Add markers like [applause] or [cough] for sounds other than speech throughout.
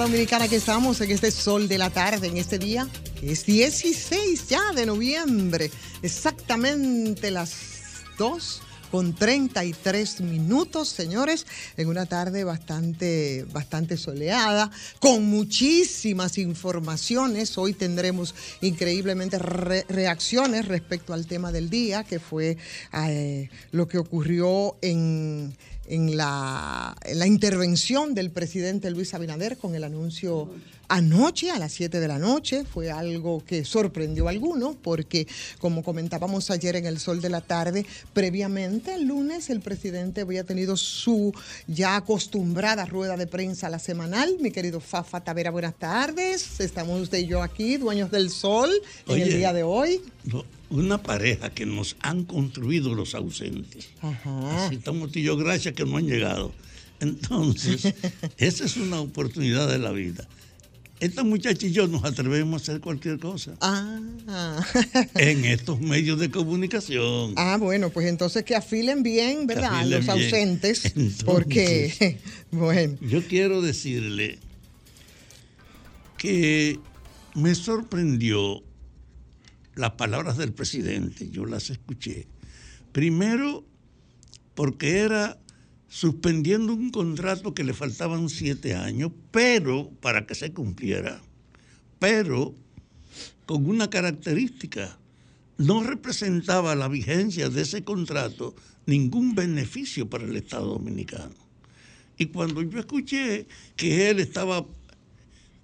Dominicana, que estamos en este sol de la tarde, en este día, es 16 ya de noviembre, exactamente las 2 con 33 minutos, señores, en una tarde bastante, bastante soleada, con muchísimas informaciones. Hoy tendremos increíblemente reacciones respecto al tema del día, que fue eh, lo que ocurrió en en la, la, intervención del presidente Luis Abinader con el anuncio anoche a las 7 de la noche. Fue algo que sorprendió a algunos porque, como comentábamos ayer en el sol de la tarde, previamente el lunes el presidente había tenido su ya acostumbrada rueda de prensa a la semanal. Mi querido Fafa Tavera, buenas tardes. Estamos usted y yo aquí, dueños del sol, en el día de hoy una pareja que nos han construido los ausentes. Ajá. Así estamos y yo, gracias que no han llegado. Entonces, [laughs] esa es una oportunidad de la vida. Esta muchacha y yo nos atrevemos a hacer cualquier cosa. Ah. En estos medios de comunicación. Ah, bueno, pues entonces que afilen bien, ¿verdad? los ausentes. porque, [laughs] bueno. Yo quiero decirle que me sorprendió las palabras del presidente, yo las escuché. Primero, porque era suspendiendo un contrato que le faltaban siete años, pero para que se cumpliera, pero con una característica, no representaba la vigencia de ese contrato ningún beneficio para el Estado Dominicano. Y cuando yo escuché que él estaba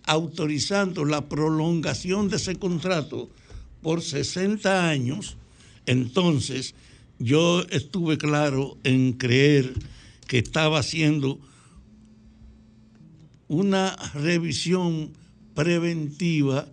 autorizando la prolongación de ese contrato, por 60 años, entonces yo estuve claro en creer que estaba haciendo una revisión preventiva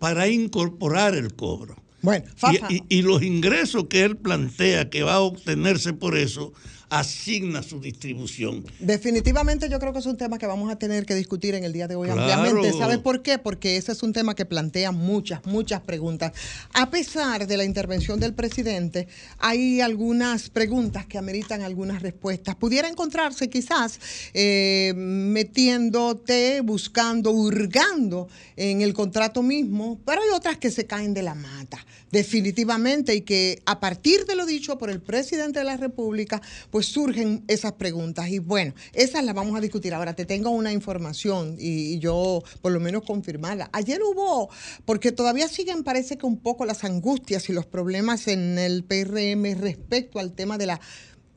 para incorporar el cobro. Bueno, y, y, los ingresos que él plantea que va a obtenerse por eso asigna su distribución. Definitivamente yo creo que es un tema que vamos a tener que discutir en el día de hoy ampliamente. ¿Sabes por qué? Porque ese es un tema que plantea muchas, muchas preguntas. A pesar de la intervención del presidente, hay algunas preguntas que ameritan algunas respuestas. Pudiera encontrarse quizás eh, metiéndote, buscando, hurgando en el contrato mismo, pero hay otras que se caen de la mata, definitivamente, y que a partir de lo dicho por el presidente de la República, pues surgen esas preguntas. Y bueno, esas las vamos a discutir. Ahora te tengo una información y, yo por lo menos confirmarla. Ayer hubo, porque todavía siguen, parece que un poco las angustias y los problemas en el PRM respecto al tema de la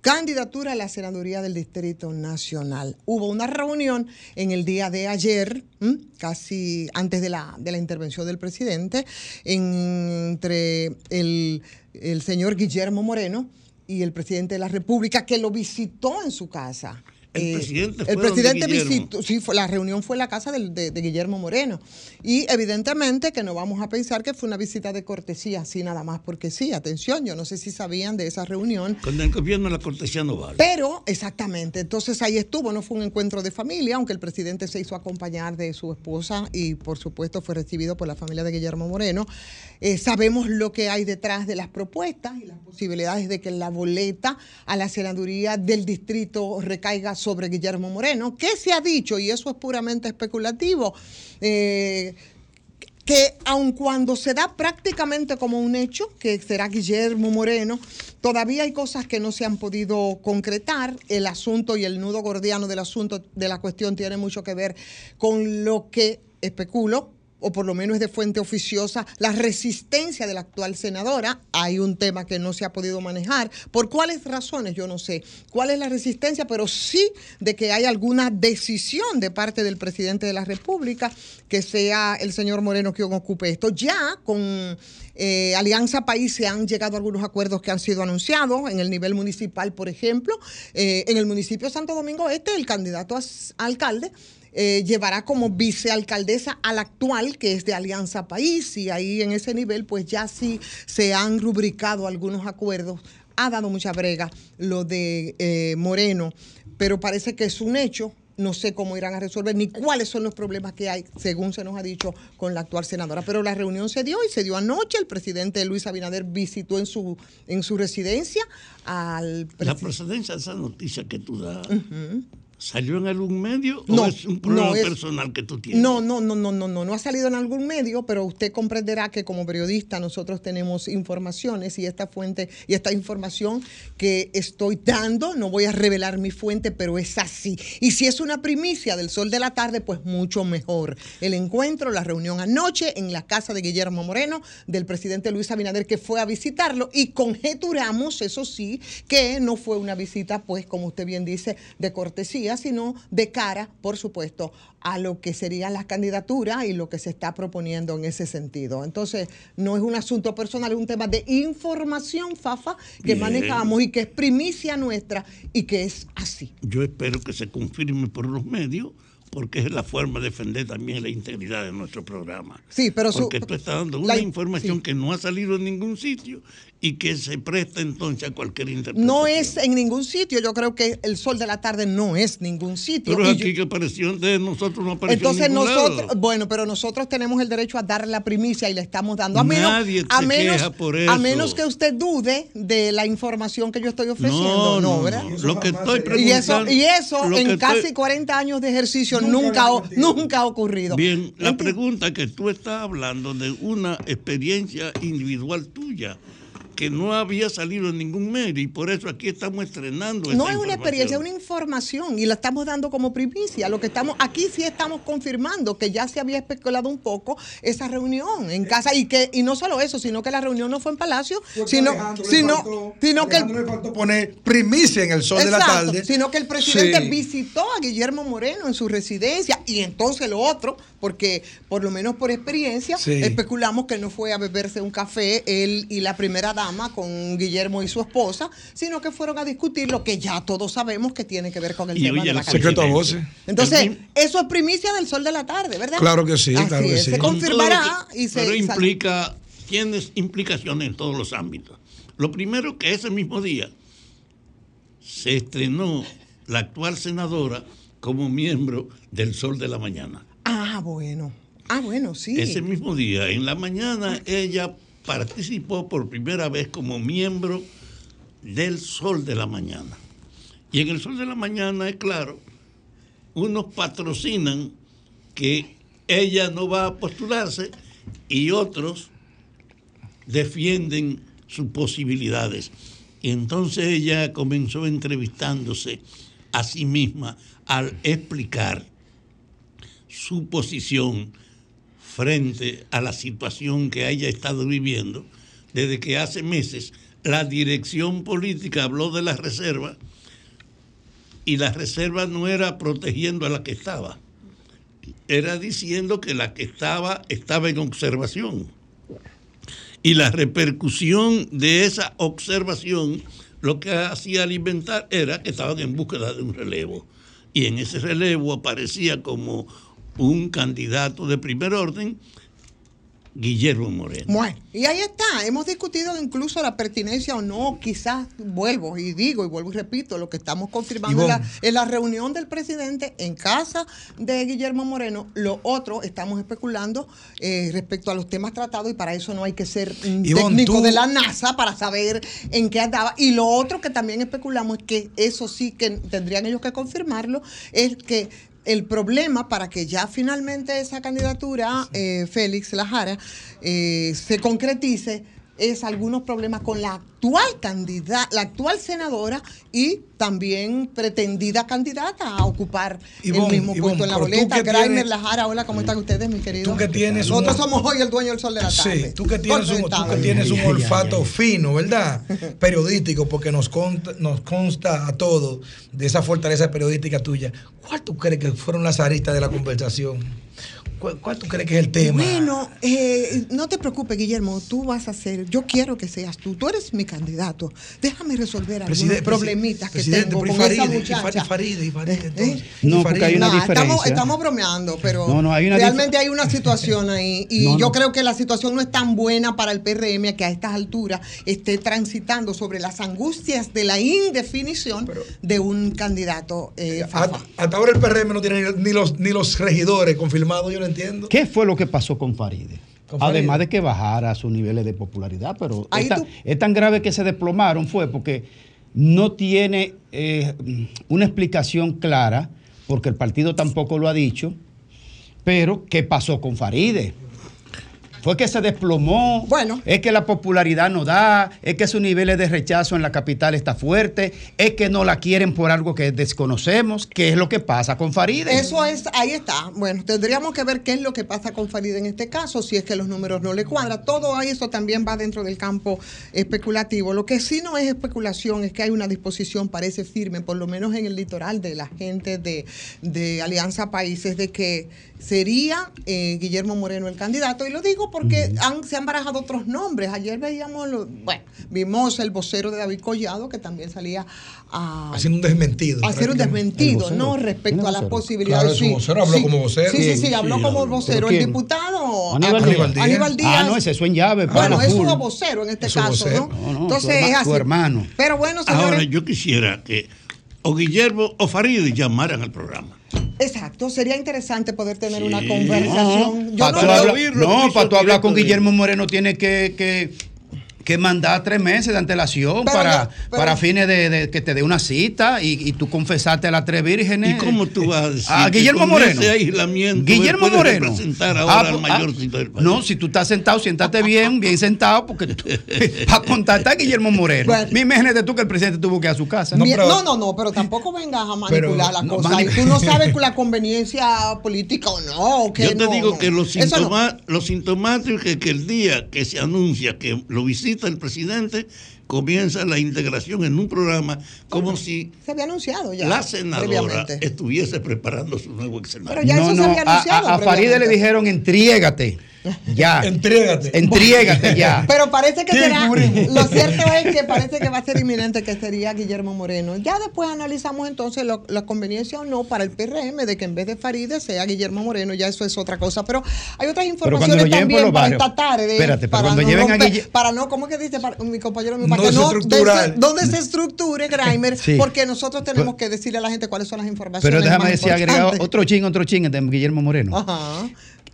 candidatura a la senaduría del Distrito Nacional. Hubo una reunión en el día de ayer, casi antes de la, de la intervención del presidente, entre el, el señor Guillermo Moreno, y el presidente de la República que lo visitó en su casa. El eh, presidente, el presidente visitó, sí, la reunión fue en la casa de, Guillermo Moreno. Y evidentemente que no vamos a pensar que fue una visita de cortesía, así nada más, porque sí, atención, yo no sé si sabían de esa reunión. Con el gobierno la cortesía no vale. Pero, exactamente, entonces ahí estuvo, no fue un encuentro de familia, aunque el presidente se hizo acompañar de su esposa y por supuesto fue recibido por la familia de Guillermo Moreno. Eh, sabemos lo que hay detrás de las propuestas y las posibilidades de que la boleta a la senaduría del distrito recaiga sobre Guillermo Moreno. ¿Qué se ha dicho? Y eso es puramente especulativo. Eh, que aun cuando se da prácticamente como un hecho, que será Guillermo Moreno, todavía hay cosas que no se han podido concretar. El asunto y el nudo gordiano del asunto de la cuestión tiene mucho que ver con lo que especulo, o por lo menos es de fuente oficiosa, la resistencia de la actual senadora. Hay un tema que no se ha podido manejar. ¿Por cuáles razones? Yo no sé cuál es la resistencia, pero sí de que hay alguna decisión de parte del presidente de la República que sea el señor Moreno quien ocupe esto. Ya con eh, Alianza País se han llegado algunos acuerdos que han sido anunciados en el nivel municipal, por ejemplo. Eh, en el municipio de Santo Domingo Este, el candidato a alcalde eh, llevará como vicealcaldesa al actual, que es de Alianza País, y ahí en ese nivel pues ya sí se han rubricado algunos acuerdos. Ha dado mucha brega lo de eh, Moreno, pero parece que es un hecho no sé cómo irán a resolver ni cuáles son los problemas que hay, según se nos ha dicho con la actual senadora. Pero la reunión se dio y se dio anoche. El presidente Luis Abinader visitó en su, en su residencia al... La procedencia de esa noticia que tú das. ¿Salió en algún medio o es un problema personal que tú tienes? No, no, no, no, no, no, no ha salido en algún medio, pero usted comprenderá que como periodista nosotros tenemos informaciones y esta fuente y esta información que estoy dando, no voy a revelar mi fuente, pero es así. Y si es una primicia del sol de la tarde, pues mucho mejor. El encuentro, la reunión anoche en la casa de Guillermo Moreno, del presidente Luis Abinader, que fue a visitarlo y conjeturamos, eso sí, que no fue una visita, pues como usted bien dice, de cortesía sino de cara, por supuesto, a lo que sería la candidatura y lo que se está proponiendo en ese sentido. Entonces, no es un asunto personal, es un tema de información, Fafa, que manejamos y que es primicia nuestra y que es así. Yo espero que se confirme por los medios porque es la forma de defender también la integridad de nuestro programa. Sí, pero porque tú estás dando una información que no ha salido en ningún sitio y que se presta entonces a cualquier interpretación. No es en ningún sitio, yo creo que el sol de la tarde no es ningún sitio. Pero aquí que apareció de nosotros no apareció Entonces en nosotros, bueno, pero nosotros tenemos el derecho a dar la primicia y le estamos dando a menos Nadie a menos queja por eso. a menos que usted dude de la información que yo estoy ofreciendo, no, ¿verdad? Lo que estoy y eso y eso en casi 40 años de ejercicio nunca nunca, nunca ha ocurrido. Bien, la pregunta que tú estás hablando de una experiencia individual tuya que no había salido en ningún medio y por eso aquí estamos estrenando. No es una experiencia, es una información y la estamos dando como primicia. Lo que estamos aquí sí estamos confirmando que ya se había especulado un poco esa reunión en casa y que y no solo eso, sino que la reunión no fue en Palacio, sino sino, sino que le faltó poner primicia en el sol de la tarde, sino que el presidente visitó a Guillermo Moreno en su residencia y entonces lo otro, porque por lo menos por experiencia especulamos que no fue a beberse un café él y la primera dama con Guillermo y su esposa, sino que fueron a discutir lo que ya todos sabemos que tiene que ver con el tema de la secreto a voces. Entonces, eso es primicia del sol de la tarde, ¿verdad? Claro que sí, claro que sí. Se confirmará y se. Pero implica, tiene implicaciones en todos los ámbitos. Lo primero que ese mismo día se estrenó la actual senadora como miembro del Sol de la Mañana. Ah, bueno. Ah, bueno, sí. Ese mismo día, en la mañana, ella participó por primera vez como miembro del Sol de la Mañana. Y en el Sol de la Mañana, es claro, unos patrocinan que ella no va a postularse y otros defienden sus posibilidades. Y entonces ella comenzó entrevistándose a sí misma al explicar su posición frente a la situación que haya estado viviendo desde que hace meses la dirección política habló de la reserva y la reserva no era protegiendo a la que estaba, era diciendo que la que estaba estaba en observación. Y la repercusión de esa observación lo que hacía alimentar era que estaban en búsqueda de un relevo. Y en ese relevo aparecía como un candidato de primer orden, Guillermo Moreno. Bueno, y ahí está. Hemos discutido incluso la pertinencia o no, quizás vuelvo y digo y vuelvo y repito, lo que estamos confirmando en la, reunión del presidente en casa de Guillermo Moreno. Lo otro, estamos especulando eh, respecto a los temas tratados y para eso no hay que ser técnico de la NASA para saber en qué andaba. Y lo otro que también especulamos es que eso sí que tendrían ellos que confirmarlo, es que el problema para que ya finalmente esa candidatura, eh, Félix Lajara, eh, se concretice es algunos problemas con la actual candidata, la actual senadora y también pretendida candidata a ocupar el mismo puesto en la boleta. Graimer Lajara, hola, ¿cómo están ustedes, mi querido? Tú que tienes Nosotros somos hoy el dueño del sol de la tarde. Sí, tú que tienes, un, tú que tienes un olfato fino, ¿verdad? [laughs] Periodístico, porque nos consta, nos consta a todos de esa fortaleza periodística tuya. ¿Cuál tú crees que fueron las aristas de la conversación? ¿Cuál, tú crees que es el tema? Bueno, eh, no te preocupes, Guillermo, tú vas a ser yo quiero que seas tú. Tú eres mi candidato. Déjame resolver algunos problemitas que tengo con esa muchacha. no, porque hay una diferencia. Estamos, bromeando, pero realmente hay una situación ahí. [laughs] Y yo creo que la situación no es tan buena para el PRM que a estas alturas esté transitando sobre las angustias de la indefinición de un candidato. Eh, hasta, ahora el PRM no tiene ni los, ni los regidores confirmados, yo no entiendo. ¿Qué fue lo que pasó con Faride? Además de que bajara sus niveles de popularidad, pero es tan, grave que se desplomaron fue porque no tiene eh, una explicación clara, porque el partido tampoco lo ha dicho, pero ¿qué pasó con Faride? Fue que se desplomó. Bueno. Es que la popularidad no da, es que sus niveles de rechazo en la capital está fuerte, es que no la quieren por algo que desconocemos. ¿Qué es lo que pasa con Faride? Eso es, ahí está. Bueno, tendríamos que ver qué es lo que pasa con Faride en este caso, si es que los números no le cuadran. Todo eso también va dentro del campo especulativo. Lo que sí no es especulación es que hay una disposición, parece firme, por lo menos en el litoral de la gente de, de Alianza Países, de que sería eh, Guillermo Moreno el candidato. Y lo digo porque han, se han barajado otros nombres. Ayer veíamos, bueno, vimos el vocero de David Collado que también salía a... Haciendo un desmentido. hacer un desmentido, ¿no? Respecto a las posibilidades. Claro, vocero habló como vocero. Sí, sí, sí, habló como vocero. El diputado Aníbal, Díaz. Ah, no, ese es en llave. Bueno, es un vocero en este caso, ¿no? Entonces es así. hermano. Pero bueno, señores. Ahora, yo quisiera que o Guillermo o Farid llamaran al programa. Exacto, sería interesante poder tener una conversación. No, para no, tú hablar con Guillermo Moreno tiene que, que que mandar tres meses de antelación para, para fines de, que te dé una cita y, tú confesaste a las tres vírgenes. ¿Y cómo tú vas a decir? A Guillermo Moreno. Guillermo Moreno. Ah, al mayor ah, no, si tú estás sentado, siéntate bien, bien sentado, porque [laughs] para contactar a Guillermo Moreno. Mi imagínate tú que el presidente tuvo que ir a su casa. No, no, no, pero tampoco vengas a manipular la cosa. Y tú no [laughs] sabes la conveniencia política o no. Yo te digo que los, los sintomáticos que, que el día que se anuncia que lo visita el presidente, comienza la integración en un programa como si se había anunciado ya la senadora estuviese preparando su nuevo escenario. Pero ya eso se había anunciado. A, a Faride le dijeron entriégate. Ya. Entrégate. Entrégate ya. Pero parece que será. Lo cierto es que parece que va a ser inminente que sería Guillermo Moreno. Ya después analizamos entonces la conveniencia o no para el PRM de que en vez de Faride sea Guillermo Moreno. Ya eso es otra cosa. Pero hay otras informaciones también para esta tarde. Espérate, pero cuando lleven a Para no, ¿cómo que dice mi compañero? Mi para no, no ¿Dónde se estructure, [laughs] Grimer? Porque nosotros tenemos que decirle a la gente cuáles son las informaciones. Pero déjame decir, agregado otro ching, otro ching de Guillermo Moreno. Ajá.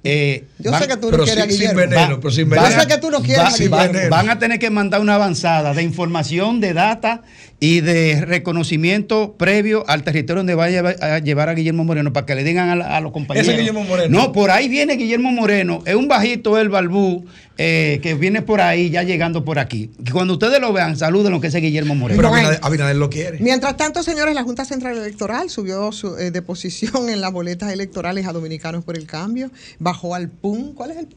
Eh, Yo sé que tú no quieres a Guillermo. Sin veneno, pero sin veneno. Yo sé que tú no quieres a Van a tener que mandar una avanzada de información, de data y de reconocimiento previo al territorio donde vaya a llevar a Guillermo Moreno para que le digan a, los compañeros. Ese Guillermo Moreno. No, por ahí viene Guillermo Moreno. Es un bajito el balbú eh, que viene por ahí ya llegando por aquí. Cuando ustedes lo vean, saluden lo que es Guillermo Moreno. Pero Abinader, lo quiere. Mientras tanto, señores, la Junta Central Electoral subió su eh, deposición en las boletas electorales a Dominicanos por el Cambio, bajó al PUM. ¿Cuál es el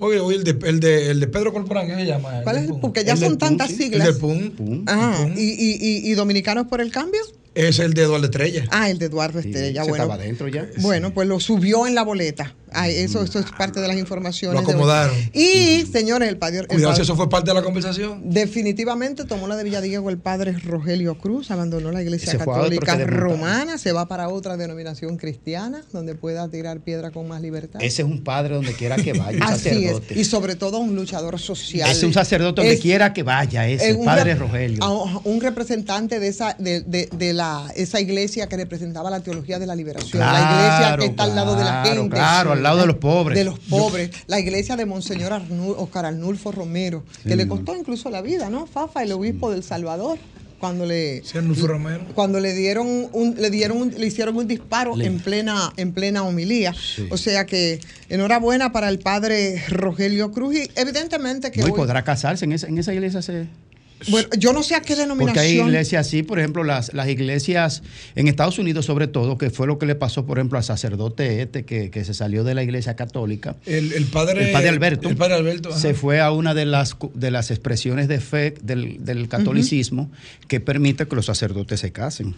Oye, oye, el de, el de, el de Pedro Corporán, ¿qué se llama? ¿Cuál es Porque ya son tantas siglas. El de PUM. Ajá. ¿Y, y, y, Dominicanos por el Cambio? Es el de Eduardo Estrella. Ah, el de Eduardo Estrella. bueno, estaba dentro ya. Bueno, pues lo subió en la boleta. Eso, eso es parte de las informaciones. Lo acomodaron. y, señores, el padre. Cuidado si eso fue parte de la conversación. Definitivamente tomó la de Villadiego el padre Rogelio Cruz, abandonó la iglesia católica romana, se va para otra denominación cristiana, donde pueda tirar piedra con más libertad. Ese es un padre donde quiera que vaya. Un [laughs] Así sacerdote. es. Y sobre todo un luchador social. Es un sacerdote donde quiera que vaya, ese, el padre Rogelio. Un representante de esa, de, de la esa iglesia que representaba la teología de la liberación, la iglesia que está al lado de la gente. Claro, al lado de los pobres. De los pobres. La iglesia de Monseñor Oscar Arnulfo Romero, que le costó incluso la vida, ¿no? Fafa, el obispo del Salvador cuando le cuando le dieron un, le dieron le hicieron un disparo en plena en plena homilía o sea que enhorabuena para el padre Rogelio Cruz y evidentemente que hoy podrá casarse en esa, en esa iglesia se bueno, yo no sé a qué denominación. Porque hay iglesias así, por ejemplo, las, las iglesias en Estados Unidos, sobre todo, que fue lo que le pasó, por ejemplo, al sacerdote este que, que se salió de la iglesia católica. El, el, padre, el padre Alberto. El padre Alberto. Se fue a una de las, de las expresiones de fe del, del catolicismo que permite que los sacerdotes se casen.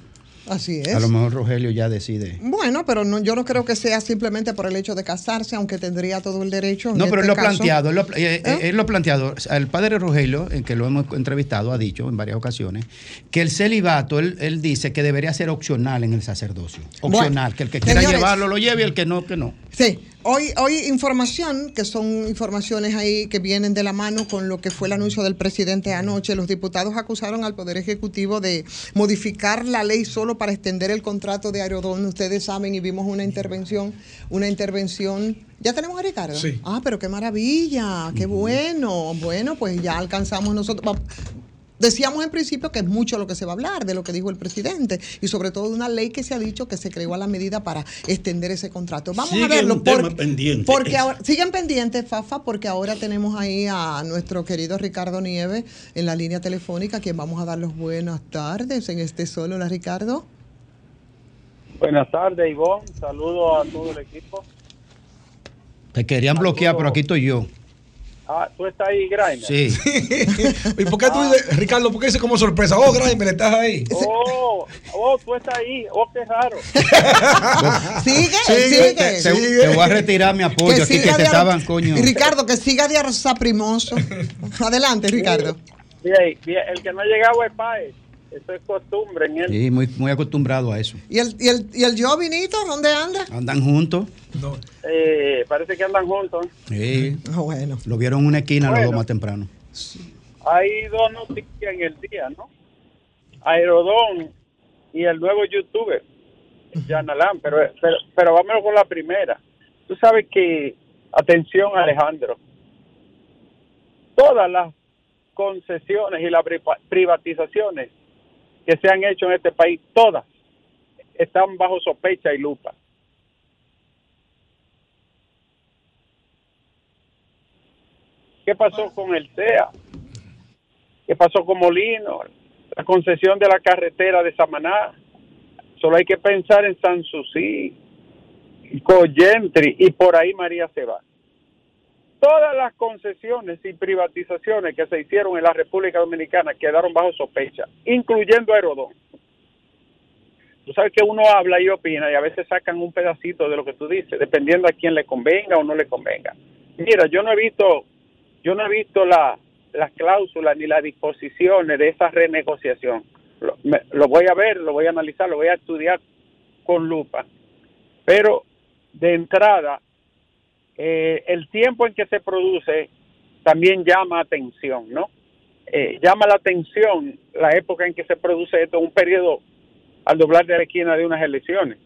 Así es. A lo mejor Rogelio ya decide. Bueno, pero no, yo no creo que sea simplemente por el hecho de casarse, aunque tendría todo el derecho. No, pero este él lo ha planteado, él lo, eh, ¿Eh? él lo planteado. El padre Rogelio, en que lo hemos entrevistado, ha dicho en varias ocasiones que el celibato, él, dice que debería ser opcional en el sacerdocio. Opcional, que el que quiera llevarlo lo lleve y el que no, que no. Sí, Hoy, hoy información, que son informaciones ahí que vienen de la mano con lo que fue el anuncio del presidente anoche. Los diputados acusaron al Poder Ejecutivo de modificar la ley solo para extender el contrato de Aerodón. Ustedes saben y vimos una intervención, una intervención. ¿Ya tenemos a Ricardo? Sí. Ah, pero qué maravilla, qué bueno. Bueno, pues ya alcanzamos nosotros. Decíamos en principio que es mucho lo que se va a hablar de lo que dijo el presidente y sobre todo de una ley que se ha dicho que se creó a la medida para extender ese contrato. Vamos a verlo. Un tema pendiente. Porque ahora, siguen pendientes, Fafa, porque ahora tenemos ahí a nuestro querido Ricardo Nieves en la línea telefónica, quien vamos a dar los buenas tardes en este solo, ¿la Ricardo? Buenas tardes, Ivonne. Saludos a todo el equipo. Te querían bloquear, pero aquí estoy yo. Ah, tú estás ahí, Grimer. Sí. [laughs] ¿Y por qué tú dices, Ricardo, por qué dices como sorpresa? Oh, Grimer, estás ahí. Oh, oh, tú estás ahí. Oh, qué raro. [laughs] sigue, sigue. Te, sigue. te, voy a retirar mi apoyo aquí que te estaban, coño. Ricardo, que siga de primoso. [laughs] Adelante, Ricardo. Bien, bien, el que no ha llegado es Paez. Eso es costumbre en él. Sí, muy, muy acostumbrado a eso. ¿Y el, y el, y el yo, Vinito, dónde anda? Andan juntos. No. Eh, parece que andan juntos. Sí. Ah, bueno. Lo vieron en una esquina los dos más temprano. Hay dos noticias en el día, ¿no? Aerodón y el nuevo youtuber, Jan Alan, pero, pero, pero vámonos con la primera. Tú sabes que, atención Alejandro, todas las concesiones y las privatizaciones que se han hecho en este país, todas están bajo sospecha y lupa. ¿Qué pasó con el CEA? ¿Qué pasó con Molino? La concesión de la carretera de Samaná. Solo hay que pensar en Sanssouci, Coyentri y por ahí María se va. Todas las concesiones y privatizaciones que se hicieron en la República Dominicana quedaron bajo sospecha, incluyendo Aerodón. Tú sabes que uno habla y opina y a veces sacan un pedacito de lo que tú dices, dependiendo a quién le convenga o no le convenga. Mira, yo no he visto yo no he visto la, las cláusulas ni las disposiciones de esa renegociación. Lo, voy a ver, lo voy a analizar, lo voy a estudiar con lupa. Pero de entrada, eh, el tiempo en que se produce también llama atención, ¿no? Eh, llama la atención la época en que se produce esto, un periodo al doblar de la esquina de unas elecciones.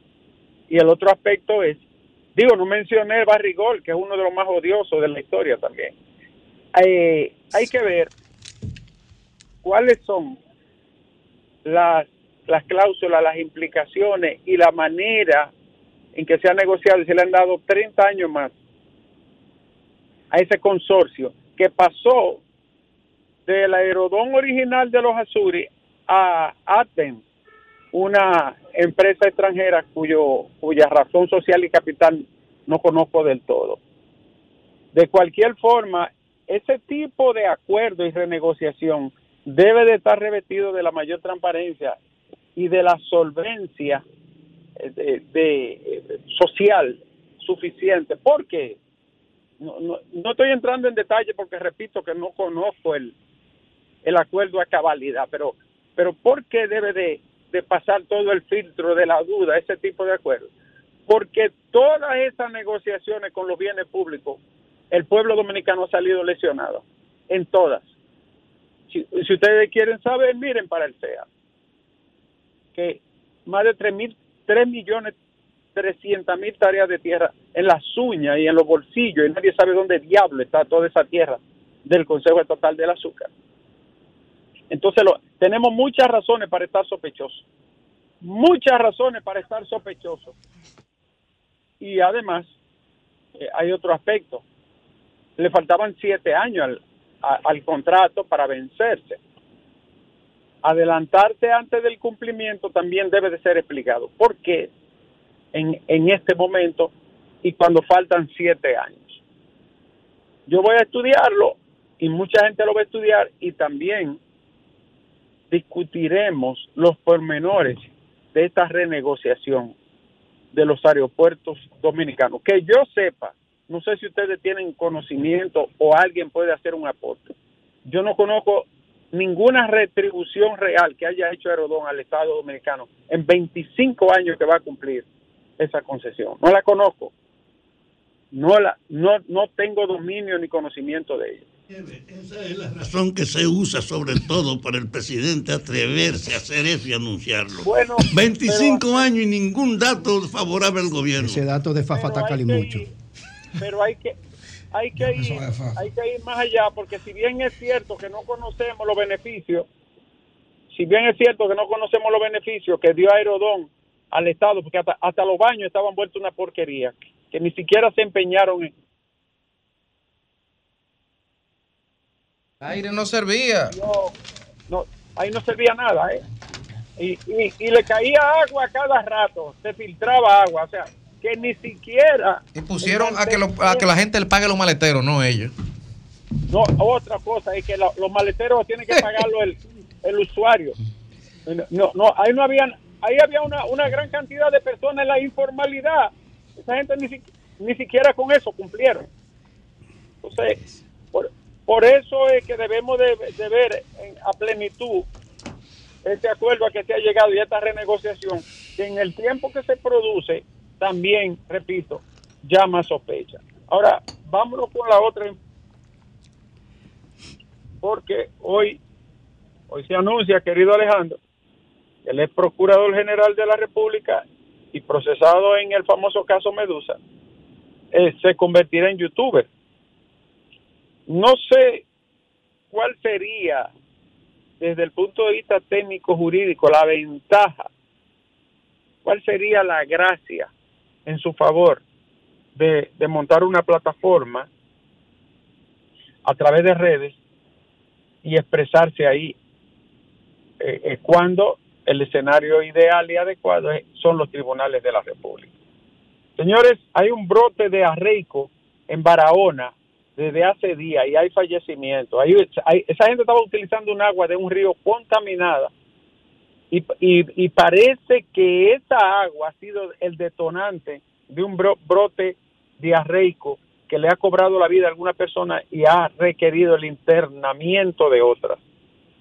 Y el otro aspecto es, digo, no mencioné el Barrigol, que es uno de los más odiosos de la historia también eh, hay que ver cuáles son las, las cláusulas, las implicaciones y la manera en que se ha negociado y se le han dado 30 años más a ese consorcio que pasó del aerodón original de los Azuri a Aten, una empresa extranjera cuyo, cuya razón social y capital no conozco del todo. De cualquier forma, ese tipo de acuerdo y renegociación debe de estar revestido de la mayor transparencia y de la solvencia eh, de, eh, social suficiente. porque no, no, estoy entrando en detalle porque repito que no conozco el, el acuerdo a cabalidad, pero, pero ¿por qué debe de, de pasar todo el filtro de la duda ese tipo de acuerdo? Porque todas esas negociaciones con los bienes públicos el pueblo dominicano ha salido lesionado en todas. Si, ustedes quieren saber, miren para el CEA, que más de 3, mil, 3 millones 300 mil tareas de tierra en las uñas y en los bolsillos y nadie sabe dónde diablo está toda esa tierra del Consejo Estatal del Azúcar. Entonces lo, tenemos muchas razones para estar sospechosos, muchas razones para estar sospechosos. Y además eh, hay otro aspecto le faltaban siete años al, al contrato para vencerse. Adelantarse antes del cumplimiento también debe de ser explicado. ¿Por qué en, en este momento y cuando faltan siete años? Yo voy a estudiarlo y mucha gente lo va a estudiar y también discutiremos los pormenores de esta renegociación de los aeropuertos dominicanos. Que yo sepa, no sé si ustedes tienen conocimiento o alguien puede hacer un aporte. Yo no conozco ninguna retribución real que haya hecho Aerodón al Estado Dominicano en 25 años que va a cumplir esa concesión. No la conozco. No, la, no, no tengo dominio ni conocimiento de ella. Esa es la razón que se usa sobre todo para el presidente atreverse a hacer eso y anunciarlo. Bueno, 25 años y ningún dato favorable al gobierno. Ese dato de Fafa y mucho. pero hay que hay que ir hay que ir más allá porque si bien es cierto que no conocemos los beneficios, si bien es cierto que no conocemos los beneficios que dio Aerodón al Estado, porque hasta, hasta los baños estaban vueltos una porquería, que ni siquiera se empeñaron en Aire no servía. No, no, ahí no servía nada, ¿eh? Y, y, le caía agua cada rato, se filtraba agua, o sea, que ni siquiera... Y pusieron a que, a que la gente le pague los maleteros, no ellos. No, otra cosa es que los maleteros tienen que [laughs] pagarlo el, el usuario. No, no, ahí no habían, ahí había una, una gran cantidad de personas en la informalidad. Esa gente ni, ni siquiera con eso cumplieron. Entonces, por, por eso es que debemos de, ver a plenitud este acuerdo a que se ha llegado y esta renegociación, que en el tiempo que se produce, también, repito, llama sospecha. Ahora, vámonos con la otra, porque hoy, hoy se anuncia, querido Alejandro, el ex procurador general de la República y procesado en el famoso caso Medusa, eh, se convertirá en youtuber. No sé cuál sería, desde el punto de vista técnico jurídico, la ventaja, cuál sería la gracia en su favor de, montar una plataforma a través de redes y expresarse ahí eh, eh, cuando el escenario ideal y adecuado son los tribunales de la República. Señores, hay un brote de arreico en Barahona desde hace días y hay fallecimientos. Hay, esa gente estaba utilizando un agua de un río contaminada y, parece que esa agua ha sido el detonante de un brote diarreico que le ha cobrado la vida a alguna persona y ha requerido el internamiento de otras.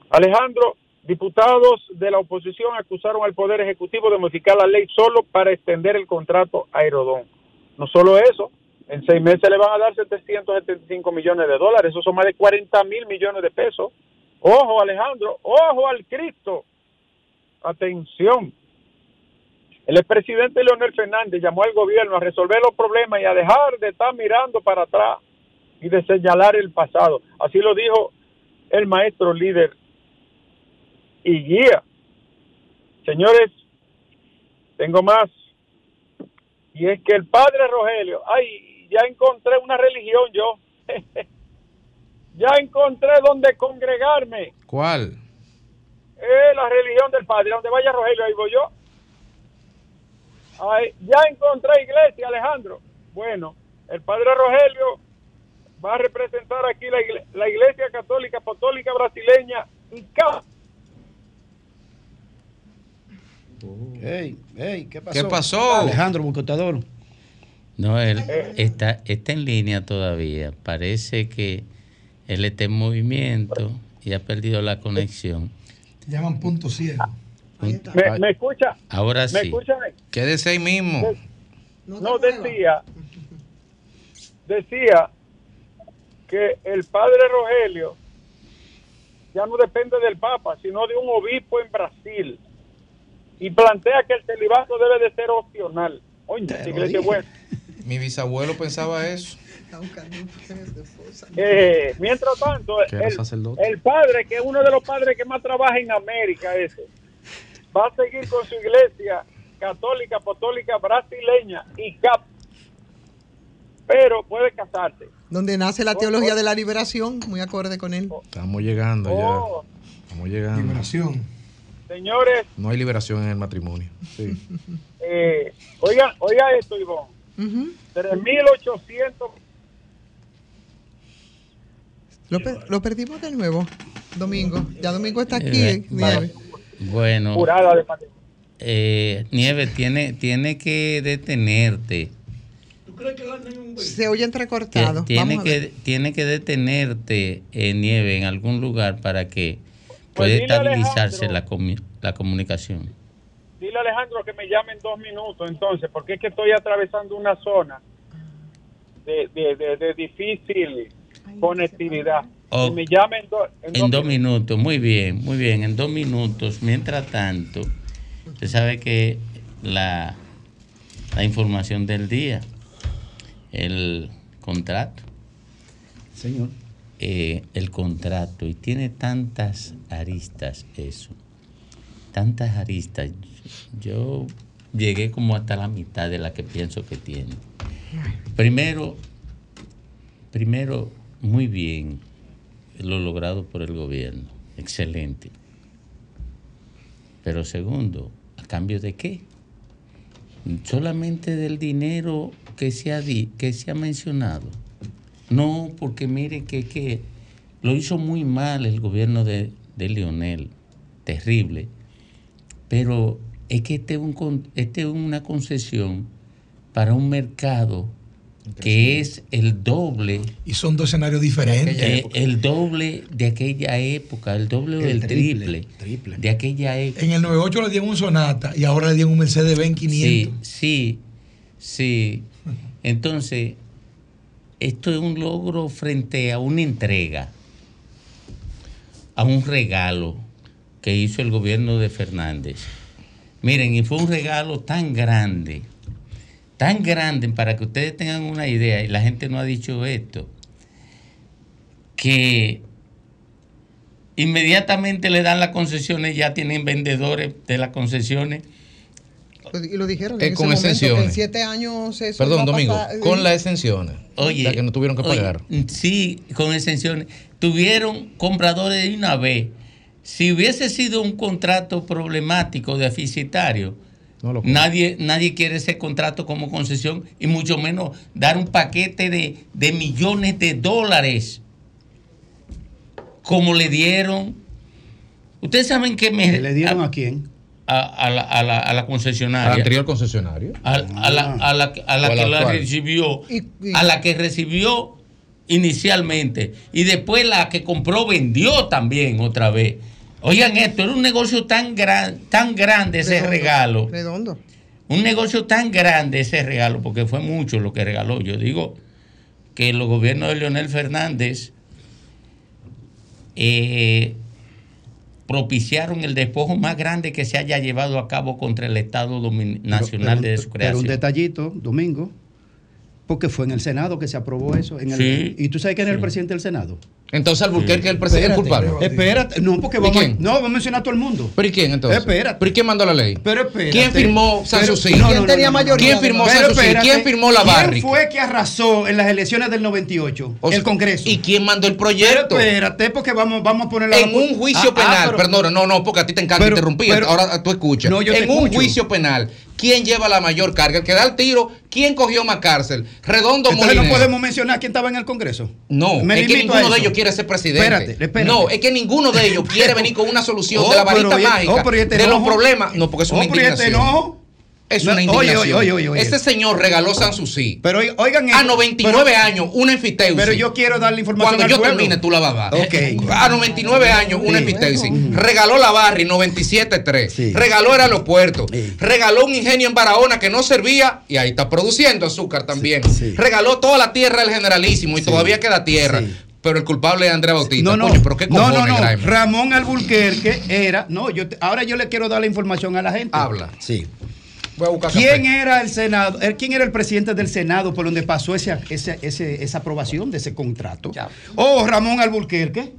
Alejandro, diputados de la oposición acusaron al Poder Ejecutivo de modificar la ley solo para extender el contrato a Aerodón. No solo eso, en seis meses le van a dar 775 millones de dólares. Eso son más de 40 mil millones de pesos. Ojo, Alejandro. Ojo al Cristo. Atención. El expresidente Leonel Fernández llamó al gobierno a resolver los problemas y a dejar de estar mirando para atrás y de señalar el pasado. Así lo dijo el maestro líder y guía. Señores, tengo más. Y es que el padre Rogelio, ay, ya encontré una religión yo. [laughs] ya encontré donde congregarme. ¿Cuál? Eh, la religión del Padre, donde vaya Rogelio, ahí voy yo. ya encontré iglesia, Alejandro. Bueno, el Padre Rogelio va a representar aquí la, la Iglesia Católica Apostólica Brasileña y ¿qué pasó? ¿Qué pasó? Alejandro Bucotador. No, él está, está en línea todavía. Parece que él está en movimiento y ha perdido la conexión. Te llaman punto ciego. ¿Me, escucha? Ahora sí. Quédese ahí mismo. No, decía, decía que el padre Rogelio ya no depende del Papa, sino de un obispo en Brasil. Y plantea que el celibato debe de ser opcional. Oye, iglesia buena. [laughs] Mi bisabuelo pensaba eso. Eh, mientras tanto, el, padre, que es uno de los padres que más trabaja en América, ese, va a seguir con su iglesia católica, apostólica, brasileña y cap. Pero puede casarse. Donde nace la teología de la liberación, muy acorde con él. Estamos llegando ya. Oh. Estamos llegando. Liberación. Señores. No hay liberación en el matrimonio. Sí. [laughs] Eh, oiga, oiga esto, Ivonne. 3.800. Lo, lo, perdimos de nuevo, Domingo. Ya Domingo está aquí. Eh, bueno, eh, Nieve, tiene, tiene que detenerte. Se oye entrecortado. Tiene, que, tiene que detenerte, eh, Nieve, en algún lugar para que pues pueda estabilizarse la, la comunicación. Dile a Alejandro que me llame en dos minutos entonces, porque es que estoy atravesando una zona de, de, difícil conectividad. me llame en, dos minutos. Muy bien, muy bien, en dos minutos. Mientras tanto, usted sabe que la, la información del día, el contrato. Señor. Eh, el contrato, y tiene tantas aristas eso, tantas aristas. Yo llegué como hasta la mitad de la que pienso que tiene. Primero, primero, muy bien lo logrado por el gobierno, excelente. Pero segundo, ¿a cambio de qué? Solamente del dinero que se ha, que se ha mencionado. No, porque mire que, que lo hizo muy mal el gobierno de, de Lionel, terrible. Pero es que este es, un, este una concesión para un mercado que es el doble. Y son dos escenarios diferentes. Eh, el doble de aquella época, el doble del triple, de aquella época. En el 98 le dieron un Sonata y ahora le dieron un Mercedes-Benz 500. Sí, sí, sí. [laughs] Entonces, esto es un logro frente a una entrega, a un regalo que hizo el gobierno de Fernández. Miren, y fue un regalo tan grande tan grande, para que ustedes tengan una idea, y la gente no ha dicho esto, que inmediatamente le dan las concesiones, ya tienen vendedores de las concesiones. Y lo dijeron en con exenciones. en siete años Perdón, Domingo, con las exenciones. Oye. que no tuvieron que pagar. sí, con exenciones. Tuvieron compradores de una vez. Si hubiese sido un contrato problemático, deficitario, nadie, nadie quiere ese contrato como concesión y mucho menos dar un paquete de, millones de dólares como le dieron. Ustedes saben que me... ¿Le dieron a, quién? A, la, a, la, a, la, concesionaria. ¿Al anterior concesionario? A, la, a la, que la recibió. A la que recibió inicialmente. Y después la que compró vendió también otra vez. Oigan esto, era un negocio tan, gran, tan grande ese regalo. Redondo. Un negocio tan grande ese regalo, porque fue mucho lo que regaló. Yo digo que los gobiernos de Leonel Fernández eh, propiciaron el despojo más grande que se haya llevado a cabo contra el Estado Nacional de su creación. Pero un detallito, Domingo, porque fue en el Senado que se aprobó eso. En el, ¿Y tú sabes quién es el presidente del Senado? Entonces Alburquerque es el presidente culpable. Espérate, no, porque vamos, quién? no, vamos a mencionar a todo el mundo. ¿Pero y quién entonces? Espérate. ¿Pero y quién mandó la ley? Pero espérate. ¿Quién firmó Sanssouci? No, ¿Quién tenía mayoría? ¿Quién firmó Sanssouci? ¿Quién firmó la Barri? ¿Quién fue que arrasó en las elecciones del 98? el Congreso. ¿Y quién mandó el proyecto? Pero espérate, porque vamos, vamos a ponerlo En un juicio ah, ah, penal, perdón, no, no, porque a ti te encanta interrumpir, ahora tú escuchas. No, yo en un juicio penal, ¿quién lleva la mayor carga? El que da el tiro, ¿quién cogió más cárcel? Redondo Entonces no podemos mencionar quién estaba en el Congreso. No, es que ninguno de ellos quiere ser presidente. Espérate, espérate. No, es que ninguno de ellos quiere [laughs] venir con una solución de la oh, varita mágica oh, este de los problemas. No, porque es una oh, este indignación. Es una indignación. Oye, oye, oye, Ese señor regaló Sanssouci. Pero oigan, a 99 años, una enfiteusis. Pero yo quiero darle información Cuando yo termine, tú la vas a dar. Okay. A 99 años, una enfiteusis. Regaló la Barri 97.3. Regaló el aeropuerto. Regaló un ingenio en Barahona que no servía y ahí está produciendo azúcar también. Regaló toda la tierra del generalísimo y todavía queda tierra. Pero el culpable es Andrea Bautista. No, no, pero ¿qué no, no, no. Ramón Alburquerque era. No, yo ahora yo le quiero dar la información a la gente. Habla. Sí. ¿Quién era el Senado? ¿Quién era el presidente del Senado por donde pasó esa, esa aprobación de ese contrato? Oh, Ramón Alburquerque.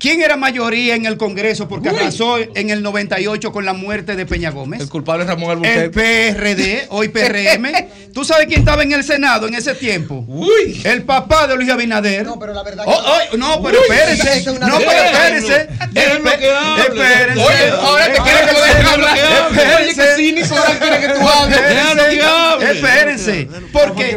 ¿Quién era mayoría en el Congreso porque arrasó en el 98 con la muerte de Peña Gómez? El culpable es Ramón Alburquerque. El PRD, hoy PRM. [laughs] ¿Tú sabes quién estaba en el Senado en ese tiempo? Uy. El papá de Luis Abinader. No, pero la verdad oh, oh, no, pero espérense. No, pero espérense. Espérense. Oye, ahora te quiere que lo hablar. Oye, que cínico ahora quiere que tú hables. Espérense. Porque,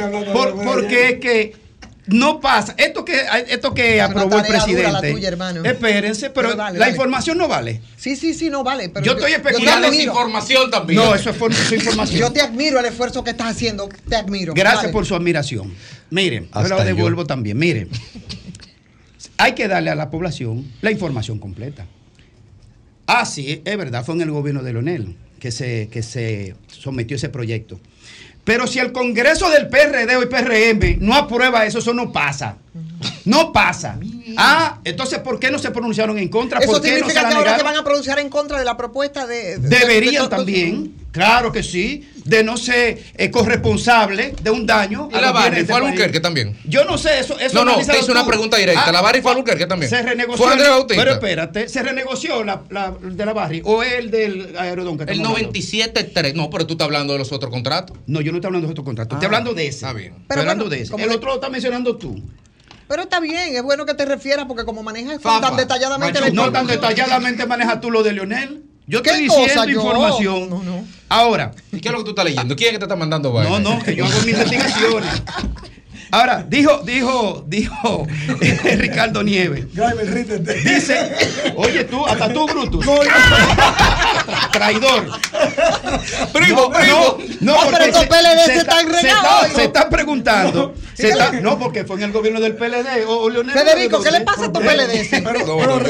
porque es que no pasa. Esto que, esto que aprobó el presidente. Espérense, pero la información no vale. Sí, sí, sí, no vale. yo, estoy especulando. Yo información también. No, eso es, información. yo te admiro el esfuerzo que estás haciendo. Te admiro. Gracias por su admiración. Miren, yo lo devuelvo también. Miren, hay que darle a la población la información completa. Ah, sí, es verdad, fue en el gobierno de Leonel que se, que se sometió ese proyecto. Pero si el Congreso del PRD o el PRM no aprueba eso, eso no pasa. No pasa. Ah, entonces, ¿por qué no se pronunciaron en contra? ¿Eso ¿Por qué significa no se que ahora se van a pronunciar en contra de la propuesta de... Deberían también, claro que sí, de no ser eh, corresponsable de un daño. ¿Y la Barry fue Albuquerque también? Yo no sé, eso, eso No, no, te hice una pregunta directa. ¿La Barry fue Albuquerque también? Se renegoció. ¿Fue Pero espérate, ¿se renegoció la, de la Barry o el del Aerodón? el 97.3. No, pero tú estás hablando de los otros contratos. No, yo no estoy hablando de los otros contratos. estoy ah, hablando de ese. Está bien. Estoy hablando de ese. El otro lo estás mencionando tú. Pero está bien, es bueno que te refieras porque como manejas tan detalladamente... no tan detalladamente manejas tú lo de Leonel. Yo estoy diciendo información. No, no, Ahora. ¿Y qué es lo que tú estás leyendo? ¿Quién es que te está mandando No, no, que yo hago mis investigaciones. [laughs] Ahora, dijo, dijo, dijo [laughs] eh, Ricardo Nieves. Dice, oye tú, hasta tú, Brutus. Traidor. Primo, primo. No, no, pero estos PLD se, están regados. Se están preguntando. Se está, no, porque fue en el gobierno del PLD. O, Leonel Federico, ¿qué le pasa a tu PLD? Pero,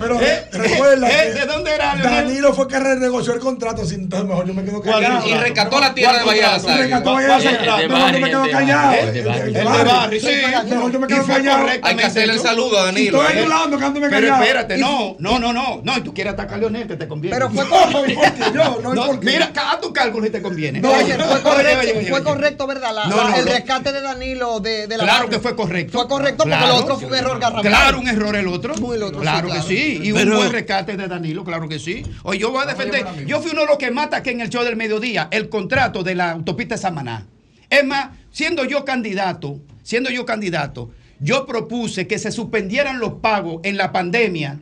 pero, eh, recuerda. ¿De dónde era Leonel? Danilo fue que renegoció el contrato. Sin, mejor yo me quedo callado. Y rescató la tierra de Bahía de Rescató Bahía de Mejor yo me quedo callado. El de Barry, sí. Mejor yo me quedo callado. Hay que hacerle el saludo a Danilo. Estoy ayudando, quedándome callado. Pero espérate, no, no, no, no. No, y tú quieres atacar a Leonel, que te conviene. Pero fue [laughs] yo, no porque. Mira, a tu cálculo si te conviene. No, fue correcto, ¿verdad? El rescate de Danilo de la Claro que fue correcto. Fue correcto porque el otro fue un error garrafal. Claro, un error el otro. claro, que sí. Y un buen rescate de Danilo, claro que sí. Oye, yo voy a defender. Yo fui uno de los que mata que en el show del mediodía el contrato de la autopista de Samaná. Es más, siendo yo candidato, siendo yo candidato, yo propuse que se suspendieran los pagos en la pandemia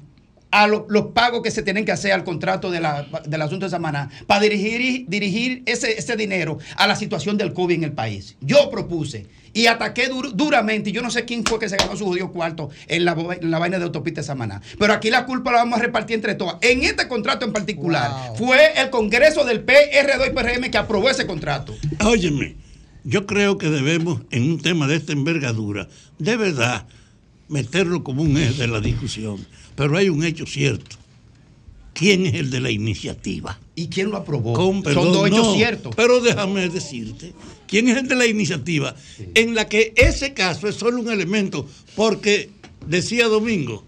a los pagos que se tienen que hacer al contrato de la, del asunto de Samaná para dirigir, dirigir ese, ese, dinero a la situación del COVID en el país. Yo propuse y ataqué duramente, y yo no sé quién fue que se ganó su judío cuarto en la, la vaina de autopista de Samaná, pero aquí la culpa la vamos a repartir entre todas. En este contrato en particular, fue el Congreso del PRD y PRM que aprobó ese contrato. Óyeme, yo creo que debemos, en un tema de esta envergadura, de verdad, meterlo como un eje de la discusión pero hay un hecho cierto. ¿Quién es el de la iniciativa? ¿Y quién lo aprobó? Son dos hechos ciertos. Pero déjame decirte, ¿quién es el de la iniciativa? En la que ese caso es solo un elemento, porque decía Domingo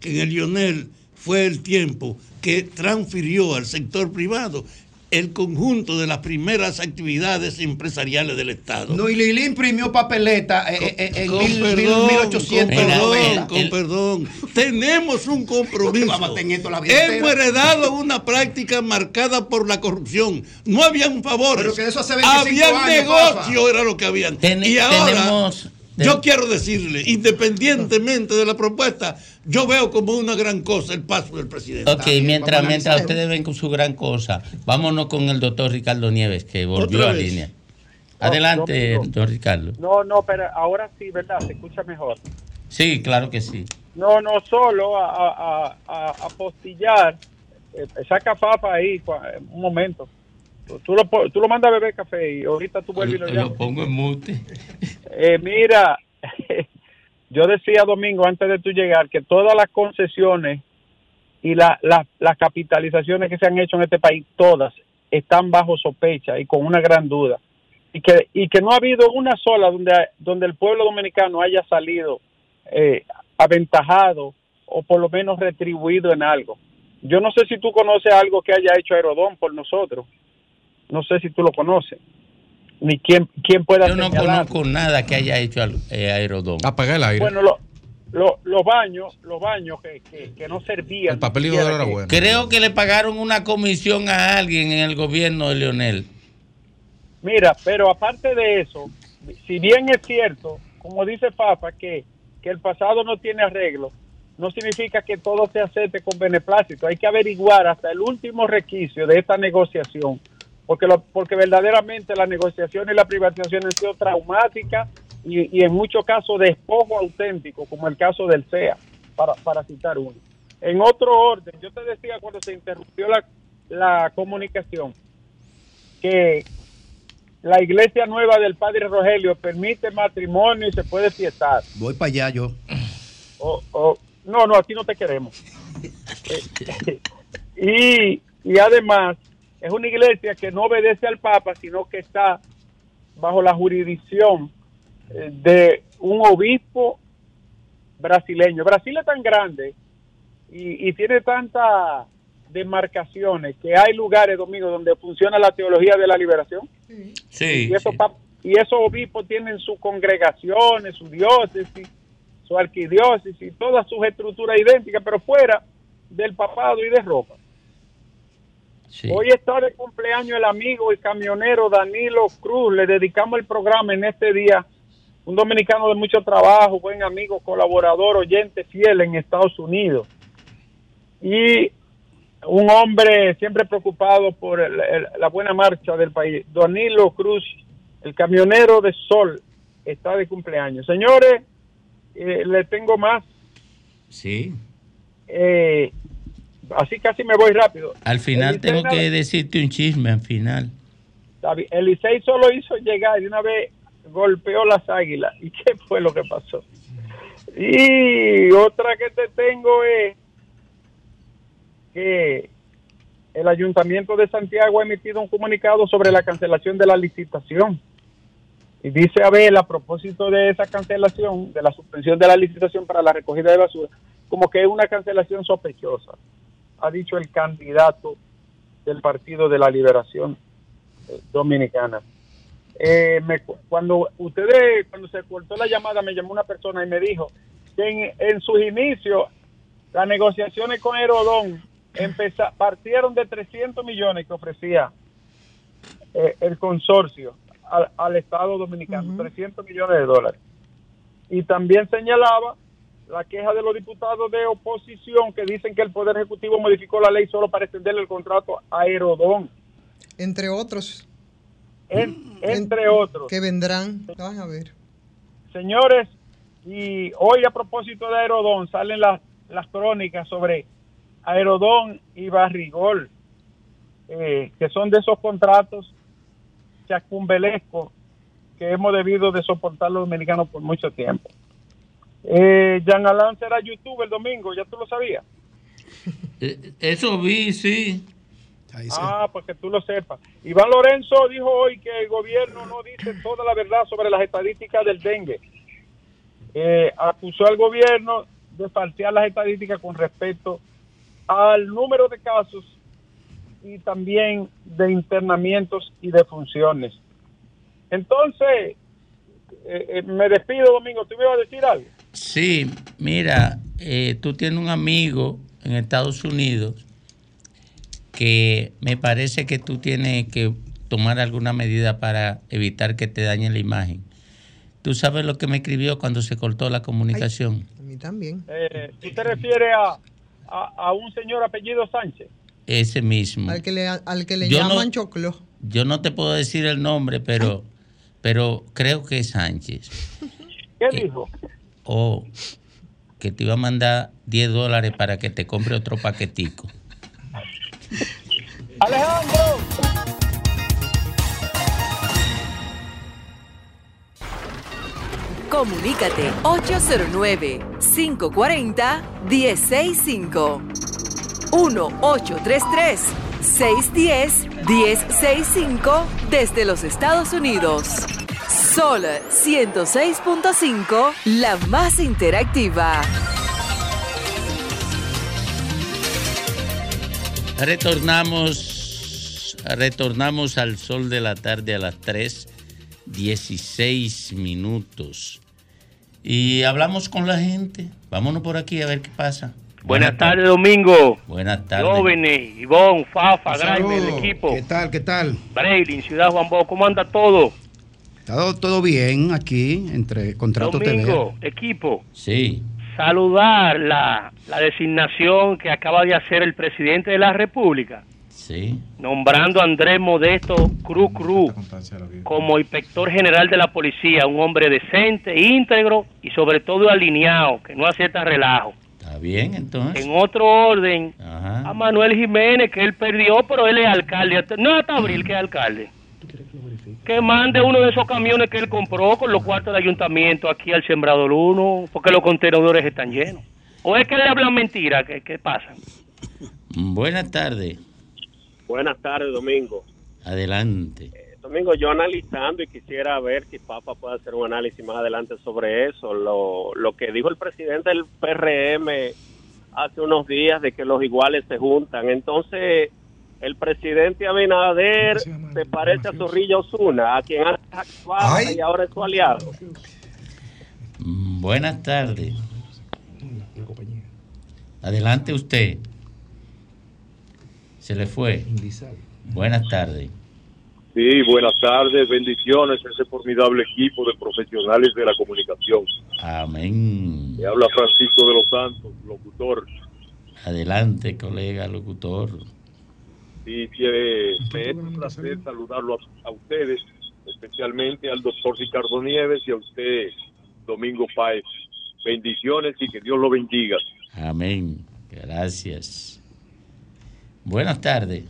que en el Lionel fue el tiempo que transfirió al sector privado el conjunto de las primeras actividades empresariales del Estado. No, y Lili imprimió papeleta eh, eh, en con 1800. Con con perdón. Tenemos un compromiso. Hemos heredado una práctica marcada por la corrupción. No había un favor. Pero que eso hace 25 había negocio, era lo que habían. y ahora, tenemos yo quiero decirle, independientemente de la propuesta, yo veo como una gran cosa el paso del presidente. Ok, mientras, mientras ustedes ven con su gran cosa, vámonos con el doctor Ricardo Nieves, que volvió a línea. Adelante, doctor Ricardo. No, no, pero ahora sí, ¿verdad? Se escucha mejor. Sí, claro que sí. No, no, solo a, a, postillar. Eh, saca papa ahí, un momento. Tú lo, tú lo mandas a beber café y ahorita tú vuelves y lo llamas. Lo pongo en mute. Eh, mira, [laughs] yo decía Domingo antes de tú llegar que todas las concesiones y la, las capitalizaciones que se han hecho en este país, todas están bajo sospecha y con una gran duda. Y que, y que no ha habido una sola donde, donde el pueblo dominicano haya salido eh, aventajado o por lo menos retribuido en algo. Yo no sé si tú conoces algo que haya hecho Aerodón por nosotros. No sé si tú lo conoces. Ni quién, quién pueda Yo no conozco nada que haya hecho eh, Aerodón. Apagar el aire. Bueno, los baños, los baños que, que, no servían. El papel era bueno. Creo que le pagaron una comisión a alguien en el gobierno de Leonel. Mira, pero aparte de eso, si bien es cierto, como dice Papa, que, que el pasado no tiene arreglo, no significa que todo se acepte con beneplácito. Hay que averiguar hasta el último requisito de esta negociación porque, lo, porque verdaderamente la negociación y la privatización han sido traumáticas y, en muchos casos despojo auténtico, como el caso del CEA, para, para citar uno. En otro orden, yo te decía cuando se interrumpió la, la comunicación, que la iglesia nueva del Padre Rogelio permite matrimonio y se puede fiestar. Voy para allá yo. no, no, aquí no te queremos. [laughs] [laughs] y, y además es una iglesia que no obedece al Papa, sino que está bajo la jurisdicción eh, de un obispo brasileño. Brasil es tan grande y, y tiene tantas demarcaciones que hay lugares, Domingo, donde funciona la teología de la liberación. Sí. Y esos, y esos obispos tienen sus congregaciones, su diócesis, su arquidiócesis todas sus estructuras idénticas, pero fuera del papado y de ropa. Hoy está de cumpleaños el amigo y camionero Danilo Cruz. Le dedicamos el programa en este día. Un dominicano de mucho trabajo, buen amigo, colaborador, oyente fiel en Estados Unidos. Y un hombre siempre preocupado por la buena marcha del país. Danilo Cruz, el camionero de Sol, está de cumpleaños. Señores, eh, le tengo más. Sí. Eh, así casi me voy rápido. Al final tengo que decirte un chisme al final. El Licey solo hizo llegar y una vez golpeó las águilas. ¿Y qué fue lo que pasó? Y otra que te tengo es que el Ayuntamiento de Santiago ha emitido un comunicado sobre la cancelación de la licitación. Y dice Abel, a propósito de esa cancelación, de la suspensión de la licitación para la recogida de basura, como que es una cancelación sospechosa ha dicho el candidato del Partido de la Liberación eh, Dominicana. Eh, cuando ustedes, cuando se cortó la llamada, me llamó una persona y me dijo que en, sus inicios las negociaciones con Herodón partieron de 300 millones que ofrecía eh, el consorcio al, Estado Dominicano, 300 millones de dólares. Y también señalaba la queja de los diputados de oposición que dicen que el Poder Ejecutivo modificó la ley solo para extenderle el contrato a Aerodón. Entre otros. entre otros. Que vendrán. Van a ver. Señores, y hoy a propósito de Aerodón salen las, las crónicas sobre Aerodón y Barrigol, eh, que son de esos contratos chacumbelescos que hemos debido de soportar los dominicanos por mucho tiempo. Eh, Jean Alain será YouTube el domingo, ¿ya tú lo sabías? Eh, eso vi, sí. Ah, pues que tú lo sepas. Iván Lorenzo dijo hoy que el gobierno no dice toda la verdad sobre las estadísticas del dengue. Eh, acusó al gobierno de falsear las estadísticas con respecto al número de casos y también de internamientos y de funciones. Entonces, eh, me despido, Domingo. ¿Tú me ibas a decir algo? Sí, mira, eh, tú tienes un amigo en Estados Unidos que me parece que tú tienes que tomar alguna medida para evitar que te dañen la imagen. ¿Tú sabes lo que me escribió cuando se cortó la comunicación? a mí también. Eh, ¿Tú te refieres a, un señor apellido Sánchez? Ese mismo. Al que le, al que le llaman Choclo. Yo no te puedo decir el nombre, pero, pero creo que es Sánchez. ¿Qué dijo? O que te iba a mandar 10 dólares para que te compre otro paquetico. Alejandro. Comunícate 809 540 1065 1833 610 1065 desde los Estados Unidos. Sol 106.5, la más interactiva. Retornamos, retornamos al sol de la tarde a las 3, 16 minutos. Y hablamos con la gente. Vámonos por aquí a ver qué pasa. Buenas, tardes, Domingo. Buenas tardes. Jóvenes, Ivonne, Fafa, Graime, el equipo. ¿Qué tal, qué tal? Braylin, Ciudad Juan Bo, ¿cómo anda todo? Todo, todo bien aquí entre Contrato Domingo, equipo. Sí. Saludar la, la designación que acaba de hacer el presidente de la República. Sí. Nombrando a Andrés Modesto Cruz Cruz como inspector general de la policía, un hombre decente, íntegro y sobre todo alineado, que no acepta relajo. Está bien, entonces. En otro orden, a Manuel Jiménez, que él perdió, pero él es alcalde. No hasta abril que es alcalde. Que mande uno de esos camiones que él compró con los cuartos de ayuntamiento aquí al Sembrador 1, porque los contenedores están llenos. ¿O es que le hablan mentira? ¿Qué, qué pasa? Buenas tardes. Buenas tardes, Domingo. Adelante. Eh, Domingo, yo analizando y quisiera ver si Papa puede hacer un análisis más adelante sobre eso. Lo, lo que dijo el presidente del PRM hace unos días de que los iguales se juntan. Entonces, el presidente Abinader se parece a Zorrilla Osuna, a quien antes actuaba y ahora es su aliado. Buenas tardes. Adelante usted. Se le fue. Buenas tardes. Sí, buenas tardes, bendiciones a ese formidable equipo de profesionales de la comunicación. Amén. Me habla Francisco de los Santos, locutor. Adelante, colega locutor. Sí, me es un placer saludarlo a, ustedes, especialmente al doctor Ricardo Nieves y a usted, Domingo Páez. Bendiciones y que Dios lo bendiga. Amén. Gracias. Buenas tardes.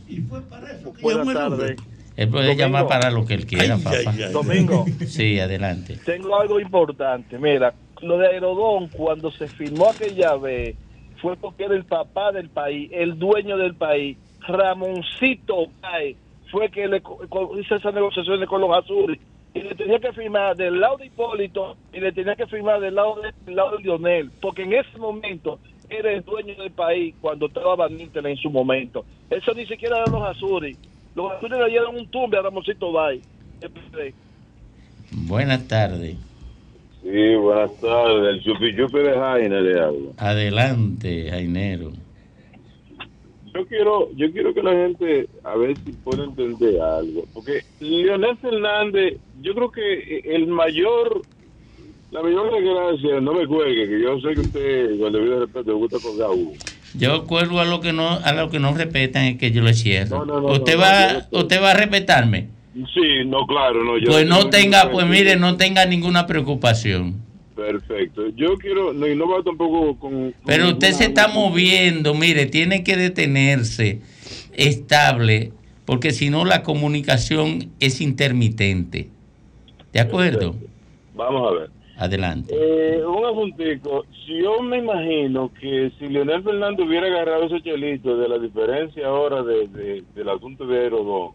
Buenas tardes. Él puede llamar para lo que él quiera, papá. Domingo. Sí, adelante. Tengo algo importante. Mira, lo de Aerodón, cuando se firmó aquella vez, fue porque era el papá del país, el dueño del país. Ramoncito Bay fue que le hizo esas negociaciones con los azules y le tenía que firmar del lado de Hipólito y le tenía que firmar del lado de, del lado de Lionel, porque en ese momento era el dueño del país cuando estaba Van en su momento. Eso ni siquiera eran los azules. Los azules le dieron un tumbe a Ramoncito Bay. Buenas tardes. Sí, buenas tardes. El chupi chupi de Jaina le hablo. Adelante, Jainero. Yo quiero, yo quiero que la gente a ver si puede entender algo, porque Leonel Fernández, yo creo que el mayor, la mayor desgracia, no me cuelgue, que yo sé que usted, con debido respeto, le gusta colgar uno. Yo cuelgo a lo que no, a lo que no respetan es que yo le cierro. usted va, usted va a respetarme. Sí, no, claro, no. pues no tenga, pues mire, no tenga ninguna preocupación. Perfecto. Yo quiero, no, y no va tampoco con... Pero usted se está moviendo, mire, tiene que detenerse estable, porque si no la comunicación es intermitente. ¿De acuerdo? Vamos a ver. Adelante. Eh, un asuntico. Si yo me imagino que si Leonel Fernández hubiera agarrado ese chelito de la diferencia ahora de, del asunto de Aerodón,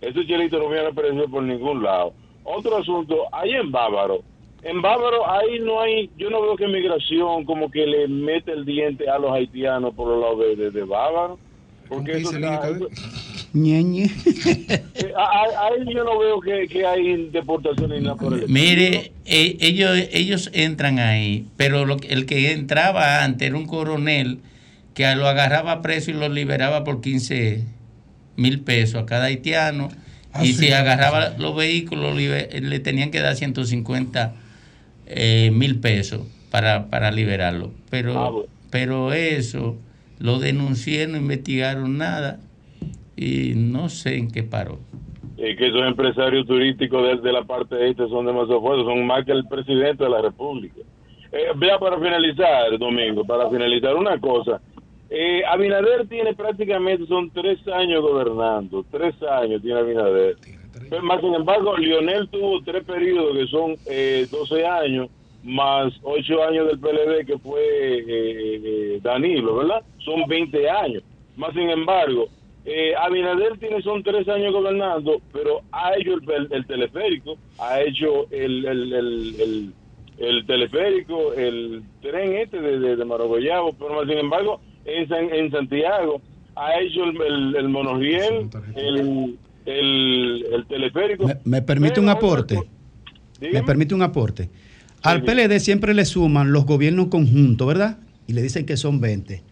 ese chelito no hubiera aparecido por ningún lado. Otro asunto, hay en Bávaro, en Bávaro ahí no hay, yo no veo que migración como que le mete el diente a los haitianos por los lados de, de, Bávaro. Porque eso, Ñeñe. [laughs] Eh, ahí yo no veo que, que hay deportación ni nada por el Mire, eh, ellos, ellos entran ahí, pero lo, el que entraba antes era un coronel que lo agarraba preso y lo liberaba por 15 mil pesos a cada haitiano. Ah, y si agarraba los vehículos, le tenían que dar 150 eh, mil pesos para, para liberarlo. Pero, ah, pero eso lo denuncié, no investigaron nada y no sé en qué paró. Es que esos empresarios turísticos desde la parte este son demasiado fuertes, son más que el presidente de la República. Eh, vea para finalizar, Domingo, para finalizar una cosa. Eh, Abinader tiene prácticamente, son tres años gobernando, tres años tiene Abinader. Más sin embargo, Lionel tuvo tres periodos que son eh, 12 años, más ocho años del PLD que fue eh, eh, Danilo, ¿verdad? Son 20 años. Más sin embargo, eh, Abinader tiene son tres años gobernando, pero ha hecho el, teleférico, ha hecho el, el, el, teleférico, el tren este de, de, pero más sin embargo, en, en Santiago ha hecho el, el, monorriel, el, el, teleférico. ¿Me, permite un aporte? ¿Me permite un aporte? Al PLD siempre le suman los gobiernos conjuntos, ¿verdad? Y le dicen que son 20.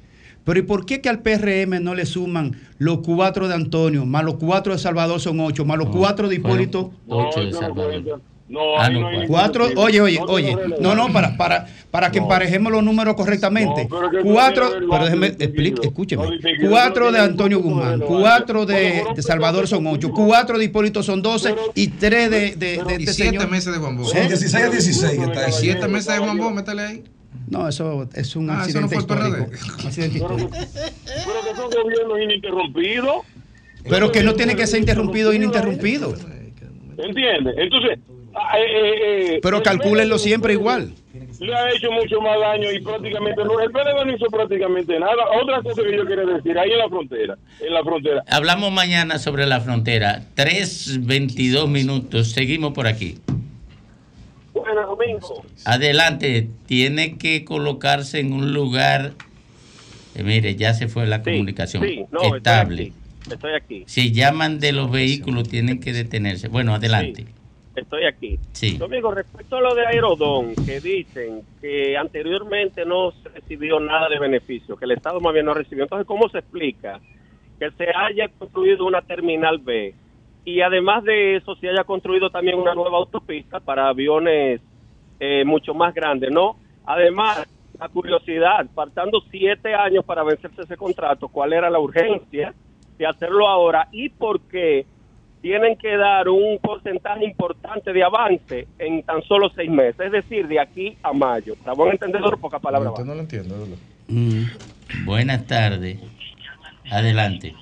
Pero ¿y por qué que al PRM no le suman los cuatro de Antonio, más los cuatro de Salvador son ocho, más los cuatro de Hipólito? Ocho de Salvador. No, ah, no, cuatro, oye, oye, oye, no, no, para, para, para que emparejemos los números correctamente. cuatro, pero déjeme, explique, escúcheme. cuatro de Antonio Guzmán, cuatro de, de, Salvador son ocho, cuatro de Hipólito son doce y tres de, de, de este siete meses de Juan Bo. Son 16 a 16 que está ahí. Siete meses de Juan Bo, métele ahí. No, eso es un ah, accidente eso no histórico. [laughs] Accidente histórico. Pero, que son gobiernos ininterrumpidos. Pero que no tiene que ser interrumpido ininterrumpido. ¿Entiendes? Entonces, eh, eh, eh, Pero calcúlenlo siempre igual. Le ha hecho mucho más daño y prácticamente no. El PLD no hizo prácticamente nada. Otra cosa que yo quiero decir, ahí en la frontera. En la frontera. Hablamos mañana sobre la frontera. 3.22 minutos. Seguimos por aquí. Bueno, Domingo. Adelante. Tiene que colocarse en un lugar. mire, ya se fue la comunicación. estable. Estoy aquí. Si llaman de los vehículos, tienen que detenerse. Bueno, adelante estoy aquí. Domingo, respecto a lo de Aerodón, que dicen que anteriormente no se recibió nada de beneficio, que el Estado más bien no recibió. Entonces, ¿cómo se explica que se haya construido una terminal B y además de eso se haya construido también una nueva autopista para aviones eh, mucho más grandes, ¿no? Además, la curiosidad, faltando siete años para vencerse ese contrato, ¿cuál era la urgencia de hacerlo ahora y por qué? Tienen que dar un porcentaje importante de avance en tan solo seis meses, es decir, de aquí a mayo. Para buen entendedor, pocas palabras. No, lo entiendo. Mm, buenas tardes. Adelante.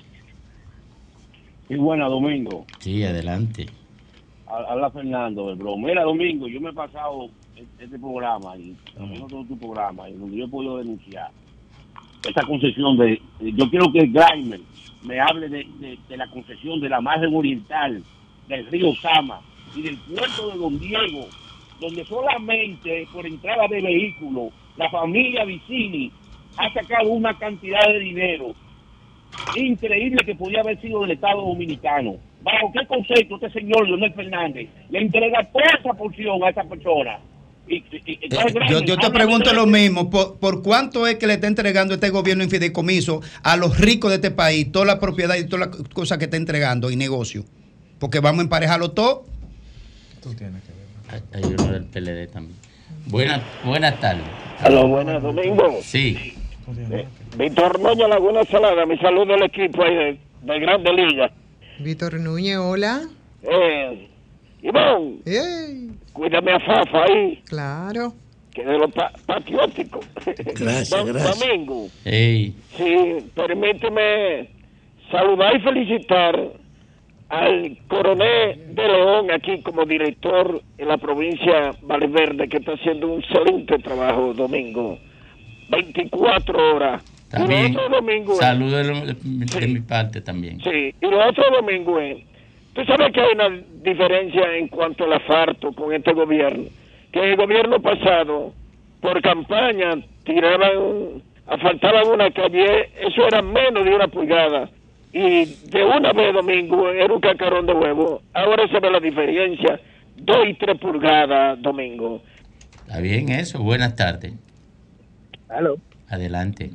Y buena, Domingo. Sí, adelante. Habla Fernando del Bro. Mira, Domingo, yo me he pasado este programa y también todo tu programa y donde yo he podido denunciar esta concesión de. Yo quiero que Grimer me hable de, la concesión de la margen oriental del río Sama y del puerto de Don Diego, donde solamente por entrada de vehículos la familia Vicini ha sacado una cantidad de dinero increíble que podía haber sido del Estado Dominicano. ¿Bajo qué concepto este señor Leonel Fernández le entrega toda esa porción a esa persona? Eh, yo, te pregunto lo mismo, ¿por, cuánto es que le está entregando este gobierno en fideicomiso a los ricos de este país, toda la propiedad y todas las cosas que está entregando y negocio? Porque vamos a emparejarlo todo. Tú tienes que ver. Hay uno del PLD también. Buenas, buenas tardes. Hola, buenas, Domingo. Sí. Eh, Víctor Núñez, Laguna Salada, mi saludo al equipo ahí de, de Grande Liga. Víctor Núñez, hola. Eh, Iván. Cuídame a Fafa ahí. Claro. Que de los patrióticos. Gracias, gracias. Domingo. Sí, permíteme saludar y felicitar al coronel de León aquí como director en la provincia Valverde que está haciendo un excelente trabajo domingo 24 horas también saludos de, mi parte también sí y lo otro domingo es Tú sabes que hay una diferencia en cuanto al asfalto con este gobierno. Que en el gobierno pasado, por campaña, tiraban, asfaltaban una calle, eso era menos de una pulgada. Y de una vez domingo era un cacarón de huevo. Ahora se ve la diferencia, dos y tres pulgadas domingo. Está bien eso. Buenas tardes. Hello. Adelante.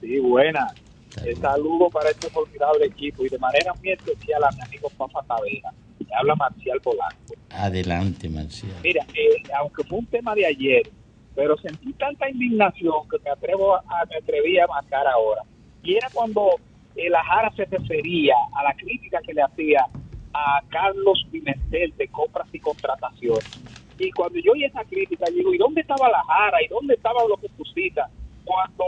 Sí, buenas. El saludo para este formidable equipo y de manera muy especial a mi amigo Papa Tavera. Me habla Marcial Polanco. Adelante, Marcial. Mira, eh, aunque fue un tema de ayer, pero sentí tanta indignación que me atrevo a, me atreví a marcar ahora. Y era cuando el Ajara se refería a la crítica que le hacía a Carlos Pimentel de compras y contrataciones. Y cuando yo oí esa crítica, digo, ¿y dónde estaba la Jara? ¿Y dónde estaban los que pusita? Cuando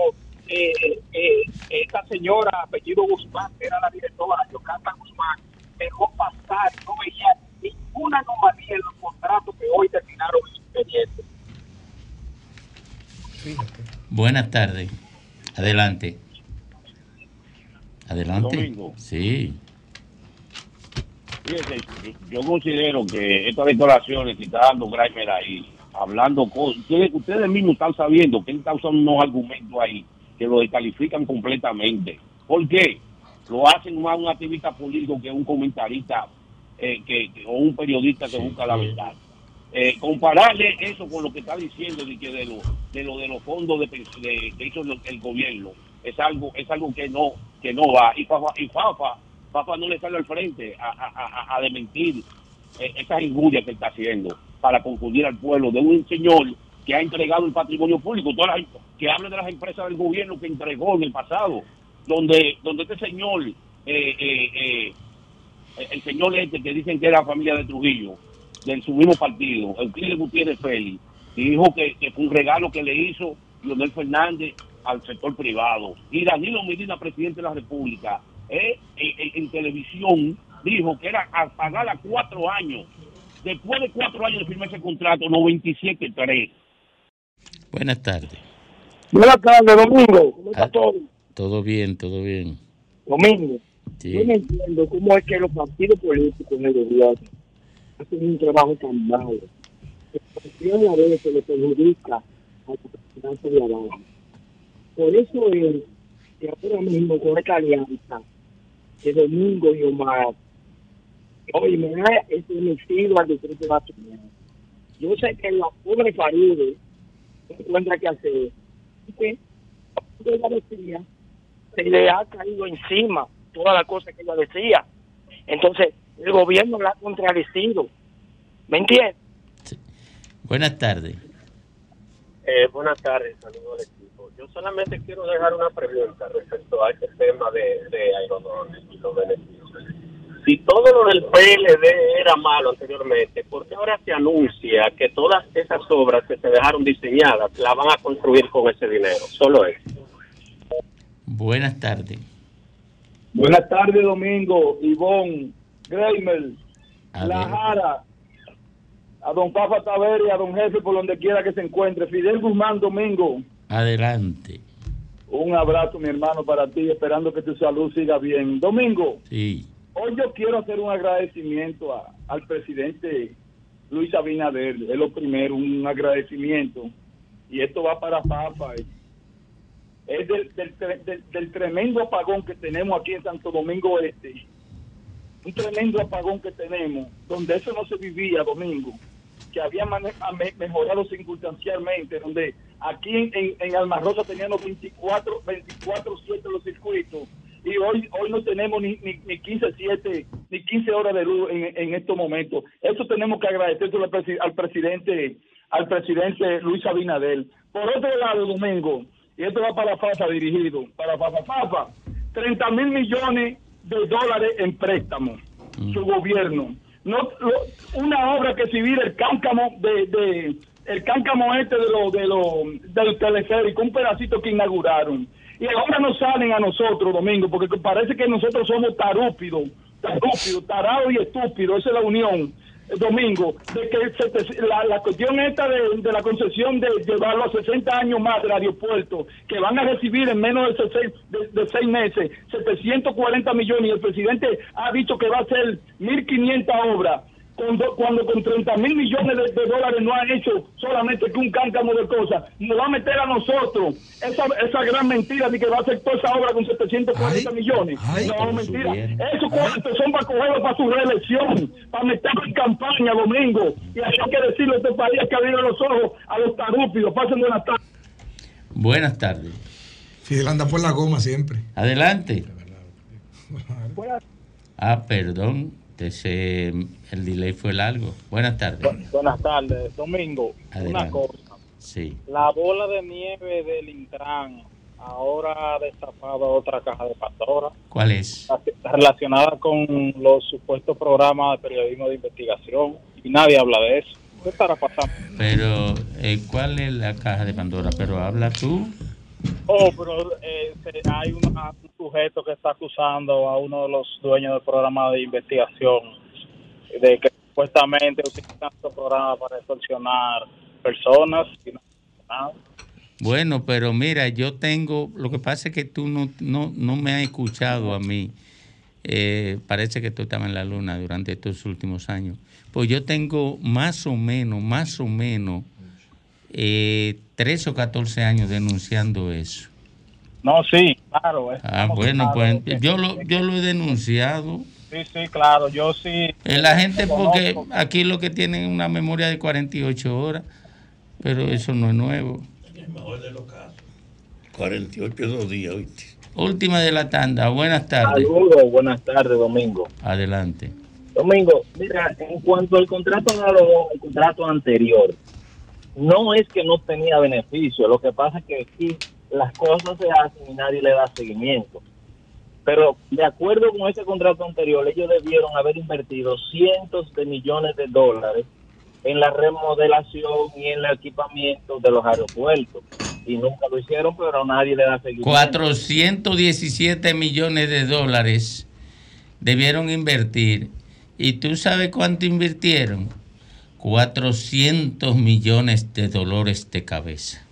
eh, eh, esta señora, apellido Guzmán, que era la directora, Yocasta Guzmán, dejó pasar, no veía ninguna anomalía en los contratos que hoy terminaron en su expediente. Buenas tardes. Adelante. Adelante. Sí. yo considero que estas declaraciones que está dando Grimer ahí, hablando cosas, ustedes, ustedes mismos están sabiendo que él está usando unos argumentos ahí que lo descalifican completamente. ¿Por qué? Lo hacen más un activista político que un comentarista eh, que, o un periodista que busca la verdad. Eh, compararle eso con lo que está diciendo de que de lo de, lo, de los fondos de, que hizo el gobierno es algo es algo que no que no va y Fafa y Fafa, Fafa no le sale al frente a, a, a, desmentir eh, esa injuria que está haciendo para confundir al pueblo de un señor que ha entregado el patrimonio público, que hable de las empresas del gobierno que entregó en el pasado, donde, donde este señor, eh, eh, el señor este que dicen que era familia de Trujillo, de su mismo partido, el Euclides Gutiérrez Félix, dijo que, fue un regalo que le hizo Leonel Fernández al sector privado. Y Danilo Medina, presidente de la República, eh, en, televisión dijo que era a pagar a cuatro años. Después de cuatro años de firmar ese contrato, 97-3. Buenas tardes. Buenas tardes, Domingo. ¿Cómo está ah, todo? Todo bien, todo bien. Domingo, yo no entiendo cómo es que los partidos políticos en el gobierno hacen un trabajo tan malo. Que a veces le perjudica a la de abajo. Por eso es que ahora mismo con esta alianza de Domingo y Omar, hoy me ha estremecido al distrito nacional. Yo sé que la pobre Faride encuentra que hacer. Que ella decía, se le ha caído encima toda la cosa que ella decía. Entonces, el gobierno la ha contradecido. ¿Me entiendes? Buenas tardes. Eh, buenas tardes, saludos al equipo. Yo solamente quiero dejar una pregunta respecto a este tema de, de aerodones y los beneficios. Si todo lo del PLD era malo anteriormente, ¿por qué ahora se anuncia que todas esas obras que se dejaron diseñadas las van a construir con ese dinero? Solo eso. Buenas tardes. Buenas tardes, Domingo, Ivonne, Greimer, La Jara, a don Papa Tavera y a don Jefe por donde quiera que se encuentre. Fidel Guzmán, Domingo. Adelante. Un abrazo, mi hermano, para ti, esperando que tu salud siga bien. Domingo. Sí. Hoy yo quiero hacer un agradecimiento al presidente Luis Abinader. Es lo primero, un agradecimiento. Y esto va para Papa. Es del, del tremendo apagón que tenemos aquí en Santo Domingo Este. Un tremendo apagón que tenemos, donde eso no se vivía, Domingo que había mejorado circunstancialmente, donde aquí en, en Almarrosa teníamos 24, 24 7 los circuitos y hoy hoy no tenemos ni, ni, 15 7 ni 15 horas de luz en, en estos momentos. Eso tenemos que agradecer al, presidente al presidente Luis Abinadel. Por otro lado, Domingo, y esto va para FAFA dirigido, para FAFA, FAFA, 30 mil millones de dólares en préstamos, su mm. gobierno no una obra que civil el cáncamo de, de el cáncamo este de lo, de lo, del teleférico, un pedacito que inauguraron. Y ahora nos salen a nosotros, Domingo, porque parece que nosotros somos tarúpidos, tarúpidos, tarados y estúpidos, esa es la unión. Domingo, de que la, cuestión esta de, de, la concesión de llevarlo a 60 años más del aeropuerto, que van a recibir en menos de seis, de, seis meses 740 millones y el presidente ha dicho que va a ser 1.500 obras cuando, cuando con 30 mil millones de, dólares no ha hecho solamente que un cántamo de cosas, nos va a meter a nosotros esa, esa gran mentira de que va a hacer toda esa obra con 740 millones. no, mentira. Esos cuartos son para cogerlo para su reelección, para meterlo en campaña domingo. Y hay que decirle a este país que abrir los ojos a los tarúpidos. Pasen buenas tardes. Buenas tardes. Fidel anda por la goma siempre. Adelante. Ah, perdón. Ese, el delay fue largo. Buenas tardes. buenas tardes. Domingo, una cosa. Sí. La bola de nieve del Intran ahora ha destapado otra caja de Pandora. ¿Cuál es? Relacionada con los supuestos programas de periodismo de investigación. Y nadie habla de eso. ¿Qué estará pasando? Pero, eh, ¿cuál es la caja de Pandora? Pero habla tú. Oh, pero eh, hay un sujeto que está acusando a uno de los dueños del programa de investigación de que supuestamente utilizan su programa para extorsionar personas. Bueno, pero mira, yo tengo, lo que pasa es que tú no, no, no me has escuchado a mí. Eh, parece que tú estabas en la luna durante estos últimos años. Pues yo tengo más o menos, más o menos, eh, 13 o 14 años denunciando eso. No, sí, claro. Ah, bueno, pues yo lo, yo lo he denunciado. Sí, sí, claro, yo sí. Eh, la gente, porque aquí lo que tienen es una memoria de 48 horas, pero eso no es nuevo. el mejor de los casos. 48 dos días, ¿oíste? Última de la tanda, buenas tardes. Saludos, buenas tardes, Domingo. Adelante. Domingo, mira, en cuanto al contrato el contrato anterior, no es que no tenía beneficio, lo que pasa es que aquí las cosas se hacen y nadie le da seguimiento. Pero de acuerdo con ese contrato anterior, ellos debieron haber invertido cientos de millones de dólares en la remodelación y en el equipamiento de los aeropuertos. Y nunca lo hicieron, pero nadie le da seguimiento. 417 millones de dólares debieron invertir. ¿Y tú sabes cuánto invirtieron? 400 millones de dolores de cabeza.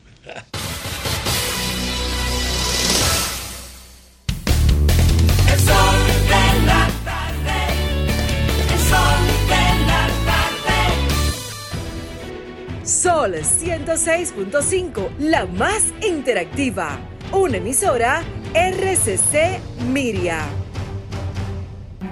Sol 106.5, la más interactiva. Una emisora RCC Miria.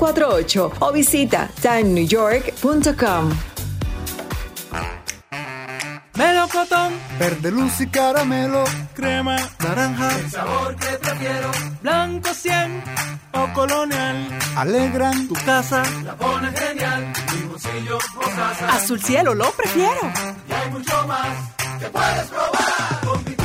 48 o visita timenewyork.com. Melocotón, verde luz y caramelo, crema, naranja, el sabor que prefiero, blanco 100 o colonial, alegran tu casa, la pones genial, mi bolsillo rosa, azul cielo lo prefiero. Y hay mucho más que puedes probar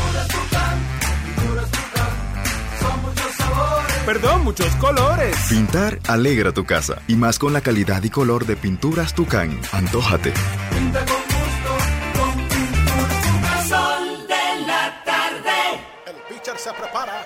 Perdón, muchos colores. Pintar alegra tu casa y más con la calidad y color de pinturas Tucán. Antójate. Pinta con gusto, con pinturas Tucán. Sol de la tarde. El pitcher se prepara,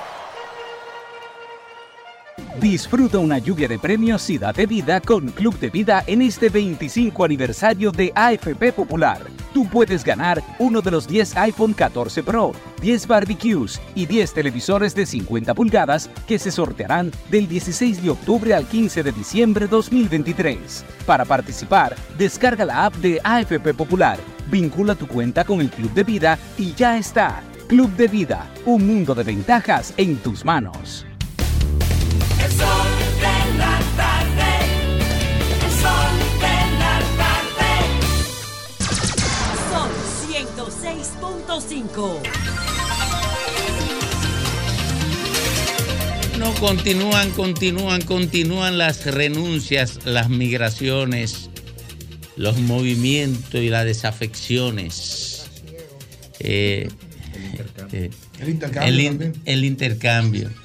Disfruta una lluvia de premios y date vida con Club de Vida en este 25 aniversario de AFP Popular. Tú puedes ganar uno de los 10 iPhone 14 Pro, 10 barbecues y 10 televisores de 50 pulgadas que se sortearán del 16 de octubre al 15 de diciembre 2023. Para participar, descarga la app de AFP Popular, vincula tu cuenta con el Club de Vida y ya está. Club de Vida, un mundo de ventajas en tus manos. 106.5. continúan, continúan, continúan las renuncias, las migraciones, los movimientos y las desafecciones. Eh, el intercambio. El, intercambio. El intercambio.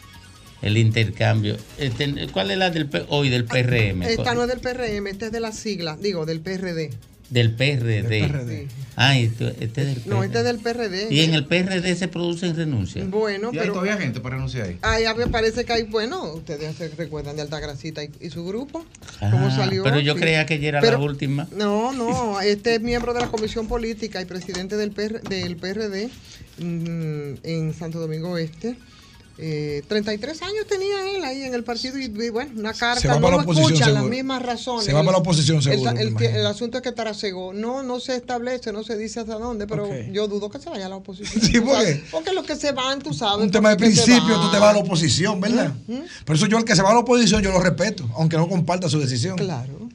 Este, ¿Cuál es la del hoy del PRM? Esta no es del PRM, esta es de la sigla, digo, del PRD. Del PRD. Ah, este, es del PRD. No, este es del PRD. ¿Y en el PRD se producen renuncias? Bueno, ¿Y hay todavía gente para renunciar ahí? Ahí me parece que hay, bueno, ustedes se recuerdan de Altagracita y, y su grupo. ¿Cómo ah, salió? Pero yo creía que ya era la última. No, no, este es miembro de la Comisión Política y presidente del, del PRD mm, en Santo Domingo Oeste. Eh, 33 años tenía él ahí en el partido y, bueno, una carta, no lo escuchan las mismas razones. Se va para la oposición seguro. El, asunto es que Tarasegó no, no se establece, no se dice hasta dónde, pero yo dudo que se vaya a la oposición. [laughs] Sí, porque, porque los que se van, tú sabes. Un tema de principio, tú te vas a la oposición, ¿verdad? Por eso yo el que se va a la oposición yo lo respeto, aunque no comparta su decisión. Claro.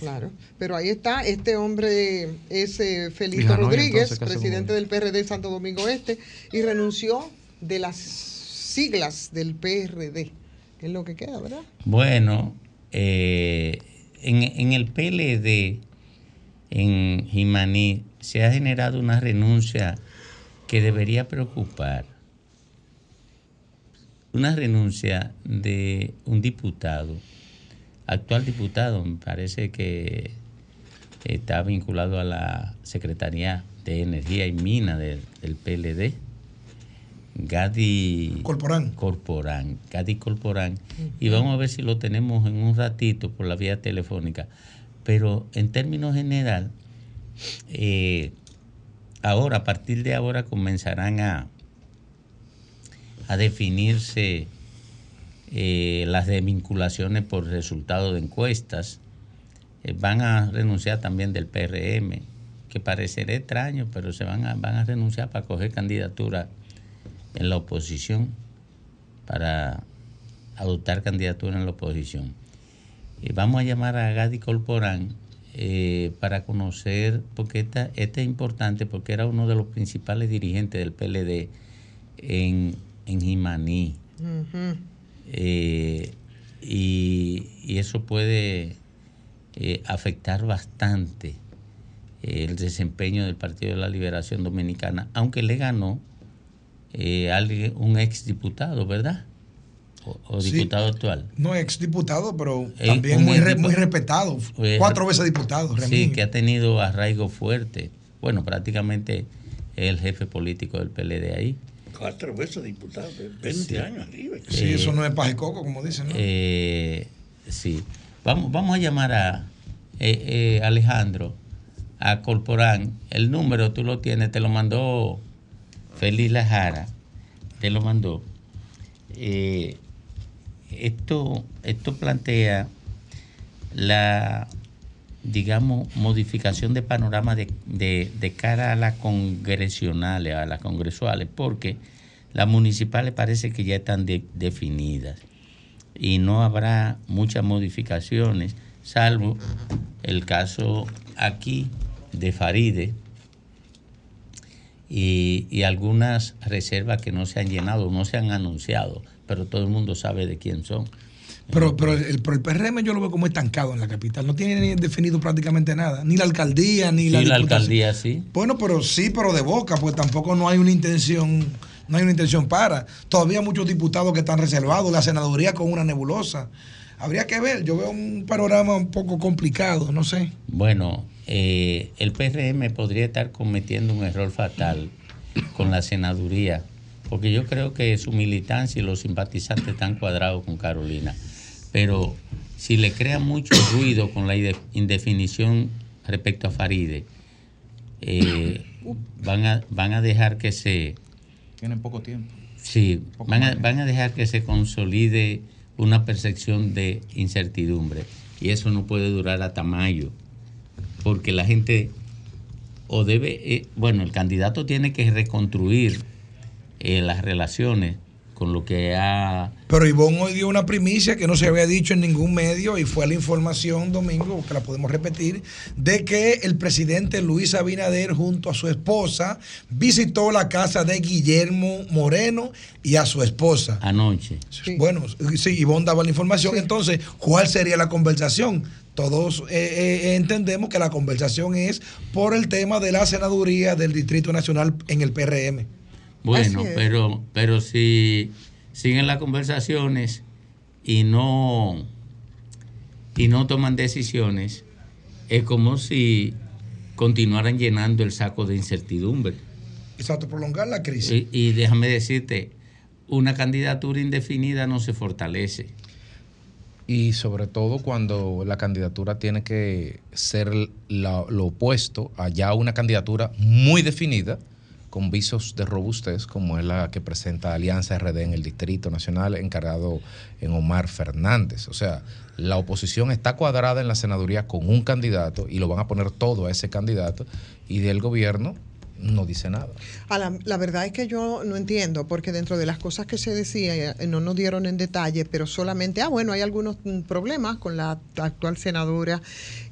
Claro, pero ahí está, este hombre es eh, Felipe Rodríguez, presidente del PRD Santo Domingo Este, y renunció de las siglas del PRD, que es lo que queda, ¿verdad? Bueno, eh, en, el PLD, en Jimaní, se ha generado una renuncia que debería preocupar. Una renuncia de un diputado, actual diputado, me parece que está vinculado a la Secretaría de Energía y Mina del PLD Gadi Corporán. Corporán, Gadi Corporán. Y vamos a ver si lo tenemos en un ratito por la vía telefónica. Pero en términos general, eh, ahora, a partir de ahora, comenzarán a, a definirse eh, las desvinculaciones por resultado de encuestas. Eh, van a renunciar también del PRM, que parecerá extraño, pero se van a, van a renunciar para coger candidatura en la oposición para adoptar candidatura en la oposición. y vamos a llamar a Gadi Colporán eh, para conocer, porque esta, este es importante, porque era uno de los principales dirigentes del PLD en, en Jimaní. Eh, y, eso puede eh, afectar bastante el desempeño del Partido de la Liberación Dominicana, aunque le ganó eh, alguien, un ex diputado, ¿verdad? O, diputado actual. No ex diputado, pero eh, también muy, muy respetado. Pues, cuatro veces diputado. Sí, que ha tenido arraigo fuerte. Bueno, prácticamente es el jefe político del PLD ahí. Cuatro veces diputado, 20 años arriba. Sí, eso no es paje coco, como dicen. ¿no? Eh, sí. Vamos, vamos a llamar a Alejandro, a Corporán. El número tú lo tienes, te lo mandó Félix Lajara te lo mandó. Eh, esto, esto plantea la, digamos, modificación de panorama de, cara a las congresionales, a las congresuales, porque las municipales parece que ya están definidas y no habrá muchas modificaciones, salvo el caso aquí de Faride, y, algunas reservas que no se han llenado, no se han anunciado, pero todo el mundo sabe de quién son. Pero, pero, el, PRM yo lo veo como estancado en la capital. No tiene ni definido prácticamente nada. Ni la alcaldía, ni la. Sí, la alcaldía, sí. Bueno, pero sí, pero de boca, pues tampoco no hay una intención, no hay una intención para. Todavía muchos diputados que están reservados, la senaduría con una nebulosa. Habría que ver, yo veo un panorama un poco complicado, no sé. Bueno, eh, el PRM podría estar cometiendo un error fatal con la senaduría, porque yo creo que su militancia y los simpatizantes están cuadrados con Carolina. Pero si le crea mucho ruido con la indefinición respecto a Faride, eh, van, a, van a dejar que se... Tienen poco tiempo. Sí, van a, van a dejar que se consolide una percepción de incertidumbre. Y eso no puede durar hasta mayo porque la gente o debe, eh, bueno, el candidato tiene que reconstruir eh, las relaciones con lo que ha... Pero Ivonne hoy dio una primicia que no se había dicho en ningún medio y fue la información, Domingo, que la podemos repetir, de que el presidente Luis Abinader junto a su esposa visitó la casa de Guillermo Moreno y a su esposa. Anoche. Bueno, sí, Ivonne daba la información. Entonces, ¿cuál sería la conversación? Todos eh, eh, entendemos que la conversación es por el tema de la senaduría del Distrito Nacional en el PRM. Bueno, pero, pero si siguen las conversaciones y no, y no toman decisiones, es como si continuaran llenando el saco de incertidumbre. Exacto, prolongar la crisis. Y, déjame decirte, una candidatura indefinida no se fortalece. Y sobre todo cuando la candidatura tiene que ser lo opuesto a ya una candidatura muy definida, con visos de robustez, como es la que presenta Alianza RD en el Distrito Nacional, encargado en Omar Fernández. O sea, la oposición está cuadrada en la senaduría con un candidato y lo van a poner todo a ese candidato, y del gobierno no dice nada. la, verdad es que yo no entiendo, porque dentro de las cosas que se decía, eh, no nos dieron en detalle, pero solamente, ah, bueno, hay algunos mm, problemas con la actual senadora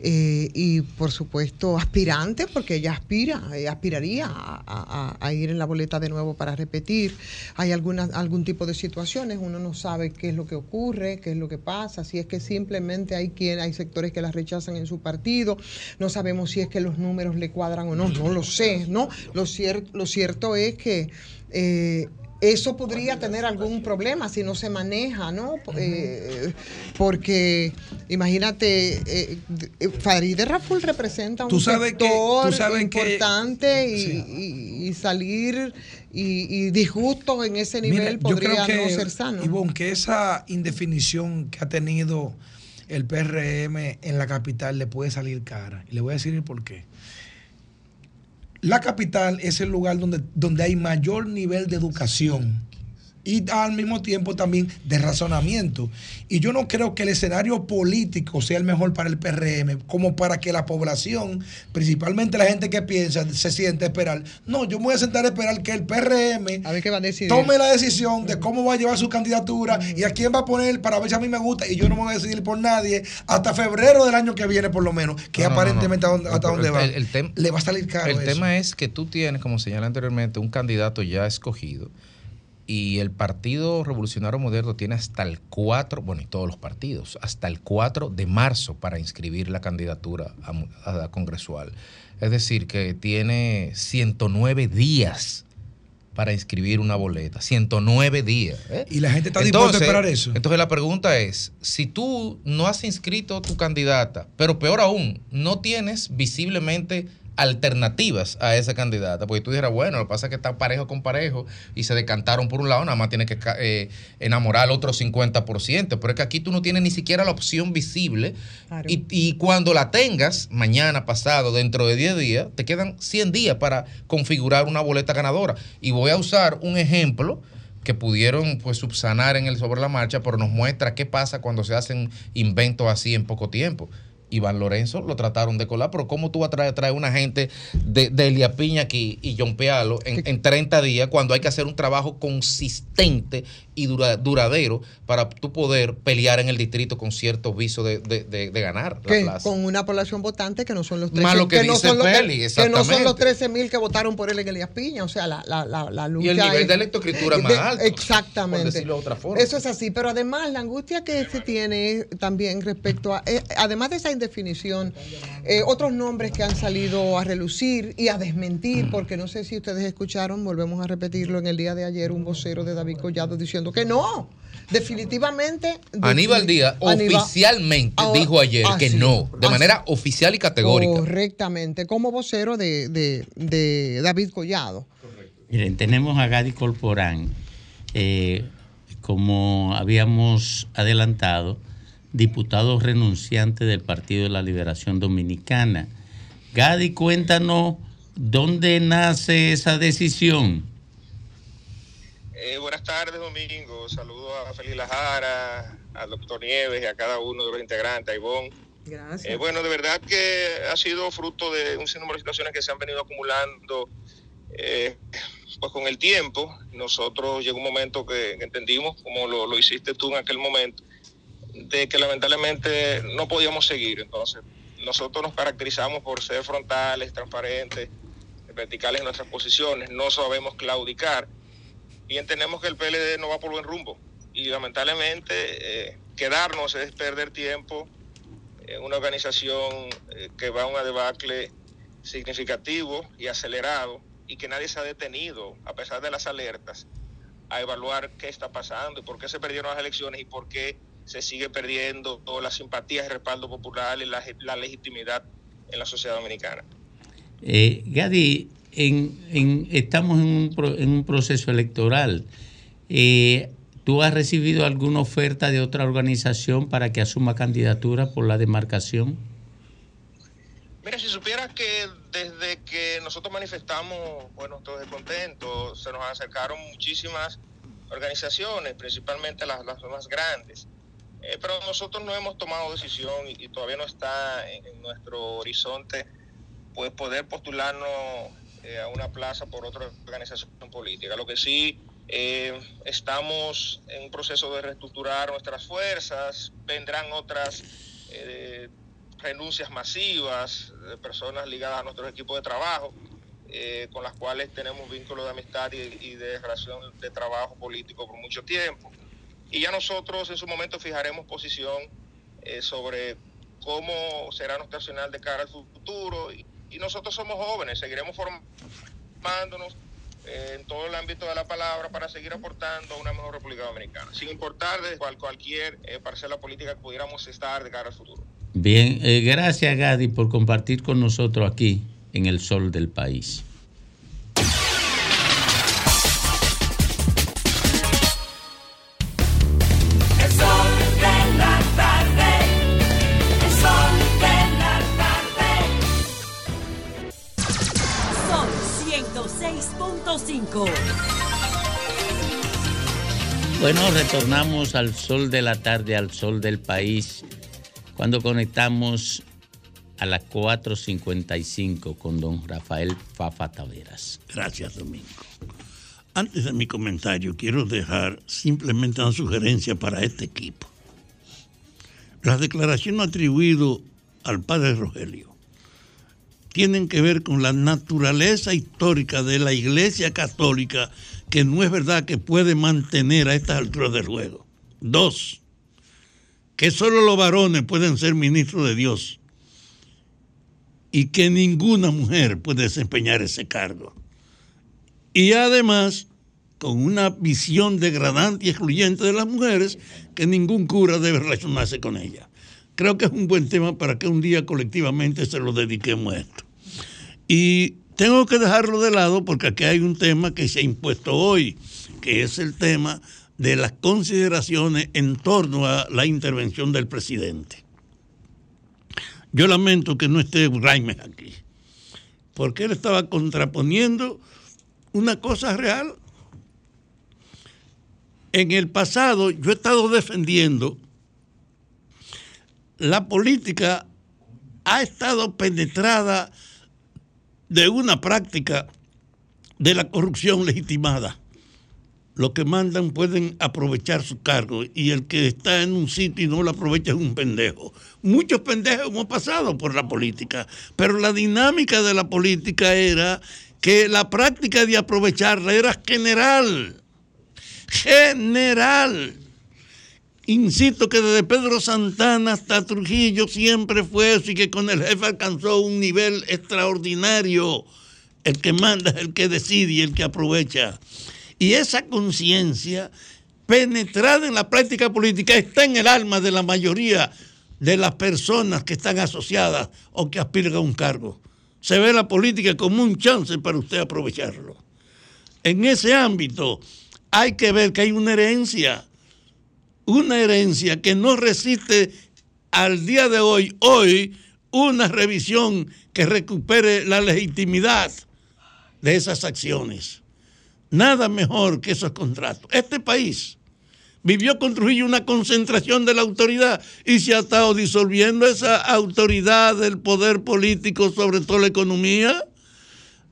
eh, y, por supuesto, aspirante, porque ella aspira, aspiraría a, ir en la boleta de nuevo para repetir. Hay alguna, algún tipo de situaciones, uno no sabe qué es lo que ocurre, qué es lo que pasa, si es que simplemente hay quien, hay sectores que la rechazan en su partido, no sabemos si es que los números le cuadran o no, no lo sé, ¿no? Lo, lo cierto es que eh, eso podría tener algún problema si no se maneja, ¿no? Eh, porque imagínate, eh, Farideh Raful representa un sector importante y, salir y, disgusto en ese nivel podría no ser sano. Ivonne, que esa indefinición que ha tenido el PRM en la capital le puede salir cara. Y le voy a decir por qué la capital es el lugar donde, donde hay mayor nivel de educación y al mismo tiempo también de razonamiento. Y yo no creo que el escenario político sea el mejor para el PRM, como para que la población, principalmente la gente que piensa, se siente a esperar. No, yo me voy a sentar a esperar que el PRM tome la decisión de cómo va a llevar su candidatura y a quién va a poner para ver si a mí me gusta. Y yo no me voy a decidir por nadie hasta febrero del año que viene, por lo menos, que aparentemente hasta dónde va. Le va a salir caro. El tema es que tú tienes, como señala anteriormente, un candidato ya escogido y el Partido Revolucionario Moderno tiene hasta el 4, bueno, y todos los partidos, hasta el 4 de marzo para inscribir la candidatura a, la congresual. Es decir, que tiene 109 días para inscribir una boleta. 109 días. ¿eh? Y la gente está dispuesta a esperar eso. Entonces la pregunta es, si tú no has inscrito tu candidata, pero peor aún, no tienes visiblemente alternativas a esa candidata. Porque tú dijeras, bueno, lo que pasa es que está parejo con parejo y se decantaron por un lado, nada más tiene que eh, enamorar al otro 50%. Pero es que aquí tú no tienes ni siquiera la opción visible. Y, y, cuando la tengas, mañana, pasado, dentro de 10 días, te quedan 100 días para configurar una boleta ganadora. Y voy a usar un ejemplo que pudieron pues subsanar en el sobre la marcha, pero nos muestra qué pasa cuando se hacen inventos así en poco tiempo. Iván Lorenzo lo trataron de colar, pero ¿cómo tú vas a traer, traer una gente de, de Elia Piña aquí y John Pealo en, en, 30 días cuando hay que hacer un trabajo consistente y duradero para tú poder pelear en el distrito con ciertos visos de, de, de, ganar la plaza. Con una población votante que no son los 13 que, no son los, que, no son los 13 mil que votaron por él en Elías Piña. O sea, la, la, la, lucha. Y el nivel de electoescritura más alto. Exactamente. Eso es así. Pero además, la angustia que se tiene también respecto a. Eh, además de esa indefinición, eh, otros nombres que han salido a relucir y a desmentir, porque no sé si ustedes escucharon, volvemos a repetirlo en el día de ayer, un vocero de David Collado diciendo que no. Definitivamente. Aníbal Díaz oficialmente dijo ayer que no, de manera oficial y categórica. Correctamente, como vocero de, David Collado. Miren, tenemos a Gadi Corporán, eh, como habíamos adelantado, diputado renunciante del Partido de la Liberación Dominicana. Gadi, cuéntanos dónde nace esa decisión. Eh, buenas tardes, Domingo. Saludos a Feliz Lajara, al doctor Nieves y a cada uno de los integrantes, a Ivonne. Gracias. Eh, bueno, de verdad que ha sido fruto de un sinnúmero de situaciones que se han venido acumulando, eh, pues con el tiempo, nosotros llegó un momento que, entendimos, como lo, lo, hiciste tú en aquel momento, de que lamentablemente no podíamos seguir. Entonces, nosotros nos caracterizamos por ser frontales, transparentes, verticales en nuestras posiciones, no sabemos claudicar y entendemos que el PLD no va por buen rumbo. Y lamentablemente eh, quedarnos es perder tiempo en una organización eh, que va a un debacle significativo y acelerado y que nadie se ha detenido, a pesar de las alertas, a evaluar qué está pasando y por qué se perdieron las elecciones y por qué se sigue perdiendo toda la simpatía y respaldo popular y la, legitimidad en la sociedad dominicana. Eh, Gadi, en, estamos en un, en un, proceso electoral. Eh, ¿Tú has recibido alguna oferta de otra organización para que asuma candidatura por la demarcación? Mira, si supieras que desde que nosotros manifestamos, bueno, todo descontento, se nos acercaron muchísimas organizaciones, principalmente las, las más grandes. Eh, pero nosotros no hemos tomado decisión y, todavía no está en, nuestro horizonte pues poder postularnos eh, a una plaza por otra organización política. Lo que sí eh, estamos en un proceso de reestructurar nuestras fuerzas, vendrán otras renuncias masivas de personas ligadas a nuestros equipos de trabajo. con las cuales tenemos vínculos de amistad y, y de relación de trabajo político por mucho tiempo y ya nosotros en su momento fijaremos posición eh, sobre cómo será nuestro accionar de cara al futuro y, nosotros somos jóvenes, seguiremos formándonos eh, en todo el ámbito de la palabra para seguir aportando a una mejor República Dominicana, sin importar de cual, cualquier eh, parcela política que pudiéramos estar de cara al futuro. Bien, gracias Gadi por compartir con nosotros aquí en el sol del país. Bueno, retornamos al sol de la tarde, al sol del país, cuando conectamos a las 4.55 con don Rafael Fafa Taveras. Gracias, Domingo. Antes de mi comentario, quiero dejar simplemente una sugerencia para este equipo. Las declaraciones atribuidas al padre Rogelio tienen que ver con la naturaleza histórica de la Iglesia Católica, que no es verdad que puede mantener a estas alturas del juego. Dos, que solo los varones pueden ser ministros de Dios y que ninguna mujer puede desempeñar ese cargo. Y además, con una visión degradante y excluyente de las mujeres, que ningún cura debe relacionarse con ellas. Creo que es un buen tema para que un día colectivamente se lo dediquemos a esto. Y tengo que dejarlo de lado porque aquí hay un tema que se ha impuesto hoy, que es el tema de las consideraciones en torno a la intervención del presidente. Yo lamento que no esté Raimes aquí, porque él estaba contraponiendo una cosa real. En el pasado yo he estado defendiendo la política ha estado penetrada de una práctica de la corrupción legitimada. Los que mandan pueden aprovechar su cargo y el que está en un sitio y no lo aprovecha es un pendejo. Muchos pendejos hemos pasado por la política, pero la dinámica de la política era que la práctica de aprovecharla era general. General. Insisto que desde Pedro Santana hasta Trujillo siempre fue eso y que con el jefe alcanzó un nivel extraordinario. El que manda el que decide y el que aprovecha. Y esa conciencia penetrada en la práctica política está en el alma de la mayoría de las personas que están asociadas o que aspiran a un cargo. Se ve la política como un chance para usted aprovecharlo. En ese ámbito hay que ver que hay una herencia una herencia que no resiste al día de hoy, hoy, una revisión que recupere la legitimidad de esas acciones. Nada mejor que esos contratos. Este país vivió con Trujillo una concentración de la autoridad y se ha estado disolviendo esa autoridad del poder político, sobre todo la economía.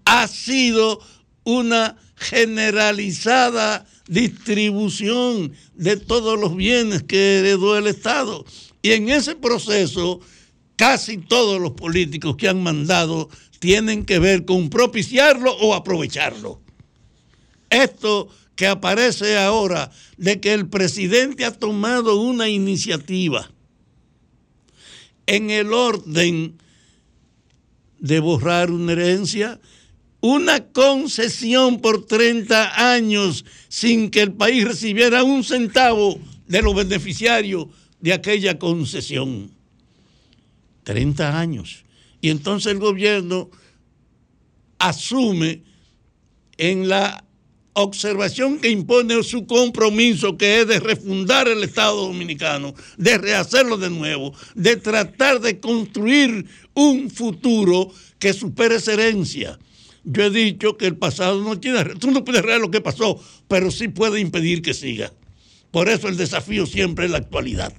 Ha sido una generalizada distribución de todos los bienes que heredó el Estado. Y en ese proceso, casi todos los políticos que han mandado tienen que ver con propiciarlo o aprovecharlo. Esto que aparece ahora de que el presidente ha tomado una iniciativa en el orden de borrar una herencia, una concesión por 30 años sin que el país recibiera un centavo de los beneficiarios de aquella concesión. 30 años. Y entonces el gobierno asume en la observación que impone su compromiso, que es de refundar el Estado dominicano, de rehacerlo de nuevo, de tratar de construir un futuro que supere esa herencia. Yo he dicho que el pasado no tiene, tú no puedes arreglar lo que pasó, pero sí puede impedir que siga. Por eso el desafío siempre es la actualidad.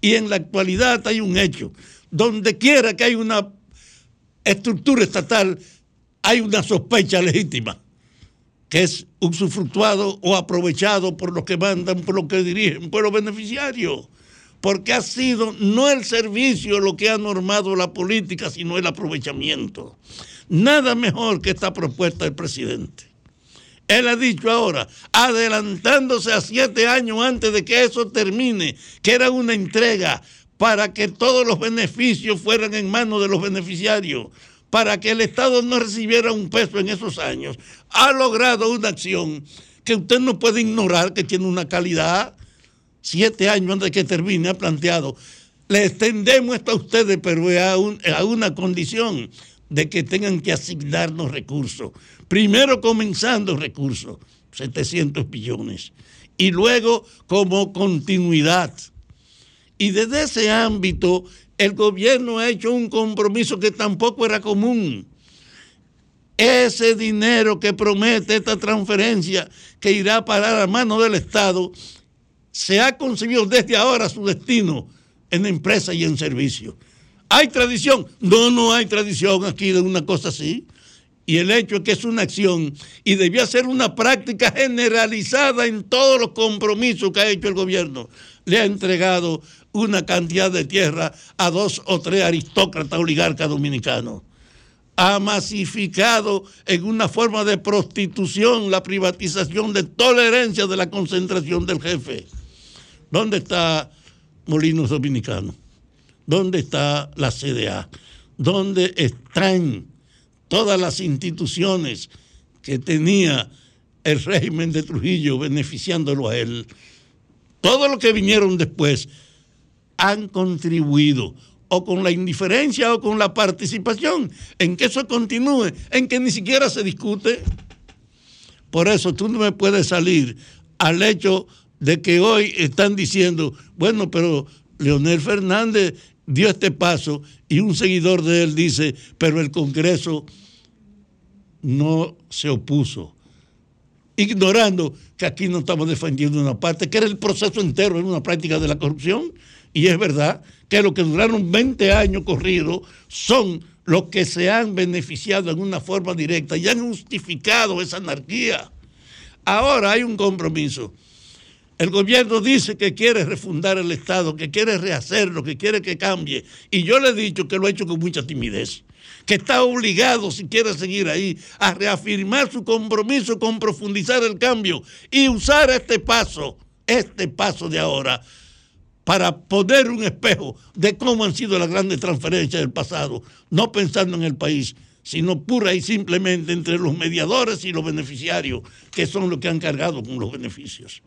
Y en la actualidad hay un hecho. Donde quiera que hay una estructura estatal, hay una sospecha legítima que es usufructuado o aprovechado por los que mandan, por los que dirigen, por los beneficiarios. Porque ha sido no el servicio lo que ha normado la política, sino el aprovechamiento. Nada mejor que esta propuesta del presidente. Él ha dicho ahora, adelantándose a siete años antes de que eso termine, que era una entrega para que todos los beneficios fueran en manos de los beneficiarios para que el Estado no recibiera un peso en esos años, ha logrado una acción que usted no puede ignorar, que tiene una calidad. Siete años antes de que termine, ha planteado. Le extendemos esto a ustedes, pero a, a una condición de que tengan que asignarnos recursos. Primero comenzando recursos, 700 billones, y luego como continuidad. Y desde ese ámbito el gobierno ha hecho un compromiso que tampoco era común. Ese dinero que promete esta transferencia que irá a parar a mano del Estado, se ha concebido desde ahora su destino en empresa y en servicio. ¿Hay tradición? No, no hay tradición aquí de una cosa así. Y el hecho es que es una acción y debía ser una práctica generalizada en todos los compromisos que ha hecho el gobierno. Le ha entregado una cantidad de tierra a dos o tres aristócratas oligarcas dominicanos. Ha masificado en una forma de prostitución la privatización de tolerancia de la concentración del jefe. ¿Dónde está Molinos Dominicanos? ¿Dónde está la CDA? ¿Dónde están todas las instituciones que tenía el régimen de Trujillo beneficiándolo a él? Todos los que vinieron después han contribuido o con la indiferencia o con la participación en que eso continúe, en que ni siquiera se discute. Por eso tú no me puedes salir al hecho de que hoy están diciendo, bueno, pero Leonel Fernández dio este paso y un seguidor de él dice, pero el Congreso no se opuso, ignorando que aquí no estamos defendiendo una parte, que era el proceso entero, en una práctica de la corrupción, y es verdad que los que duraron 20 años corridos son los que se han beneficiado en una forma directa y han justificado esa anarquía. Ahora hay un compromiso. El gobierno dice que quiere refundar el Estado, que quiere rehacerlo, que quiere que cambie. Y yo le he dicho que lo ha hecho con mucha timidez, que está obligado, si quiere seguir ahí, a reafirmar su compromiso con profundizar el cambio y usar este paso, este paso de ahora, para poner un espejo de cómo han sido las grandes transferencias del pasado, no pensando en el país, sino pura y simplemente entre los mediadores y los beneficiarios, que son los que han cargado con los beneficios.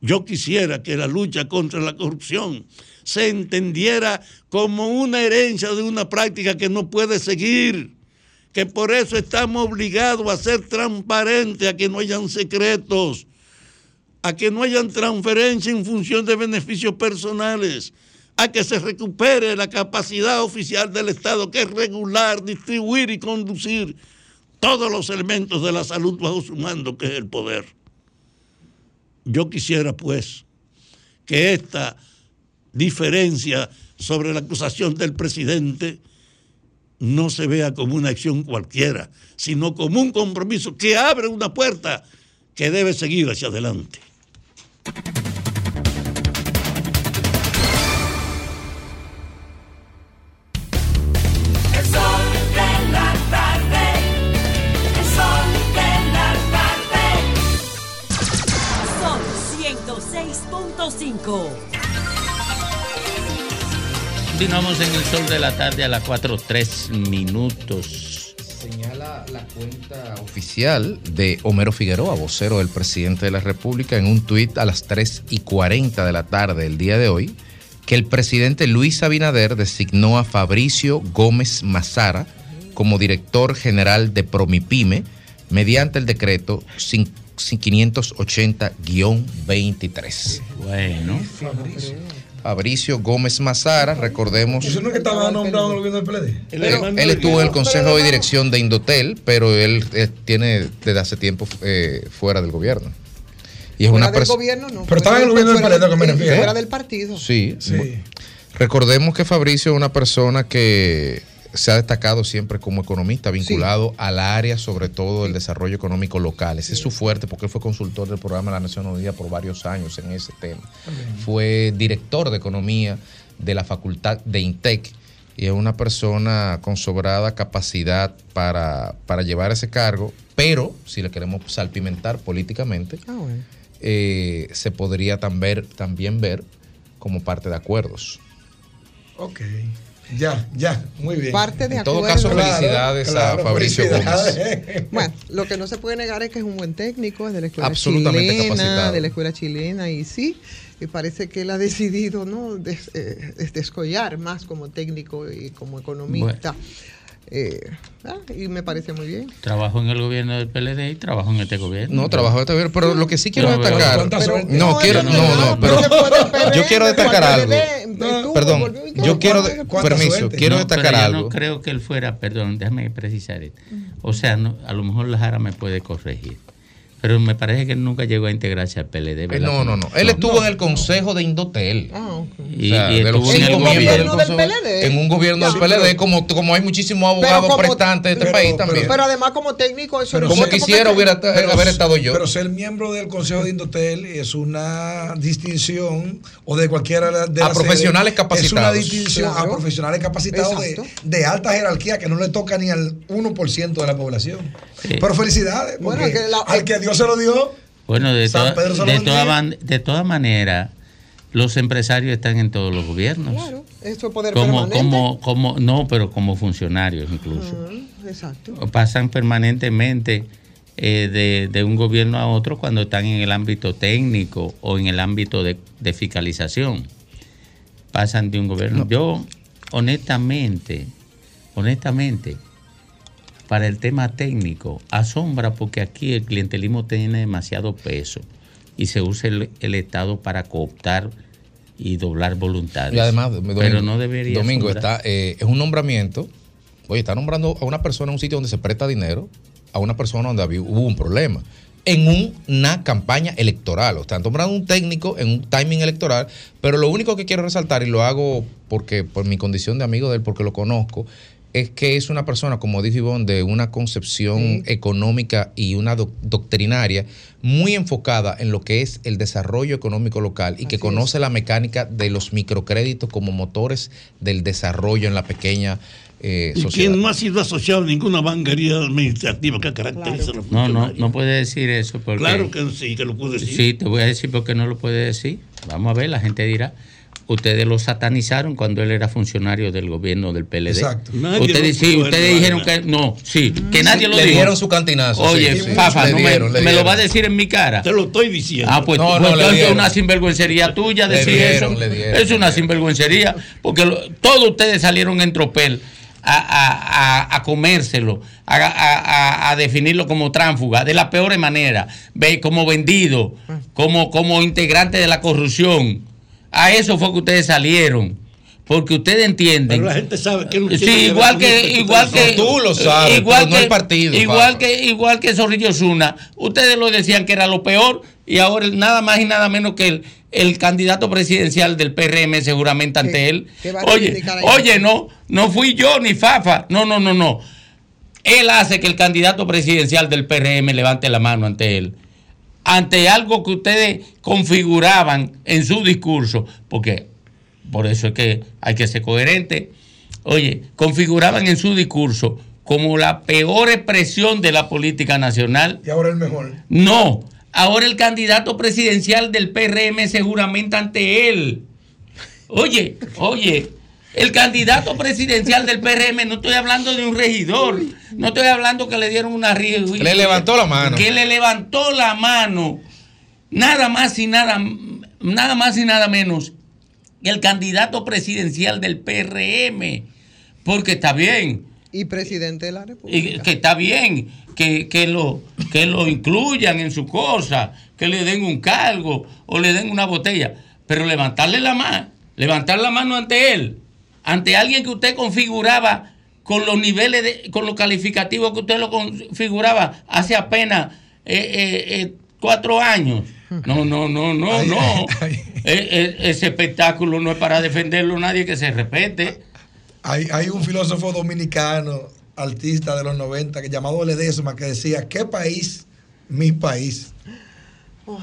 Yo quisiera que la lucha contra la corrupción se entendiera como una herencia de una práctica que no puede seguir, que por eso estamos obligados a ser transparentes, a que no hayan secretos, a que no hayan transferencia en función de beneficios personales, a que se recupere la capacidad oficial del Estado, que es regular, distribuir y conducir todos los elementos de la salud bajo su mando, que es el poder. Yo quisiera, pues, que esta diferencia sobre la acusación del presidente no se vea como una acción cualquiera, sino como un compromiso que abre una puerta que debe seguir hacia adelante. Continuamos en el sol de la tarde a las 4.3 minutos. Señala la cuenta oficial de Homero Figueroa, vocero del presidente de la República, en un tuit a las 3 y 40 de la tarde del día de hoy, que el presidente Luis Abinader designó a Fabricio Gómez Mazara como director general de Promipyme mediante el decreto 580-23. Bueno. Fabricio Gómez Mazara, recordemos. Eso no es que estaba nombrado en el gobierno del PLD. Pero él estuvo en el consejo de dirección de Indotel, pero él, eh, tiene desde hace tiempo eh, fuera del gobierno. Y es Fuera una del persona. gobierno, no. Pero estaba en el gobierno del PLD, que me refiero. Fuera del partido. Sí. Sí. Recordemos que Fabricio es una persona que se ha destacado siempre como economista, vinculado al área, sobre todo del desarrollo económico local. Ese es su fuerte porque él fue consultor del programa de la Nación Unida por varios años en ese tema. Fue director de economía de la facultad de INTEC y es una persona con sobrada capacidad para, para llevar ese cargo, pero si le queremos salpimentar políticamente, Ah, bueno. eh, se podría tam- ver- también ver como parte de acuerdos. Ok. Ya, ya, muy bien. Parte de En todo acuerdo. caso, felicidades a Fabricio felicidades. Bueno, lo que no se puede negar es que es un buen técnico, es de la escuela Absolutamente chilena, capacitado. de la escuela chilena y sí, y parece que él ha decidido no Des- eh, des- descollar más como técnico y como economista. Eh, ah, y me parece muy bien. Trabajo en el gobierno del PLD y trabajo en este gobierno. No, trabajo en este gobierno, pero lo que sí quiero Pero- destacar. No, No, quiero, no, no, no, no, pero [laughs] yo quiero destacar algo. estuvo, Perdón, yo quiero, ¿Cuánta permiso, suerte? quiero destacar yo algo. no creo que él fuera, perdón, déjame precisar esto. O sea, no, a lo mejor Lajara me puede corregir. Pero me parece que él nunca llegó a integrarse al PLD. Eh, ¿verdad? No, no, no. Él estuvo en el consejo de Indotel. Ah, Y- O sea, y de los estuvo en el gobierno del PLD. En un gobierno Ya. del PLD, como, como hay muchísimos abogados como- prestantes de este pero- país pero- también. Pero además como técnico eso no Como sé, quisiera hubiera haber estado yo. Pero ser miembro del Consejo de Indotel es una distinción, o de cualquiera de A las profesionales sedes, Es una capacitados. distinción Claro. a profesionales capacitados de, alta jerarquía que no le toca ni al 1% de la población. Sí. Pero felicidades, Bueno, que la- al que Dios se lo dio, Bueno, de, toda- de, toda man- de todas maneras, los empresarios están en todos los gobiernos. Claro, eso es poder Como, permanente. como, como, no, pero como funcionarios incluso. Ah, exacto. Pasan permanentemente eh, de, de un gobierno a otro cuando están en el ámbito técnico o en el ámbito de, de fiscalización. Pasan de un gobierno. Yo, honestamente, honestamente, para el tema técnico, asombra porque aquí el clientelismo tiene demasiado peso y se usa el, el Estado para cooptar y doblar voluntades. Y además, Domingo, pero no debería Domingo está, eh, es un nombramiento. Oye, está nombrando a una persona en un sitio donde se presta dinero, a una persona donde había- hubo un problema. En un- una campaña electoral. O sea, están nombrando un técnico en un timing electoral. Pero lo único que quiero resaltar, y lo hago porque por mi condición de amigo de él, porque lo conozco, es que es una persona, como dijo Ivonne, de una concepción económica y una doc- doctrinaria muy enfocada en lo que es el desarrollo económico local y que conoce la mecánica de los microcréditos como motores del desarrollo en la pequeña eh, Y sociedad. quien no ha sido asociado a ninguna banquería administrativa que caracteriza a los No, no, no puede decir eso porque... Claro que sí, que lo puede decir. Sí, te voy a decir por qué no lo puede decir. Vamos a ver, la gente dirá, ustedes lo satanizaron cuando él era funcionario del gobierno del PLD. Exacto. Nadie Ustedes, lo sí, ustedes dijeron que no, sí, que nadie lo le dijo. dieron su cantinazo. Oye, sí, sí. Fafa, Le no me- dieron, le me, lo va a decir en mi cara. Te lo estoy diciendo. Ah, pues, No, pues le es dieron. una sinvergüencería tuya Le decir dieron, eso. le dieron, es le una sinvergüencería, porque lo- todos ustedes salieron en tropel a, a- a- a comérselo, a, a- a- a definirlo como tránfuga, de la peor manera, ve, como vendido, como, como integrante de la corrupción. A eso fue que ustedes salieron. Porque ustedes entienden. Pero la gente sabe que no Sí, igual que, igual que. Tú lo sabes, igual pero no que, el partido, Igual que, igual que Zorrillo Zuna. Ustedes lo decían que era lo peor y ahora nada más y nada menos que el, el candidato presidencial del PRM seguramente ante él. Oye, oye, no, no fui yo ni Fafa. No, no, no, no. Él hace que el candidato presidencial del PRM levante la mano ante él. Ante algo que ustedes configuraban en su discurso, porque por eso es que hay que ser coherente. Oye, configuraban en su discurso como la peor expresión de la política nacional. Y ahora el mejor. No, ahora el candidato presidencial del PRM seguramente ante él. Oye, oye, el candidato presidencial del PRM, no estoy hablando de un regidor, no estoy hablando que le dieron una Le levantó la mano. Que le levantó la mano. Nada más y nada, nada más y nada menos que el candidato presidencial del PRM. Porque está bien. Y presidente de la República. Que está bien que, que, lo, que lo incluyan en su cosa, que le den un cargo o le den una botella. Pero levantarle la mano, levantar la mano ante él ante alguien que usted configuraba con los niveles, de, con los calificativos que usted lo configuraba hace apenas eh, eh, eh, cuatro años. No, no, no, no, no. ese espectáculo no es para defenderlo nadie que se respete. Hay, hay un filósofo dominicano, artista de los 90, que llamado Ledesma, que decía, ¿qué país? Mi país. Oh.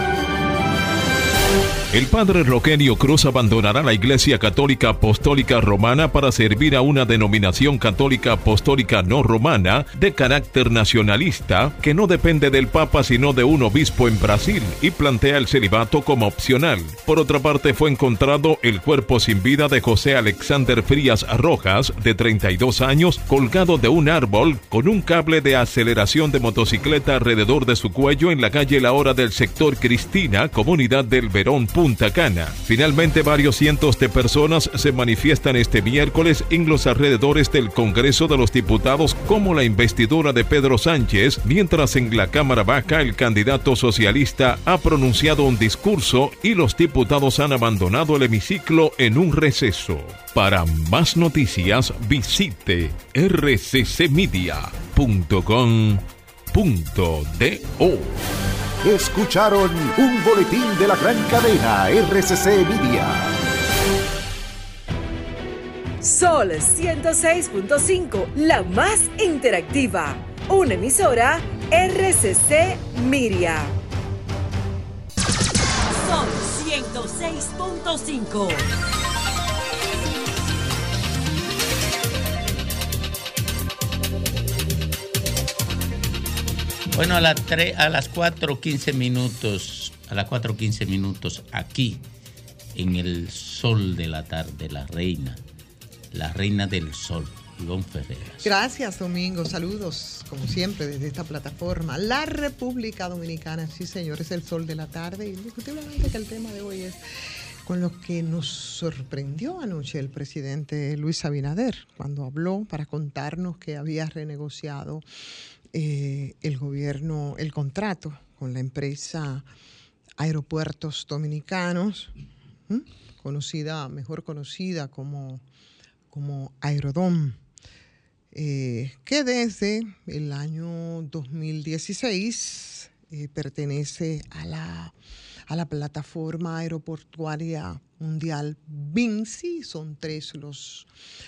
El padre Rogelio Cruz abandonará la Iglesia Católica Apostólica Romana para servir a una denominación católica apostólica no romana de carácter nacionalista que no depende del Papa sino de un obispo en Brasil y plantea el celibato como opcional. Por otra parte, fue encontrado el cuerpo sin vida de José Alexander Frías Rojas, de 32 años, colgado de un árbol con un cable de aceleración de motocicleta alrededor de su cuello en la calle La Hora del sector Cristina, comunidad del Verón Punta Cana. Finalmente, varios cientos de personas se manifiestan este miércoles en los alrededores del Congreso de los Diputados como la investidura de Pedro Sánchez, mientras en la Cámara Baja el candidato socialista ha pronunciado un discurso y los diputados han abandonado el hemiciclo en un receso. Para más noticias, visite rccmedia.com.do. Escucharon un boletín de la gran cadena RCC Media. Sol 106.5, la más interactiva. Una emisora RCC Miria. Sol 106.5. Bueno, a, las 3, a las 4.15 minutos, a las 4.15 minutos aquí, en el sol de la tarde, la reina, la reina del sol, Ivonne Ferreras. Gracias, Domingo. Saludos, como siempre, desde esta plataforma. La República Dominicana, sí, señor, es el sol de la tarde. Indiscutiblemente que el tema de hoy es con lo que nos sorprendió anoche el presidente Luis Abinader cuando habló para contarnos que había renegociado eh, el gobierno el contrato con la empresa Aeropuertos Dominicanos, conocida, mejor conocida como, como Aerodom, eh, que desde el año 2016 eh, pertenece a la a la plataforma aeroportuaria mundial BINSI. Son tres los,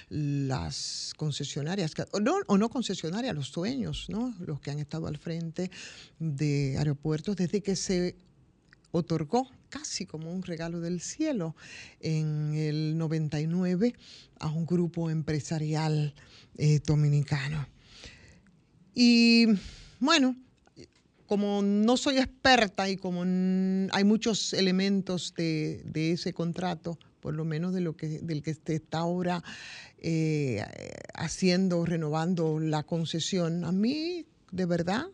las concesionarias, o, no, o no concesionarias, los dueños, ¿no? los que han estado al frente de aeropuertos desde que se otorgó casi como un regalo del cielo en el 99 a un grupo empresarial eh, dominicano. Y bueno, como no soy experta y como hay muchos elementos de, ese contrato, por lo menos de lo que, del que se está ahora eh, haciendo, renovando la concesión, a mí de verdad.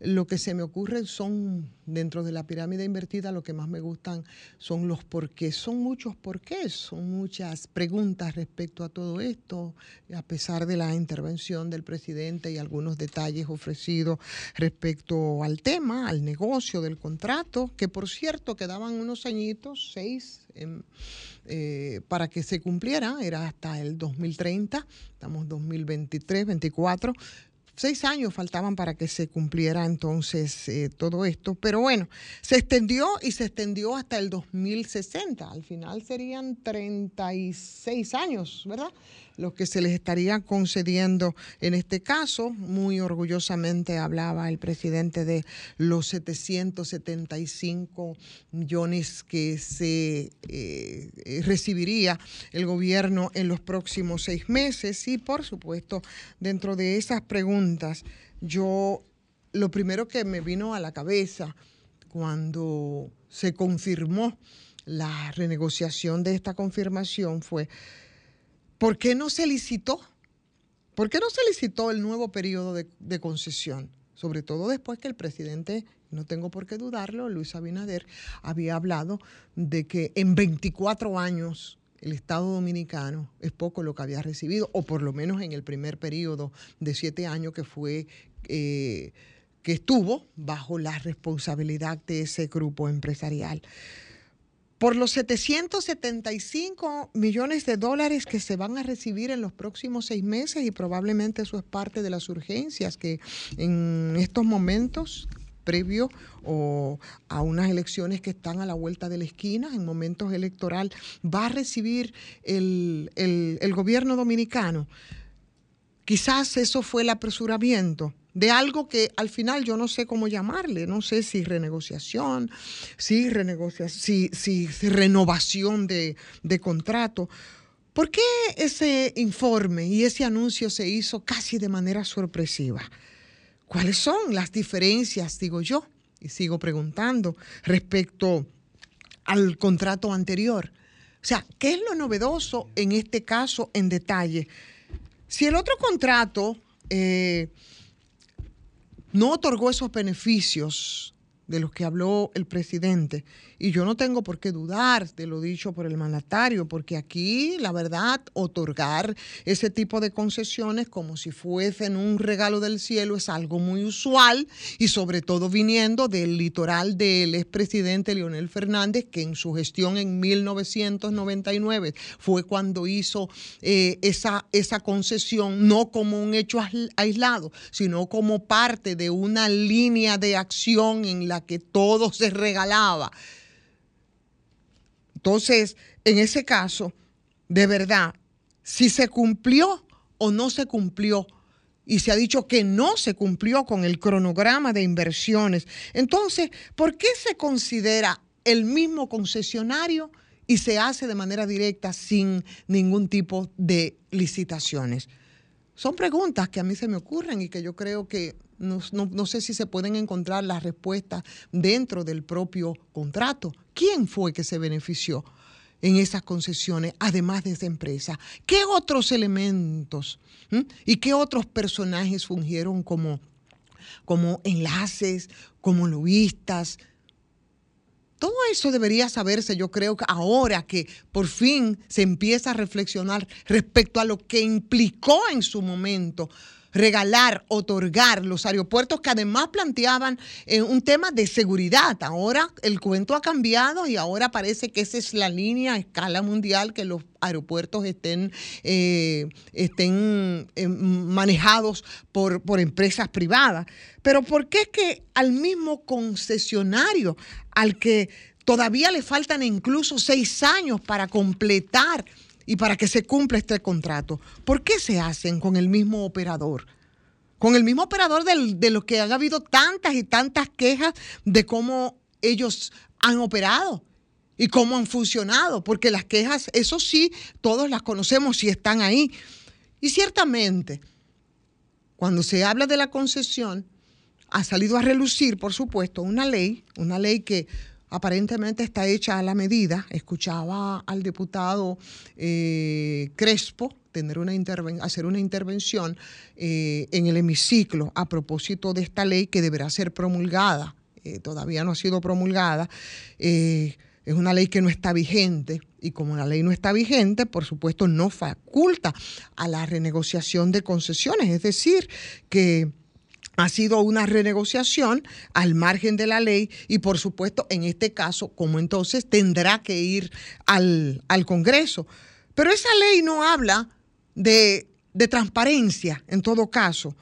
Lo que se me ocurre son, dentro de la pirámide invertida, lo que más me gustan son los porqués. Son muchos porqués, son muchas preguntas respecto a todo esto, a pesar de la intervención del presidente y algunos detalles ofrecidos respecto al tema, al negocio del contrato, que por cierto quedaban unos añitos, seis, eh, para que se cumpliera, era hasta el 2030, estamos 2023, 24, seis años faltaban para que se cumpliera entonces eh, todo esto, pero bueno, se extendió y se extendió hasta el 2060, al final serían 36 años, ¿verdad? Lo que se les estaría concediendo en este caso. Muy orgullosamente hablaba el presidente de los 775 millones que se eh, recibiría el gobierno en los próximos seis meses. Y por supuesto, dentro de esas preguntas, yo lo primero que me vino a la cabeza cuando se confirmó la renegociación de esta confirmación fue ¿Por qué no se licitó? ¿Por qué no se licitó el nuevo periodo de, concesión? Sobre todo después que el presidente, no tengo por qué dudarlo, Luis Abinader, había hablado de que en 24 años el Estado Dominicano es poco lo que había recibido, o por lo menos en el primer periodo de siete años que fue eh, que estuvo bajo la responsabilidad de ese grupo empresarial por los 775 millones de dólares que se van a recibir en los próximos seis meses y probablemente eso es parte de las urgencias que en estos momentos previo o a unas elecciones que están a la vuelta de la esquina, en momentos electoral, va a recibir el, el gobierno dominicano. Quizás eso fue el apresuramiento de algo que al final yo no sé cómo llamarle, no sé si renegociación, si, renegociación, si, renovación de, de contrato. ¿Por qué ese informe y ese anuncio se hizo casi de manera sorpresiva? ¿Cuáles son las diferencias, digo yo, y sigo preguntando, respecto al contrato anterior? O sea, ¿qué es lo novedoso en este caso en detalle? Si el otro contrato eh, no otorgó esos beneficios de los que habló el presidente. Y yo no tengo por qué dudar de lo dicho por el mandatario, porque aquí, la verdad, otorgar ese tipo de concesiones como si fuesen un regalo del cielo es algo muy usual y sobre todo viniendo del litoral del expresidente Leonel Fernández, que en su gestión en 1999 fue cuando hizo eh, esa, esa concesión, no como un hecho aislado, sino como parte de una línea de acción en la que todo se regalaba. Entonces, en ese caso, de verdad, si se cumplió o no se cumplió, y se ha dicho que no se cumplió con el cronograma de inversiones, entonces, ¿por qué se considera el mismo concesionario y se hace de manera directa sin ningún tipo de licitaciones? Son preguntas que a mí se me ocurren y que yo creo que no, sé si se pueden encontrar las respuestas dentro del propio contrato. ¿Quién fue que se benefició en esas concesiones, además de esa empresa? ¿Qué otros elementos y qué otros personajes fungieron como, como enlaces, como lobistas? Todo eso debería saberse, yo creo que ahora que por fin se empieza a reflexionar respecto a lo que implicó en su momento regalar, otorgar los aeropuertos que además planteaban eh, un tema de seguridad. Ahora el cuento ha cambiado y ahora parece que esa es la línea a escala mundial que los aeropuertos estén, eh, estén eh, manejados por, por empresas privadas. Pero ¿por qué es que al mismo concesionario, al que todavía le faltan incluso seis años para completar y para que se cumpla este contrato. ¿Por qué se hacen con el mismo operador? Con el mismo operador de lo que han habido tantas y tantas quejas de cómo ellos han operado y cómo han funcionado, porque las quejas, eso sí, todos las conocemos y están ahí. Y ciertamente, cuando se habla de la concesión, ha salido a relucir, por supuesto, una ley, una ley que aparentemente está hecha a la medida. Escuchaba al diputado eh, Crespo tener una hacer una intervención eh, en el hemiciclo a propósito de esta ley que deberá ser promulgada. Eh, todavía no ha sido promulgada. es una ley que no está vigente y como la ley no está vigente, por supuesto no faculta a la renegociación de concesiones. Es decir, que ha sido una renegociación al margen de la ley y por supuesto en este caso, como entonces, tendrá que ir al, Congreso. Pero esa ley no habla de, de transparencia en todo caso.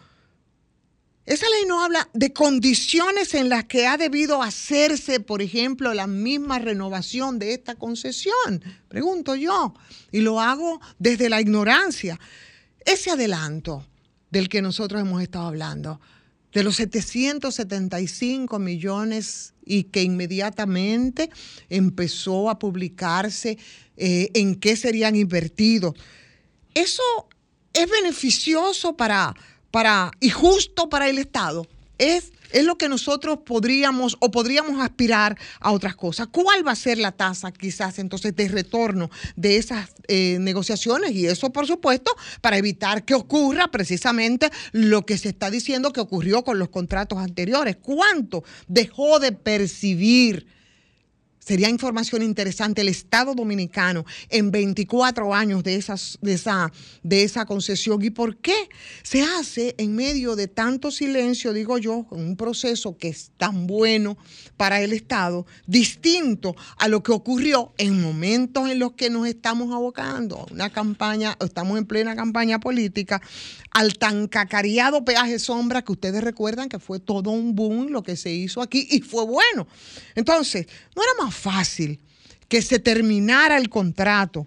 Esa ley no habla de condiciones en las que ha debido hacerse, por ejemplo, la misma renovación de esta concesión. Pregunto yo, y lo hago desde la ignorancia. Ese adelanto del que nosotros hemos estado hablando, de los 775 millones y que inmediatamente empezó a publicarse eh, en qué serían invertidos. Eso es beneficioso para, para y justo para el Estado. Es es lo que nosotros podríamos o podríamos aspirar a otras cosas. ¿Cuál va a ser la tasa quizás entonces de retorno de esas eh, negociaciones? Y eso, por supuesto, para evitar que ocurra precisamente lo que se está diciendo que ocurrió con los contratos anteriores. ¿Cuánto dejó de percibir? Sería información interesante el Estado Dominicano en 24 años de, de, esa, de esa concesión. ¿Y por qué se hace en medio de tanto silencio, digo yo, en un proceso que es tan bueno para el Estado, distinto a lo que ocurrió en momentos en los que nos estamos abocando a una campaña, estamos en plena campaña política, al tan cacareado peaje sombra que ustedes recuerdan que fue todo un boom lo que se hizo aquí y fue bueno. Entonces, no era más fácil que se terminara el contrato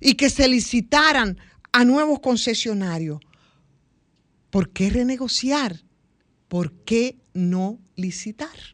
y que se licitaran a nuevos concesionarios. ¿Por qué renegociar? ¿Por qué no licitar?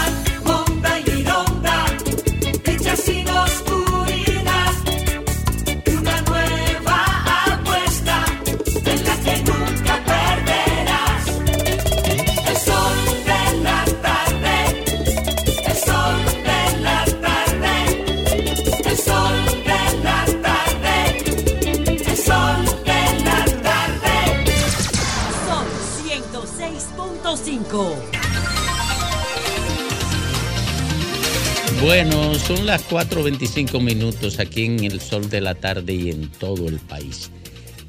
Bueno, son las 4.25 minutos aquí en el sol de la tarde y en todo el país.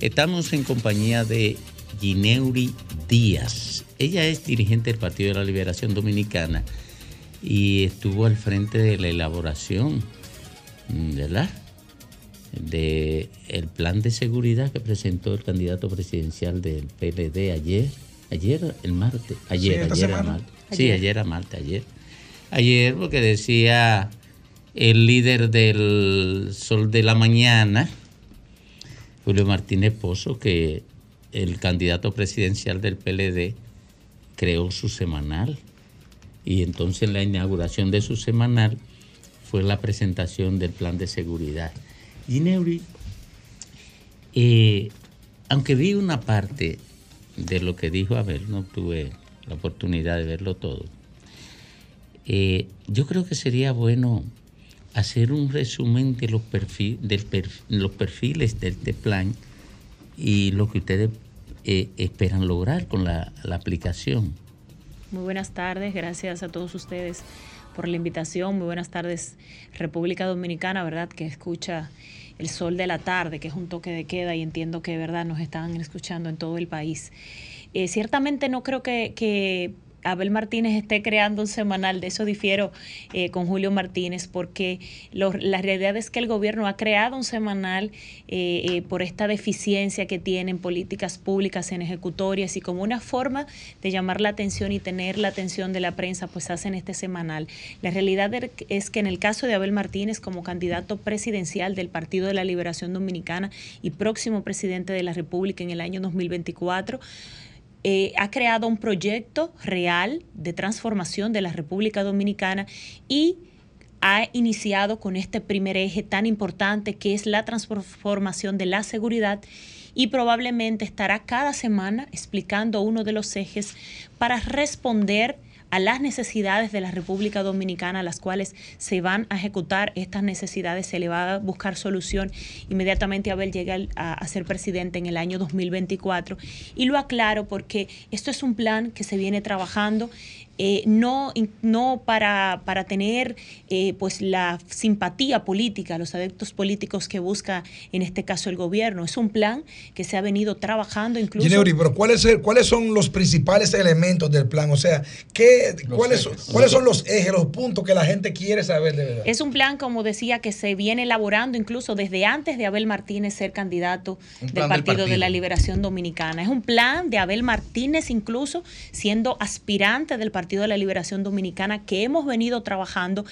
Estamos en compañía de Gineuri Díaz. Ella es dirigente del Partido de la Liberación Dominicana y estuvo al frente de la elaboración, ¿verdad? De el plan de seguridad que presentó el candidato presidencial del PLD ayer, ayer el martes, ayer, ayer, ayer, martes. Sí, ayer a martes, ayer ayer porque decía el líder del Sol de la Mañana, Julio Martínez Pozo, que el candidato presidencial del PLD creó su semanal. Y entonces la inauguración de su semanal fue la presentación del plan de seguridad. Gineuri, eh, aunque vi una parte de lo que dijo Abel, no tuve la oportunidad de verlo todo eh, yo creo que sería bueno hacer un resumen de los, los perfiles de este plan y lo que ustedes eh, esperan lograr con la, aplicación. Muy buenas tardes, gracias a todos ustedes por la invitación. Muy buenas tardes, República Dominicana, ¿verdad? Que escucha el sol de la tarde, que es un toque de queda y entiendo que, ¿verdad?, nos están escuchando en todo el país. Eh, ciertamente no creo que Abel Martínez esté creando un semanal, de eso difiero eh, con Julio Martínez, porque la realidad es que el gobierno ha creado un semanal eh, eh, por esta deficiencia que tienen políticas públicas en ejecutorias y como una forma de llamar la atención y tener la atención de la prensa, pues hacen este semanal. La realidad er, es que en el caso de Abel Martínez como candidato presidencial del Partido de la Liberación Dominicana y próximo presidente de la República en el año 2024, eh, ha creado un proyecto real de transformación de la República Dominicana y ha iniciado con este primer eje tan importante que es la transformación de la seguridad y probablemente estará cada semana explicando uno de los ejes para responder a las necesidades de la República Dominicana, a las cuales se van a ejecutar estas necesidades, se le va a buscar solución. Inmediatamente Abel llega a, a ser presidente en el año 2024. Y lo aclaro porque esto es un plan que se viene trabajando eh, no, no para, para tener eh, pues la simpatía política, los adeptos políticos que busca en este caso el gobierno. Es un plan que se ha venido trabajando incluso. Gineuri, pero ¿cuáles, ¿cuáles son los principales elementos del plan? O sea, ¿qué, cuáles, ¿cuáles son los ejes, los puntos que la gente quiere saber de verdad? Es un plan, como decía, que se viene elaborando incluso desde antes de Abel Martínez ser candidato del partido, de la Liberación Dominicana. Es un plan de Abel Martínez incluso siendo aspirante del Partido de la Liberación Dominicana que hemos venido trabajando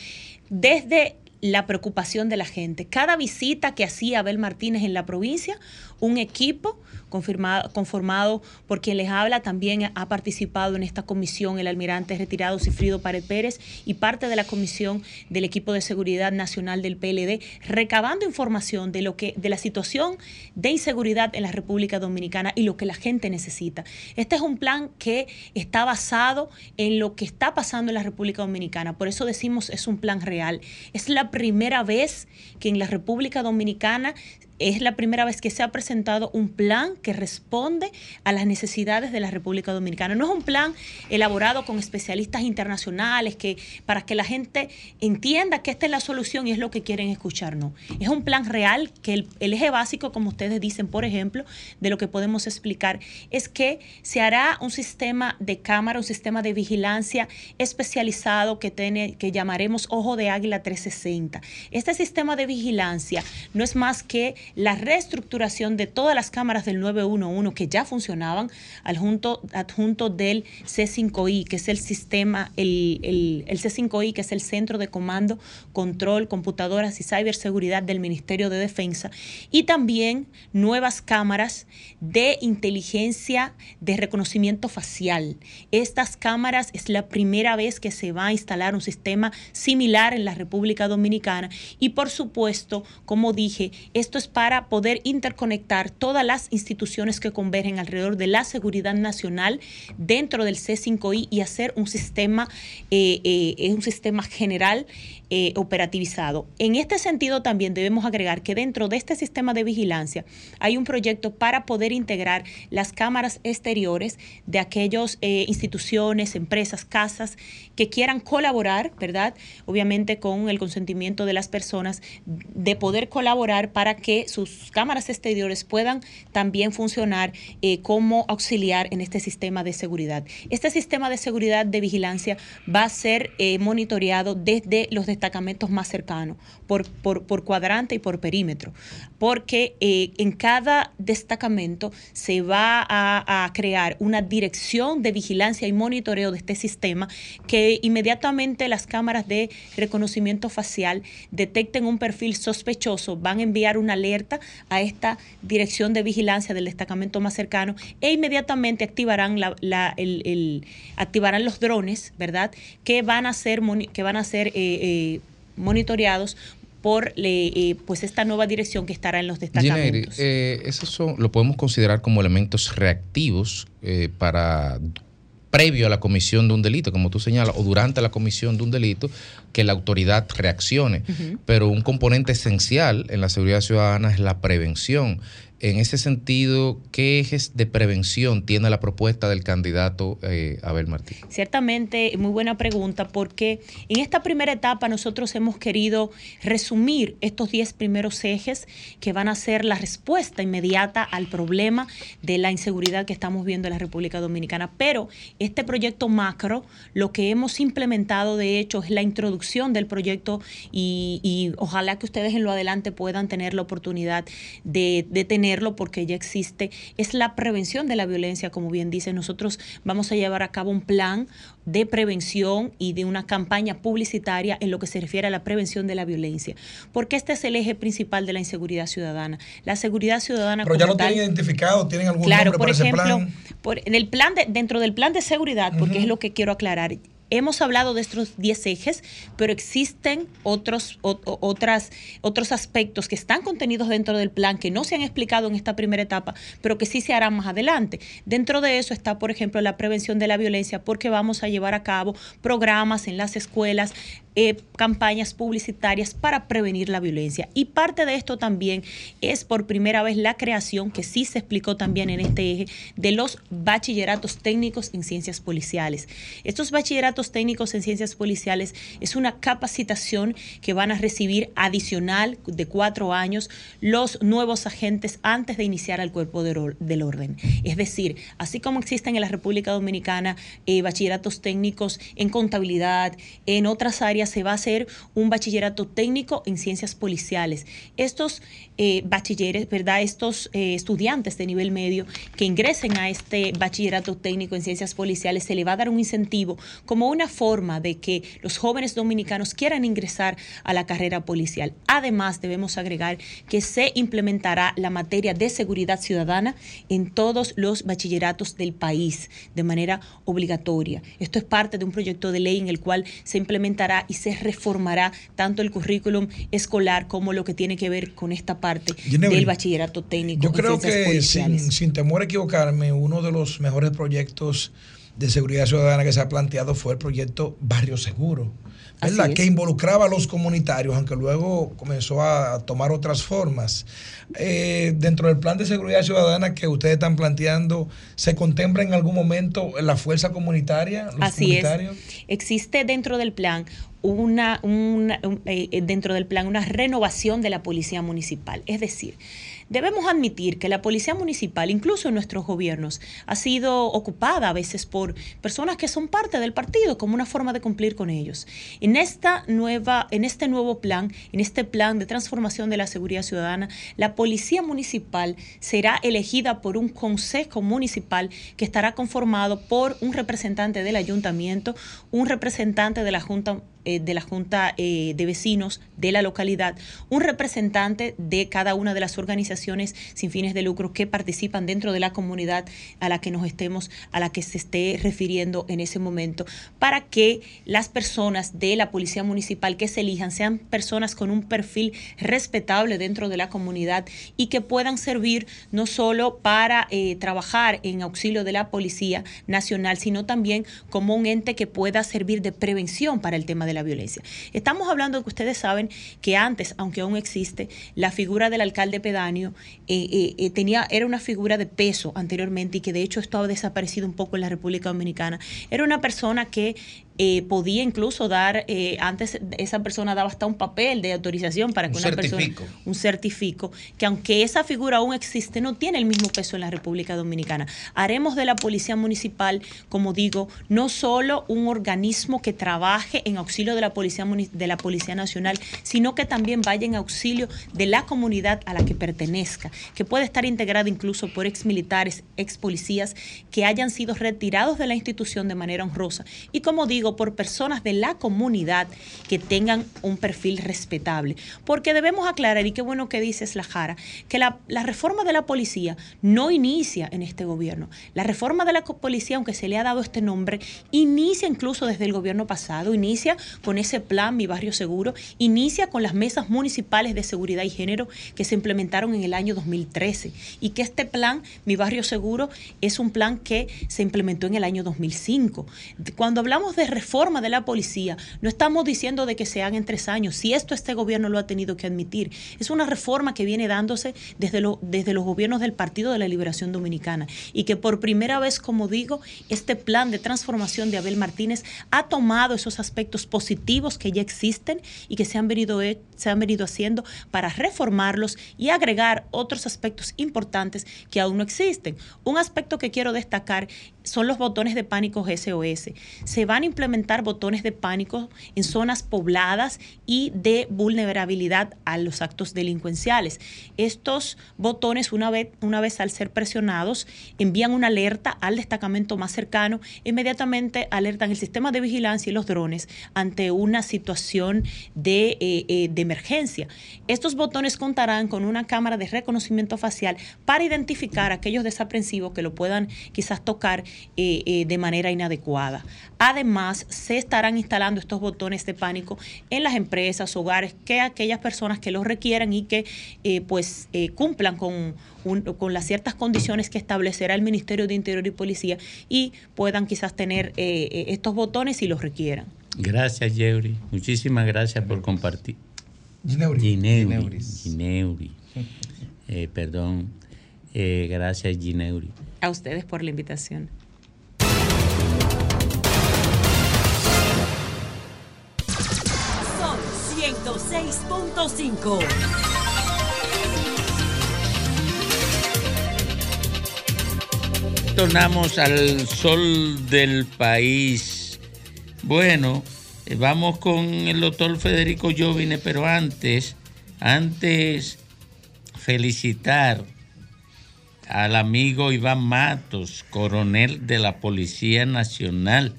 desde la preocupación de la gente. Cada visita que hacía Abel Martínez en la provincia, un equipo conformado por quien les habla, también ha participado en esta comisión el almirante retirado Cifrido Pared Pérez y parte de la comisión del equipo de seguridad nacional del PLD, recabando información de lo que, de la situación de inseguridad en la República Dominicana y lo que la gente necesita. Este es un plan que está basado en lo que está pasando en la República Dominicana. Por eso decimos es un plan real. Es la primera vez que en la República Dominicana es la primera vez que se ha presentado un plan que responde a las necesidades de la República Dominicana. No es un plan elaborado con especialistas internacionales que para que la gente entienda que esta es la solución y es lo que quieren escuchar, no. Es un plan real que el, eje básico, como ustedes dicen, por ejemplo, de lo que podemos explicar, es que se hará un sistema de cámara, un sistema de vigilancia especializado que, tiene, que llamaremos Ojo de Águila 360. Este sistema de vigilancia no es más que la reestructuración de todas las cámaras del 911 que ya funcionaban adjunto, adjunto del C5I, que es el sistema, el, el, C5I, que es el Centro de Comando, Control, Computadoras y Ciberseguridad del Ministerio de Defensa, y también nuevas cámaras de inteligencia de reconocimiento facial. Estas cámaras es la primera vez que se va a instalar un sistema similar en la República Dominicana y por supuesto, como dije, esto es para poder interconectar todas las instituciones que convergen alrededor de la seguridad nacional dentro del C5I y hacer un sistema, eh, eh, un sistema general eh, operativizado. En este sentido también debemos agregar que dentro de este sistema de vigilancia hay un proyecto para poder integrar las cámaras exteriores de aquellas eh, instituciones, empresas, casas que quieran colaborar, ¿verdad? Obviamente con el consentimiento de las personas, de poder colaborar para que sus cámaras exteriores puedan también funcionar eh, como auxiliar en este sistema de seguridad. Este sistema de seguridad de vigilancia va a ser monitoreado desde los destacamentos más cercanos, por, por, cuadrante y por perímetro, porque eh, en cada destacamento se va a, crear una dirección de vigilancia y monitoreo de este sistema que inmediatamente las cámaras de reconocimiento facial detecten un perfil sospechoso, van a enviar una alerta a esta dirección de vigilancia del destacamento más cercano e inmediatamente activarán, la, activarán los drones, ¿verdad? Que van a ser, que van a ser eh, eh, monitoreados por eh, pues esta nueva dirección que estará en los destacamentos. Eh, esos son, lo podemos considerar como elementos reactivos eh, para previo a la comisión de un delito, como tú señalas, o durante la comisión de un delito, que la autoridad reaccione. Pero un componente esencial en la seguridad ciudadana es la prevención. en ese sentido, ¿qué ejes de prevención tiene la propuesta del candidato eh, Abel Martín? Ciertamente, muy buena pregunta, porque en esta primera etapa nosotros hemos querido resumir estos 10 primeros ejes que van a ser la respuesta inmediata al problema de la inseguridad que estamos viendo en la República Dominicana. Pero este proyecto macro, lo que hemos implementado de hecho es la introducción del proyecto y, y ojalá que ustedes en lo adelante puedan tener la oportunidad de, de tener porque ya existe, es la prevención de la violencia, como bien dice. Nosotros vamos a llevar a cabo un plan de prevención y de una campaña publicitaria en lo que se refiere a la prevención de la violencia, porque este es el eje principal de la inseguridad ciudadana. La seguridad ciudadana. Pero ya lo tienen identificado, tienen algún claro, por ejemplo, Por, en el plan de, dentro del plan de seguridad, porque es lo que quiero aclarar, hemos hablado de estos 10 ejes, pero existen otros, otras, otros aspectos que están contenidos dentro del plan que no se han explicado en esta primera etapa, pero que sí se harán más adelante. Dentro de eso está, por ejemplo, la prevención de la violencia, porque vamos a llevar a cabo programas en las escuelas, eh, campañas publicitarias para prevenir la violencia. Y parte de esto también es por primera vez la creación, que sí se explicó también en este eje, de los bachilleratos técnicos en ciencias policiales. Estos bachilleratos técnicos en ciencias policiales es una capacitación que van a recibir adicional de cuatro años los nuevos agentes antes de iniciar al cuerpo del orden. Es decir, así como existen en la República Dominicana eh, bachilleratos técnicos en contabilidad, en otras áreas, se va a hacer un bachillerato técnico en ciencias policiales. Estos eh, bachilleres, ¿verdad? Estos eh, estudiantes de nivel medio que ingresen a este bachillerato técnico en ciencias policiales, se le va a dar un incentivo como una forma de que los jóvenes dominicanos quieran ingresar a la carrera policial. Además, debemos agregar que se implementará la materia de seguridad ciudadana en todos los bachilleratos del país de manera obligatoria. Esto es parte de un proyecto de ley en el cual se implementará y se reformará tanto el currículum escolar como lo que tiene que ver con esta parte del bachillerato técnico. Yo creo que sin, sin temor a equivocarme, uno de los mejores proyectos de seguridad ciudadana que se ha planteado fue el proyecto Barrio Seguro que involucraba a los comunitarios, aunque luego comenzó a tomar otras formas. Eh, dentro del plan de seguridad ciudadana que ustedes están planteando, ¿se contempla en algún momento la fuerza comunitaria? Así es. Existe dentro del plan una, eh, dentro del plan una renovación de la policía municipal. Es decir, Debemos admitir que la policía municipal, incluso en nuestros gobiernos, ha sido ocupada a veces por personas que son parte del partido como una forma de cumplir con ellos. En esta nueva, en este nuevo plan, en este plan de transformación de la seguridad ciudadana, la policía municipal será elegida por un consejo municipal que estará conformado por un representante del ayuntamiento, un representante de la junta eh, de la Junta eh, de Vecinos de la localidad, un representante de cada una de las organizaciones sin fines de lucro que participan dentro de la comunidad a la que nos estemos, a la que se esté refiriendo en ese momento, para que las personas de la Policía Municipal que se elijan sean personas con un perfil respetable dentro de la comunidad y que puedan servir no solo para eh, trabajar en auxilio de la Policía Nacional, sino también como un ente que pueda servir de prevención para el tema de de violencia. Estamos hablando de que ustedes saben que antes, aunque aún existe, la figura del alcalde pedáneo eh, eh, eh, tenía, era una figura de peso anteriormente y que de hecho estaba desaparecido un poco en la República Dominicana. Era una persona que eh, podía incluso dar, eh, antes esa persona daba hasta un papel de autorización para que una persona, un certifico, que aunque esa figura aún existe, no tiene el mismo peso en la República Dominicana. Haremos de la Policía Municipal, como digo, no solo un organismo que trabaje en auxilio de la Policía, de la Policía Nacional, sino que también vaya en auxilio de la comunidad a la que pertenezca, que puede estar integrada incluso por ex militares, ex policías que hayan sido retirados de la institución de manera honrosa. Y como digo, por personas de la comunidad que tengan un perfil respetable. Porque debemos aclarar, y qué bueno que dices la Jara, que la, la reforma de la policía no inicia en este gobierno. La reforma de la policía, aunque se le ha dado este nombre, inicia incluso desde el gobierno pasado, inicia con ese plan Mi Barrio Seguro. Inicia con las mesas municipales de seguridad y género que se implementaron en el año 2013 y que este plan Mi Barrio Seguro es un plan que se implementó en el año 2005. Cuando hablamos de reforma de la policía, no estamos diciendo de que se haga en tres años. Si esto este gobierno lo ha tenido que admitir, es una reforma que viene dándose desde, desde los gobiernos del Partido de la Liberación Dominicana y que por primera vez, como digo, este plan de transformación de Abel Martínez ha tomado esos aspectos positivos que ya existen y que se han venido, se han venido haciendo para reformarlos y agregar otros aspectos importantes que aún no existen. Un aspecto que quiero destacar son los botones de pánico SOS. Se van a implementar botones de pánico en zonas pobladas y de vulnerabilidad a los actos delincuenciales. Estos botones, una vez, una vez al ser presionados, envían una alerta al destacamento más cercano, inmediatamente alertan el sistema de vigilancia y los drones ante una situación de, eh, eh, de emergencia. Estos botones contarán con una cámara de reconocimiento facial para identificar aquellos desaprensivos que lo puedan quizás tocar eh, eh, de manera inadecuada. Además, se estarán instalando estos botones de pánico en las empresas, hogares, que aquellas personas que los requieran y que eh, pues cumplan con, con las ciertas condiciones que establecerá el Ministerio de Interior y Policía y puedan quizás tener estos botones si los requieran. Gracias, Yeuri. Muchísimas gracias por compartir. Gineuri. Gineuri. Gineuri. perdón. gracias, Gineuri. A ustedes por la invitación. 106.5. Tornamos al sol del país. Bueno, eh, vamos con el doctor Federico Jovine, pero antes, antes felicitar al amigo Iván Matos, coronel de la Policía Nacional,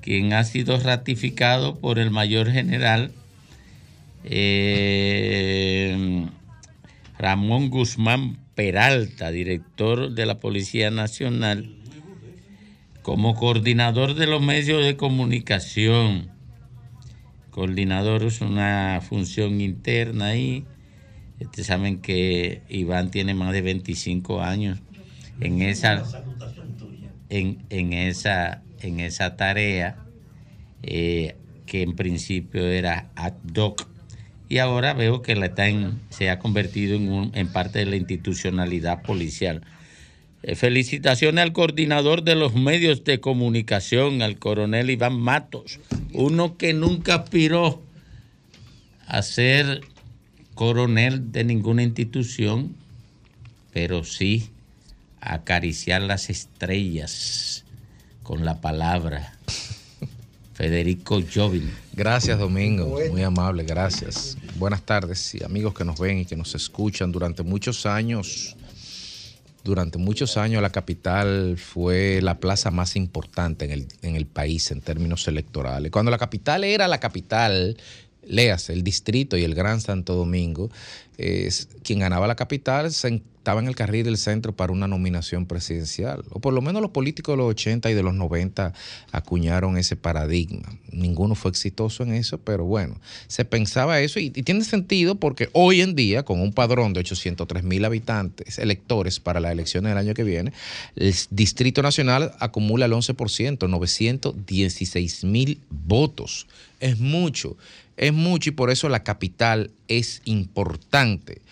quien ha sido ratificado por el mayor general eh, Ramón Guzmán Peralta, director de la Policía Nacional, como coordinador de los medios de comunicación. Coordinador es una función interna ahí Ustedes saben que Iván tiene más de 25 años en esa, en, esa, en esa tarea eh, que en principio era ad hoc y ahora veo que la está se ha convertido en, en parte de la institucionalidad policial. Eh, felicitaciones al coordinador de los medios de comunicación, al coronel Iván Matos, uno que nunca aspiró a ser coronel de ninguna institución, pero sí acariciar las estrellas con la palabra. Federico Jovin. Gracias, Domingo. Muy amable, gracias. Buenas tardes y amigos que nos ven y que nos escuchan. Durante muchos años, durante muchos años la capital fue la plaza más importante en el, en el país en términos electorales. Cuando la capital era la capital, leas, el distrito y el Gran Santo Domingo, quien ganaba la capital estaba en el carril del centro para una nominación presidencial. O por lo menos los políticos de los 80 y de los 90 acuñaron ese paradigma. Ninguno fue exitoso en eso, pero bueno, se pensaba eso y, tiene sentido porque hoy en día, con un padrón de 803 mil habitantes, electores para las elecciones del año que viene, el Distrito Nacional acumula el 11%, 916 mil votos. Es mucho es mucho y por eso la capital es importante.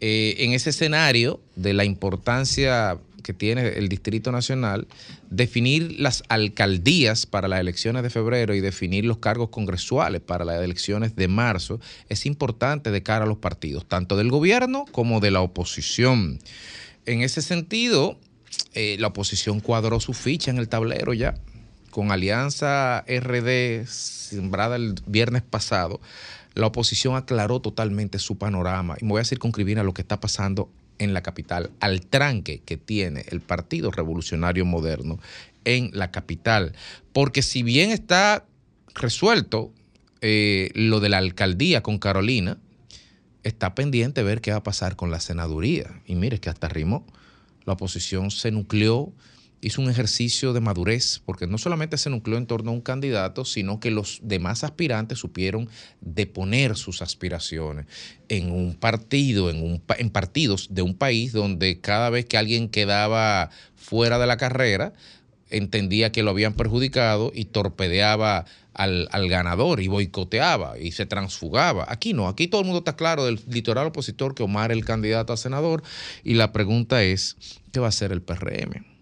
Eh, en ese escenario de la importancia que tiene el Distrito Nacional, definir las alcaldías para las elecciones de febrero y definir los cargos congresuales para las elecciones de marzo es importante de cara a los partidos, tanto del gobierno como de la oposición. En ese sentido, eh, la oposición cuadró su ficha en el tablero ya con Alianza RD sembrada el viernes pasado, la oposición aclaró totalmente su panorama. Y me voy a circunscribir a lo que está pasando en la capital, al tranque que tiene el Partido Revolucionario Moderno en la capital. Porque si bien está resuelto eh, lo de la alcaldía con Carolina, está pendiente ver qué va a pasar con la senaduría. Y mire que hasta rimó. La oposición se nucleó hizo un ejercicio de madurez, porque no solamente se nucleó en torno a un candidato, sino que los demás aspirantes supieron deponer sus aspiraciones en un partido, en, un, en partidos de un país donde cada vez que alguien quedaba fuera de la carrera, entendía que lo habían perjudicado y torpedeaba al, ganador y boicoteaba y se transfugaba. Aquí no, aquí todo el mundo está claro del litoral opositor que Omar es el candidato a senador y la pregunta es, ¿qué va a hacer el PRM?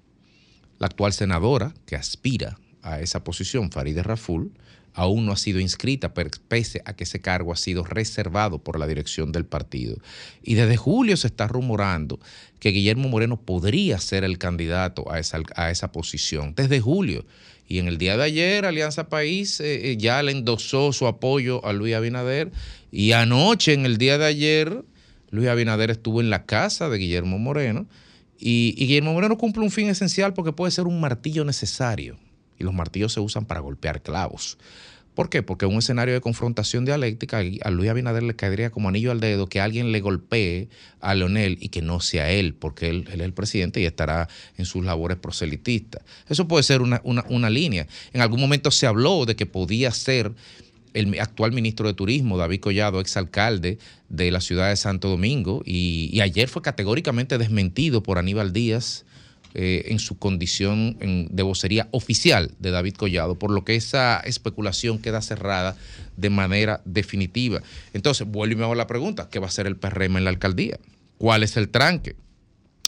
La actual senadora que aspira a esa posición, Farideh Raful, aún no ha sido inscrita, pese a que ese cargo ha sido reservado por la dirección del partido. Y desde julio se está rumorando que Guillermo Moreno podría ser el candidato a esa, a esa posición. Desde julio. Y en el día de ayer, Alianza País eh, eh, ya le endosó su apoyo a Luis Abinader. Y anoche, en el día de ayer, Luis Abinader estuvo en la casa de Guillermo Moreno. Y, Guillermo Moreno cumple un fin esencial porque puede ser un martillo necesario y los martillos se usan para golpear clavos. ¿Por qué? Porque en un escenario de confrontación dialéctica a Luis Abinader le caería como anillo al dedo que alguien le golpee a Leonel y que no sea él, porque él, es el presidente y estará en sus labores proselitistas. Eso puede ser una, una, línea. En algún momento se habló de que podía ser el actual ministro de Turismo, David Collado, exalcalde de la ciudad de Santo Domingo, y, ayer fue categóricamente desmentido por Aníbal Díaz eh, en su condición de vocería oficial de David Collado, por lo que esa especulación queda cerrada de manera definitiva. Entonces, vuelvo y me hago la pregunta, ¿qué va a hacer el PRM en la alcaldía? ¿Cuál es el tranque?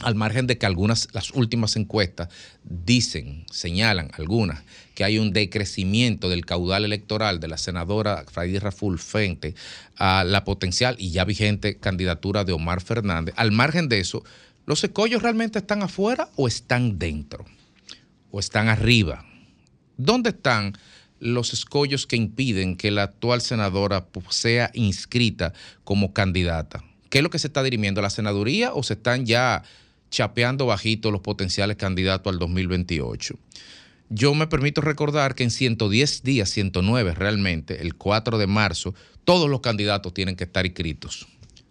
Al margen de que algunas, las últimas encuestas dicen, señalan algunas, que hay un decrecimiento del caudal electoral de la senadora Freddy Raful frente a la potencial y ya vigente candidatura de Omar Fernández. Al margen de eso, ¿Los escollos realmente están afuera o están dentro? ¿O están arriba? ¿Dónde están los escollos que impiden que la actual senadora sea inscrita como candidata? ¿Qué es lo que se está dirimiendo? ¿La senaduría o se están ya chapeando bajito los potenciales candidatos al 2028? Yo me permito recordar que en 110 días, 109 realmente, el 4 de marzo, todos los candidatos tienen que estar inscritos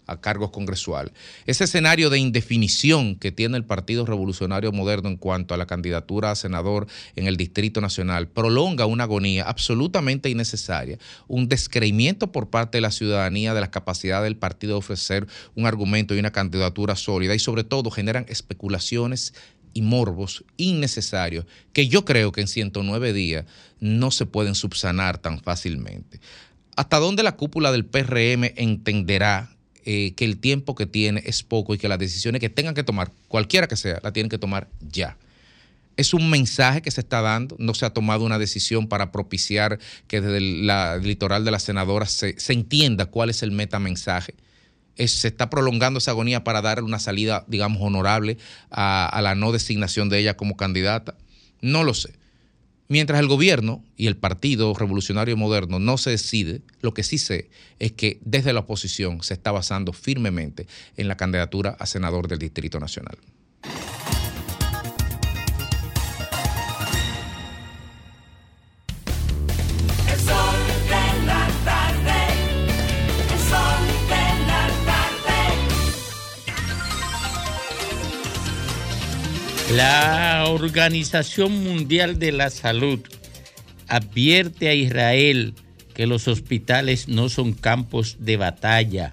a cargos congresuales. Ese escenario de indefinición que tiene el Partido Revolucionario Moderno en cuanto a la candidatura a senador en el Distrito Nacional prolonga una agonía absolutamente innecesaria, un descreimiento por parte de la ciudadanía de la capacidad del partido de ofrecer un argumento y una candidatura sólida y sobre todo generan especulaciones y morbos innecesarios que yo creo que en 109 días no se pueden subsanar tan fácilmente. ¿Hasta dónde la cúpula del PRM entenderá eh, que el tiempo que tiene es poco y que las decisiones que tengan que tomar, cualquiera que sea, la tienen que tomar ya. Es un mensaje que se está dando, no se ha tomado una decisión para propiciar que desde el, litoral de la senadora se, entienda cuál es el metamensaje. Se está prolongando esa agonía para darle una salida, digamos, honorable a la no designación de ella como candidata. No lo sé. Mientras el gobierno y el Partido Revolucionario Moderno no se decide, lo que sí sé es que desde la oposición se está basando firmemente en la candidatura a senador del Distrito Nacional. La Organización Mundial de la Salud advierte a Israel que los hospitales no son campos de batalla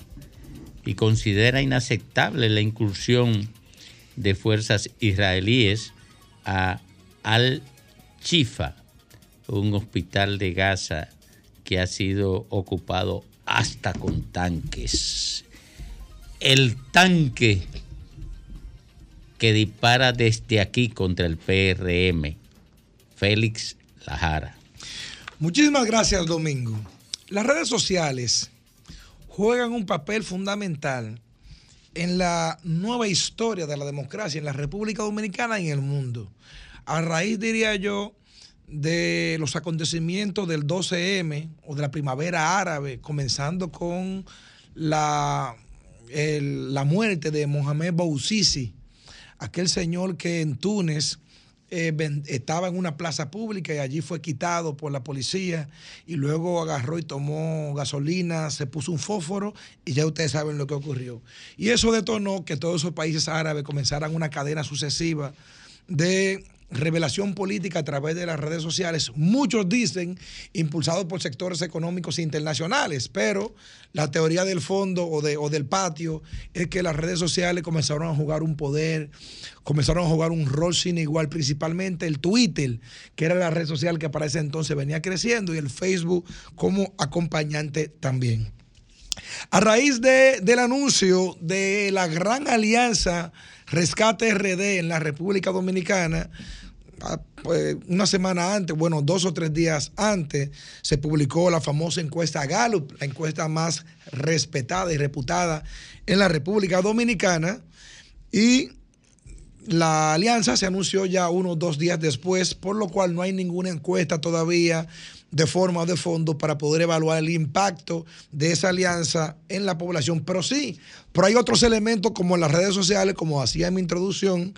y considera inaceptable la incursión de fuerzas israelíes a Al-Chifa, un hospital de Gaza que ha sido ocupado hasta con tanques. El tanque que dispara desde aquí contra el PRM, Félix Lajara. Muchísimas gracias, Domingo. Las redes sociales juegan un papel fundamental en la nueva historia de la democracia en la República Dominicana y en el mundo. A raíz, diría yo, de los acontecimientos del 12M o de la primavera árabe, comenzando con la, la muerte de Mohamed Bouzizi, aquel señor que en Túnez eh, estaba en una plaza pública y allí fue quitado por la policía y luego agarró y tomó gasolina, se puso un fósforo y ya ustedes saben lo que ocurrió. Y eso detonó que todos esos países árabes comenzaran una cadena sucesiva de revelación política a través de las redes sociales. Muchos dicen impulsados por sectores económicos internacionales, pero la teoría del fondo o, de, o del patio es que las redes sociales comenzaron a jugar un poder, comenzaron a jugar un rol sin igual, principalmente el Twitter, que era la red social que para ese entonces venía creciendo, y el Facebook como acompañante también. A raíz de, del anuncio de la gran alianza Rescate RD en la República Dominicana, Ah, pues, una semana antes, bueno, dos o tres días antes, se publicó la famosa encuesta Gallup, la encuesta más respetada y reputada en la República Dominicana. Y la alianza se anunció ya unos dos días después, por lo cual no hay ninguna encuesta todavía de forma o de fondo para poder evaluar el impacto de esa alianza en la población. Pero sí, pero hay otros elementos como las redes sociales, como hacía en mi introducción,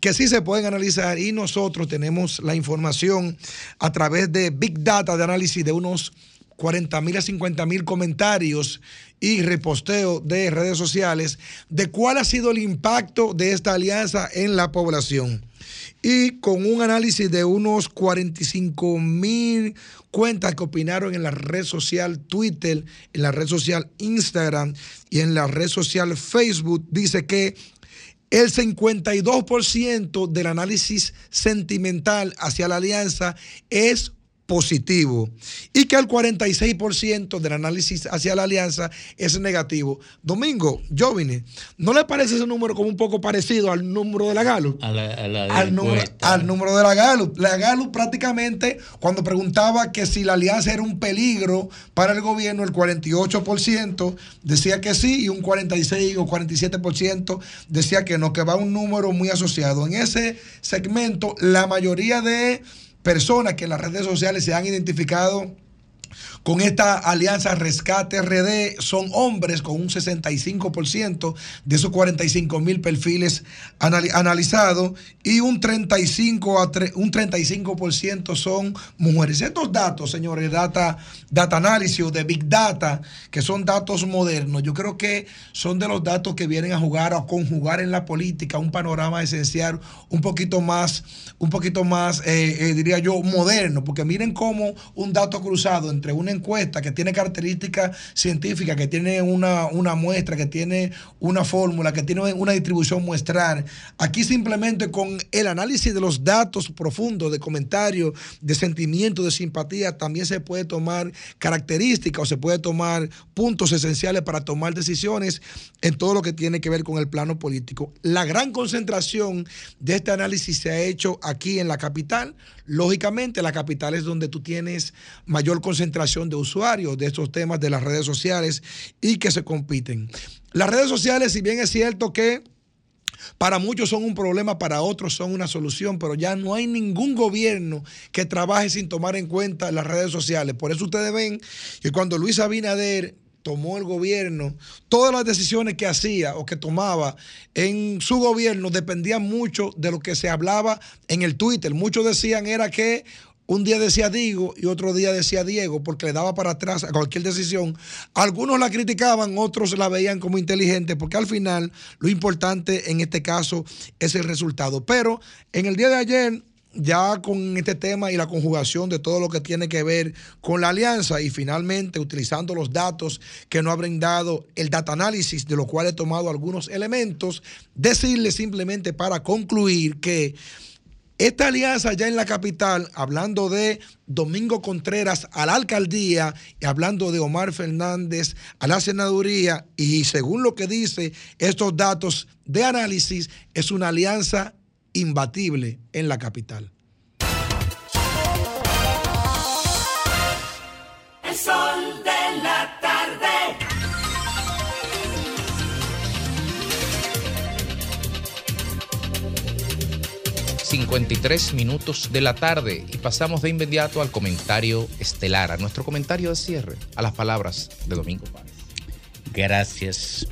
que sí se pueden analizar y nosotros tenemos la información a través de Big Data de análisis de unos 40 mil a 50 mil comentarios y reposteo de redes sociales de cuál ha sido el impacto de esta alianza en la población. Y con un análisis de unos 45 mil cuentas que opinaron en la red social Twitter, en la red social Instagram y en la red social Facebook, dice que el 52% del análisis sentimental hacia la alianza es positivo y que el 46% del análisis hacia la alianza es negativo. Domingo, Jovine, ¿no le parece ese número como un poco parecido al número de la Galo? al, número, al número de la Galo. La Galo prácticamente cuando preguntaba que si la alianza era un peligro para el gobierno, el 48% decía que sí y un 46 o 47% decía que no, que va un número muy asociado. En ese segmento, la mayoría de personas que en las redes sociales se han identificado con esta alianza Rescate RD son hombres con un 65% de esos 45 mil perfiles analizados y un 35 a un 35% son mujeres. Estos datos, señores, data, data análisis de Big Data, que son datos modernos, yo creo que son de los datos que vienen a jugar o a conjugar en la política un panorama esencial un poquito más, un poquito más, eh, eh, diría yo, moderno, porque miren cómo un dato cruzado entre una encuesta que tiene características científicas, que tiene una, una muestra, que tiene una fórmula, que tiene una distribución muestral. Aquí simplemente con el análisis de los datos profundos, de comentarios, de sentimientos, de simpatía, también se puede tomar características o se puede tomar puntos esenciales para tomar decisiones en todo lo que tiene que ver con el plano político. La gran concentración de este análisis se ha hecho aquí en la capital. Lógicamente, la capital es donde tú tienes mayor concentración de usuarios de estos temas de las redes sociales y que se compiten. Las redes sociales, si bien es cierto que para muchos son un problema, para otros son una solución, pero ya no hay ningún gobierno que trabaje sin tomar en cuenta las redes sociales. Por eso ustedes ven que cuando Luis Abinader tomó el gobierno, todas las decisiones que hacía o que tomaba en su gobierno dependían mucho de lo que se hablaba en el Twitter. Muchos decían era que un día decía Diego y otro día decía Diego porque le daba para atrás a cualquier decisión. Algunos la criticaban, otros la veían como inteligente porque al final lo importante en este caso es el resultado. Pero en el día de ayer ya con este tema y la conjugación de todo lo que tiene que ver con la alianza y finalmente utilizando los datos que nos ha brindado el data análisis, de lo cual he tomado algunos elementos, decirle simplemente para concluir que esta alianza ya en la capital, hablando de Domingo Contreras a la alcaldía y hablando de Omar Fernández a la senaduría, y según lo que dice estos datos de análisis, es una alianza imbatible en la capital. El sol de la 53 minutos de la tarde y pasamos de inmediato al comentario estelar, a nuestro comentario de cierre, a las palabras de Domingo Páez. Gracias,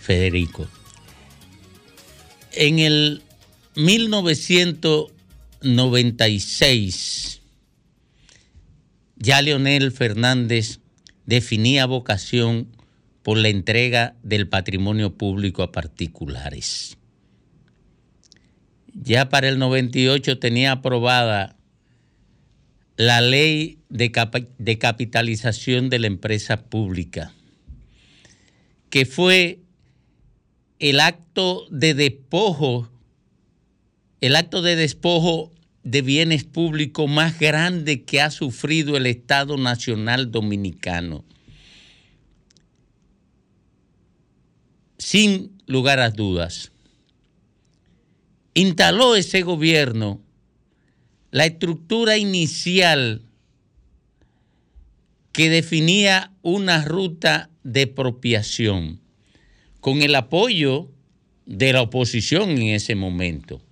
Federico. En el 1996, ya Leonel Fernández definía vocación por la entrega del patrimonio público a particulares. Ya para el 98 tenía aprobada la ley de, de capitalización de la empresa pública, que fue el acto de despojo, el acto de despojo de bienes públicos más grande que ha sufrido el Estado Nacional Dominicano. Sin lugar a dudas. Instaló ese gobierno la estructura inicial que definía una ruta de expropiación con el apoyo de la oposición en ese momento.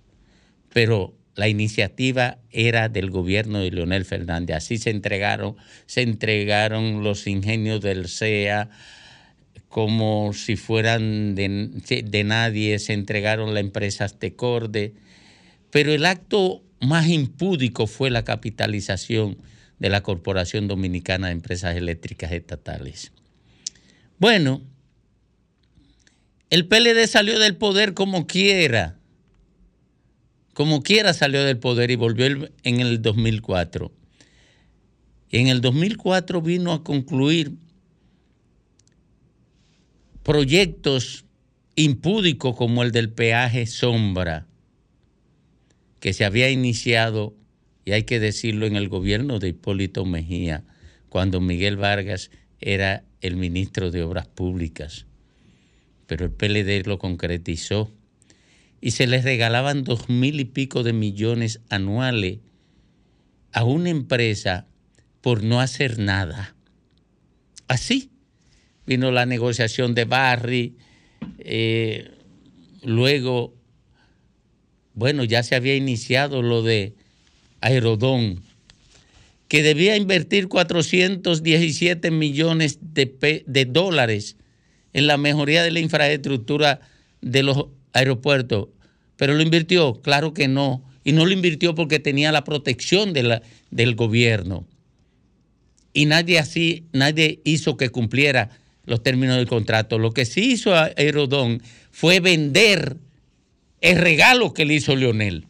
Pero la iniciativa era del gobierno de Leonel Fernández. Así se entregaron, se entregaron los ingenios del CEA como si fueran de, de nadie, se entregaron la empresa Aztecorde. Pero el acto más impúdico fue la capitalización de la Corporación Dominicana de Empresas Eléctricas Estatales. Bueno, el PLD salió del poder como quiera. Como quiera salió del poder y volvió en el 2004. En el 2004 vino a concluir proyectos impúdicos como el del peaje sombra, que se había iniciado, y hay que decirlo, en el gobierno de Hipólito Mejía, cuando Miguel Vargas era el ministro de Obras Públicas pero el PLD lo concretizó y se les regalaban dos mil y pico de millones anuales a una empresa por no hacer nada. Así vino la negociación de Barry, eh, luego, bueno, ya se había iniciado lo de Aerodón, que debía invertir 417 millones de, de dólares en la mejoría de la infraestructura de los aeropuertos. ¿Pero lo invirtió? Claro que no. Y no lo invirtió porque tenía la protección del gobierno. Y nadie así, nadie hizo que cumpliera los términos del contrato. Lo que sí hizo Aerodón fue vender el regalo que le hizo Leonel.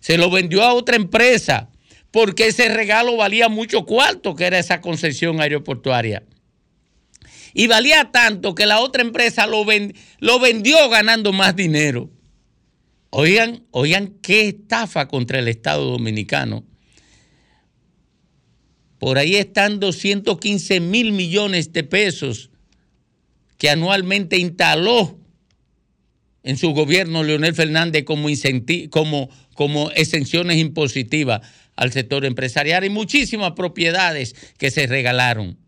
Se lo vendió a otra empresa porque ese regalo valía mucho cuarto, que era esa concesión aeroportuaria y valía tanto que la otra empresa lo, vendió ganando más dinero. Oigan, oigan qué estafa contra el Estado Dominicano. Por ahí están 215 mil millones de pesos que anualmente instaló en su gobierno Leonel Fernández como exenciones impositivas al sector empresarial y muchísimas propiedades que se regalaron.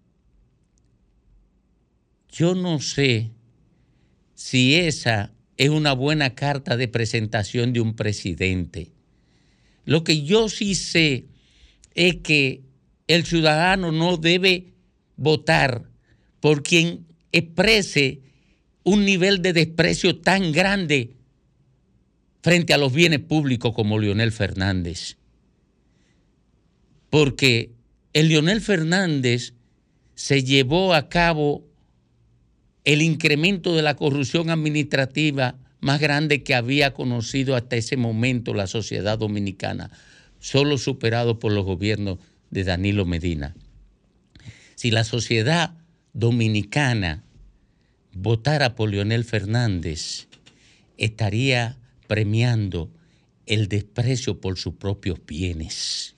Yo no sé si esa es una buena carta de presentación de un presidente. Lo que yo sí sé es que el ciudadano no debe votar por quien exprese un nivel de desprecio tan grande frente a los bienes públicos como Leonel Fernández. Porque el Leonel Fernández se llevó a cabo el incremento de la corrupción administrativa más grande que había conocido hasta ese momento la sociedad dominicana, solo superado por los gobiernos de Danilo Medina. Si la sociedad dominicana votara por Leonel Fernández, estaría premiando el desprecio por sus propios bienes.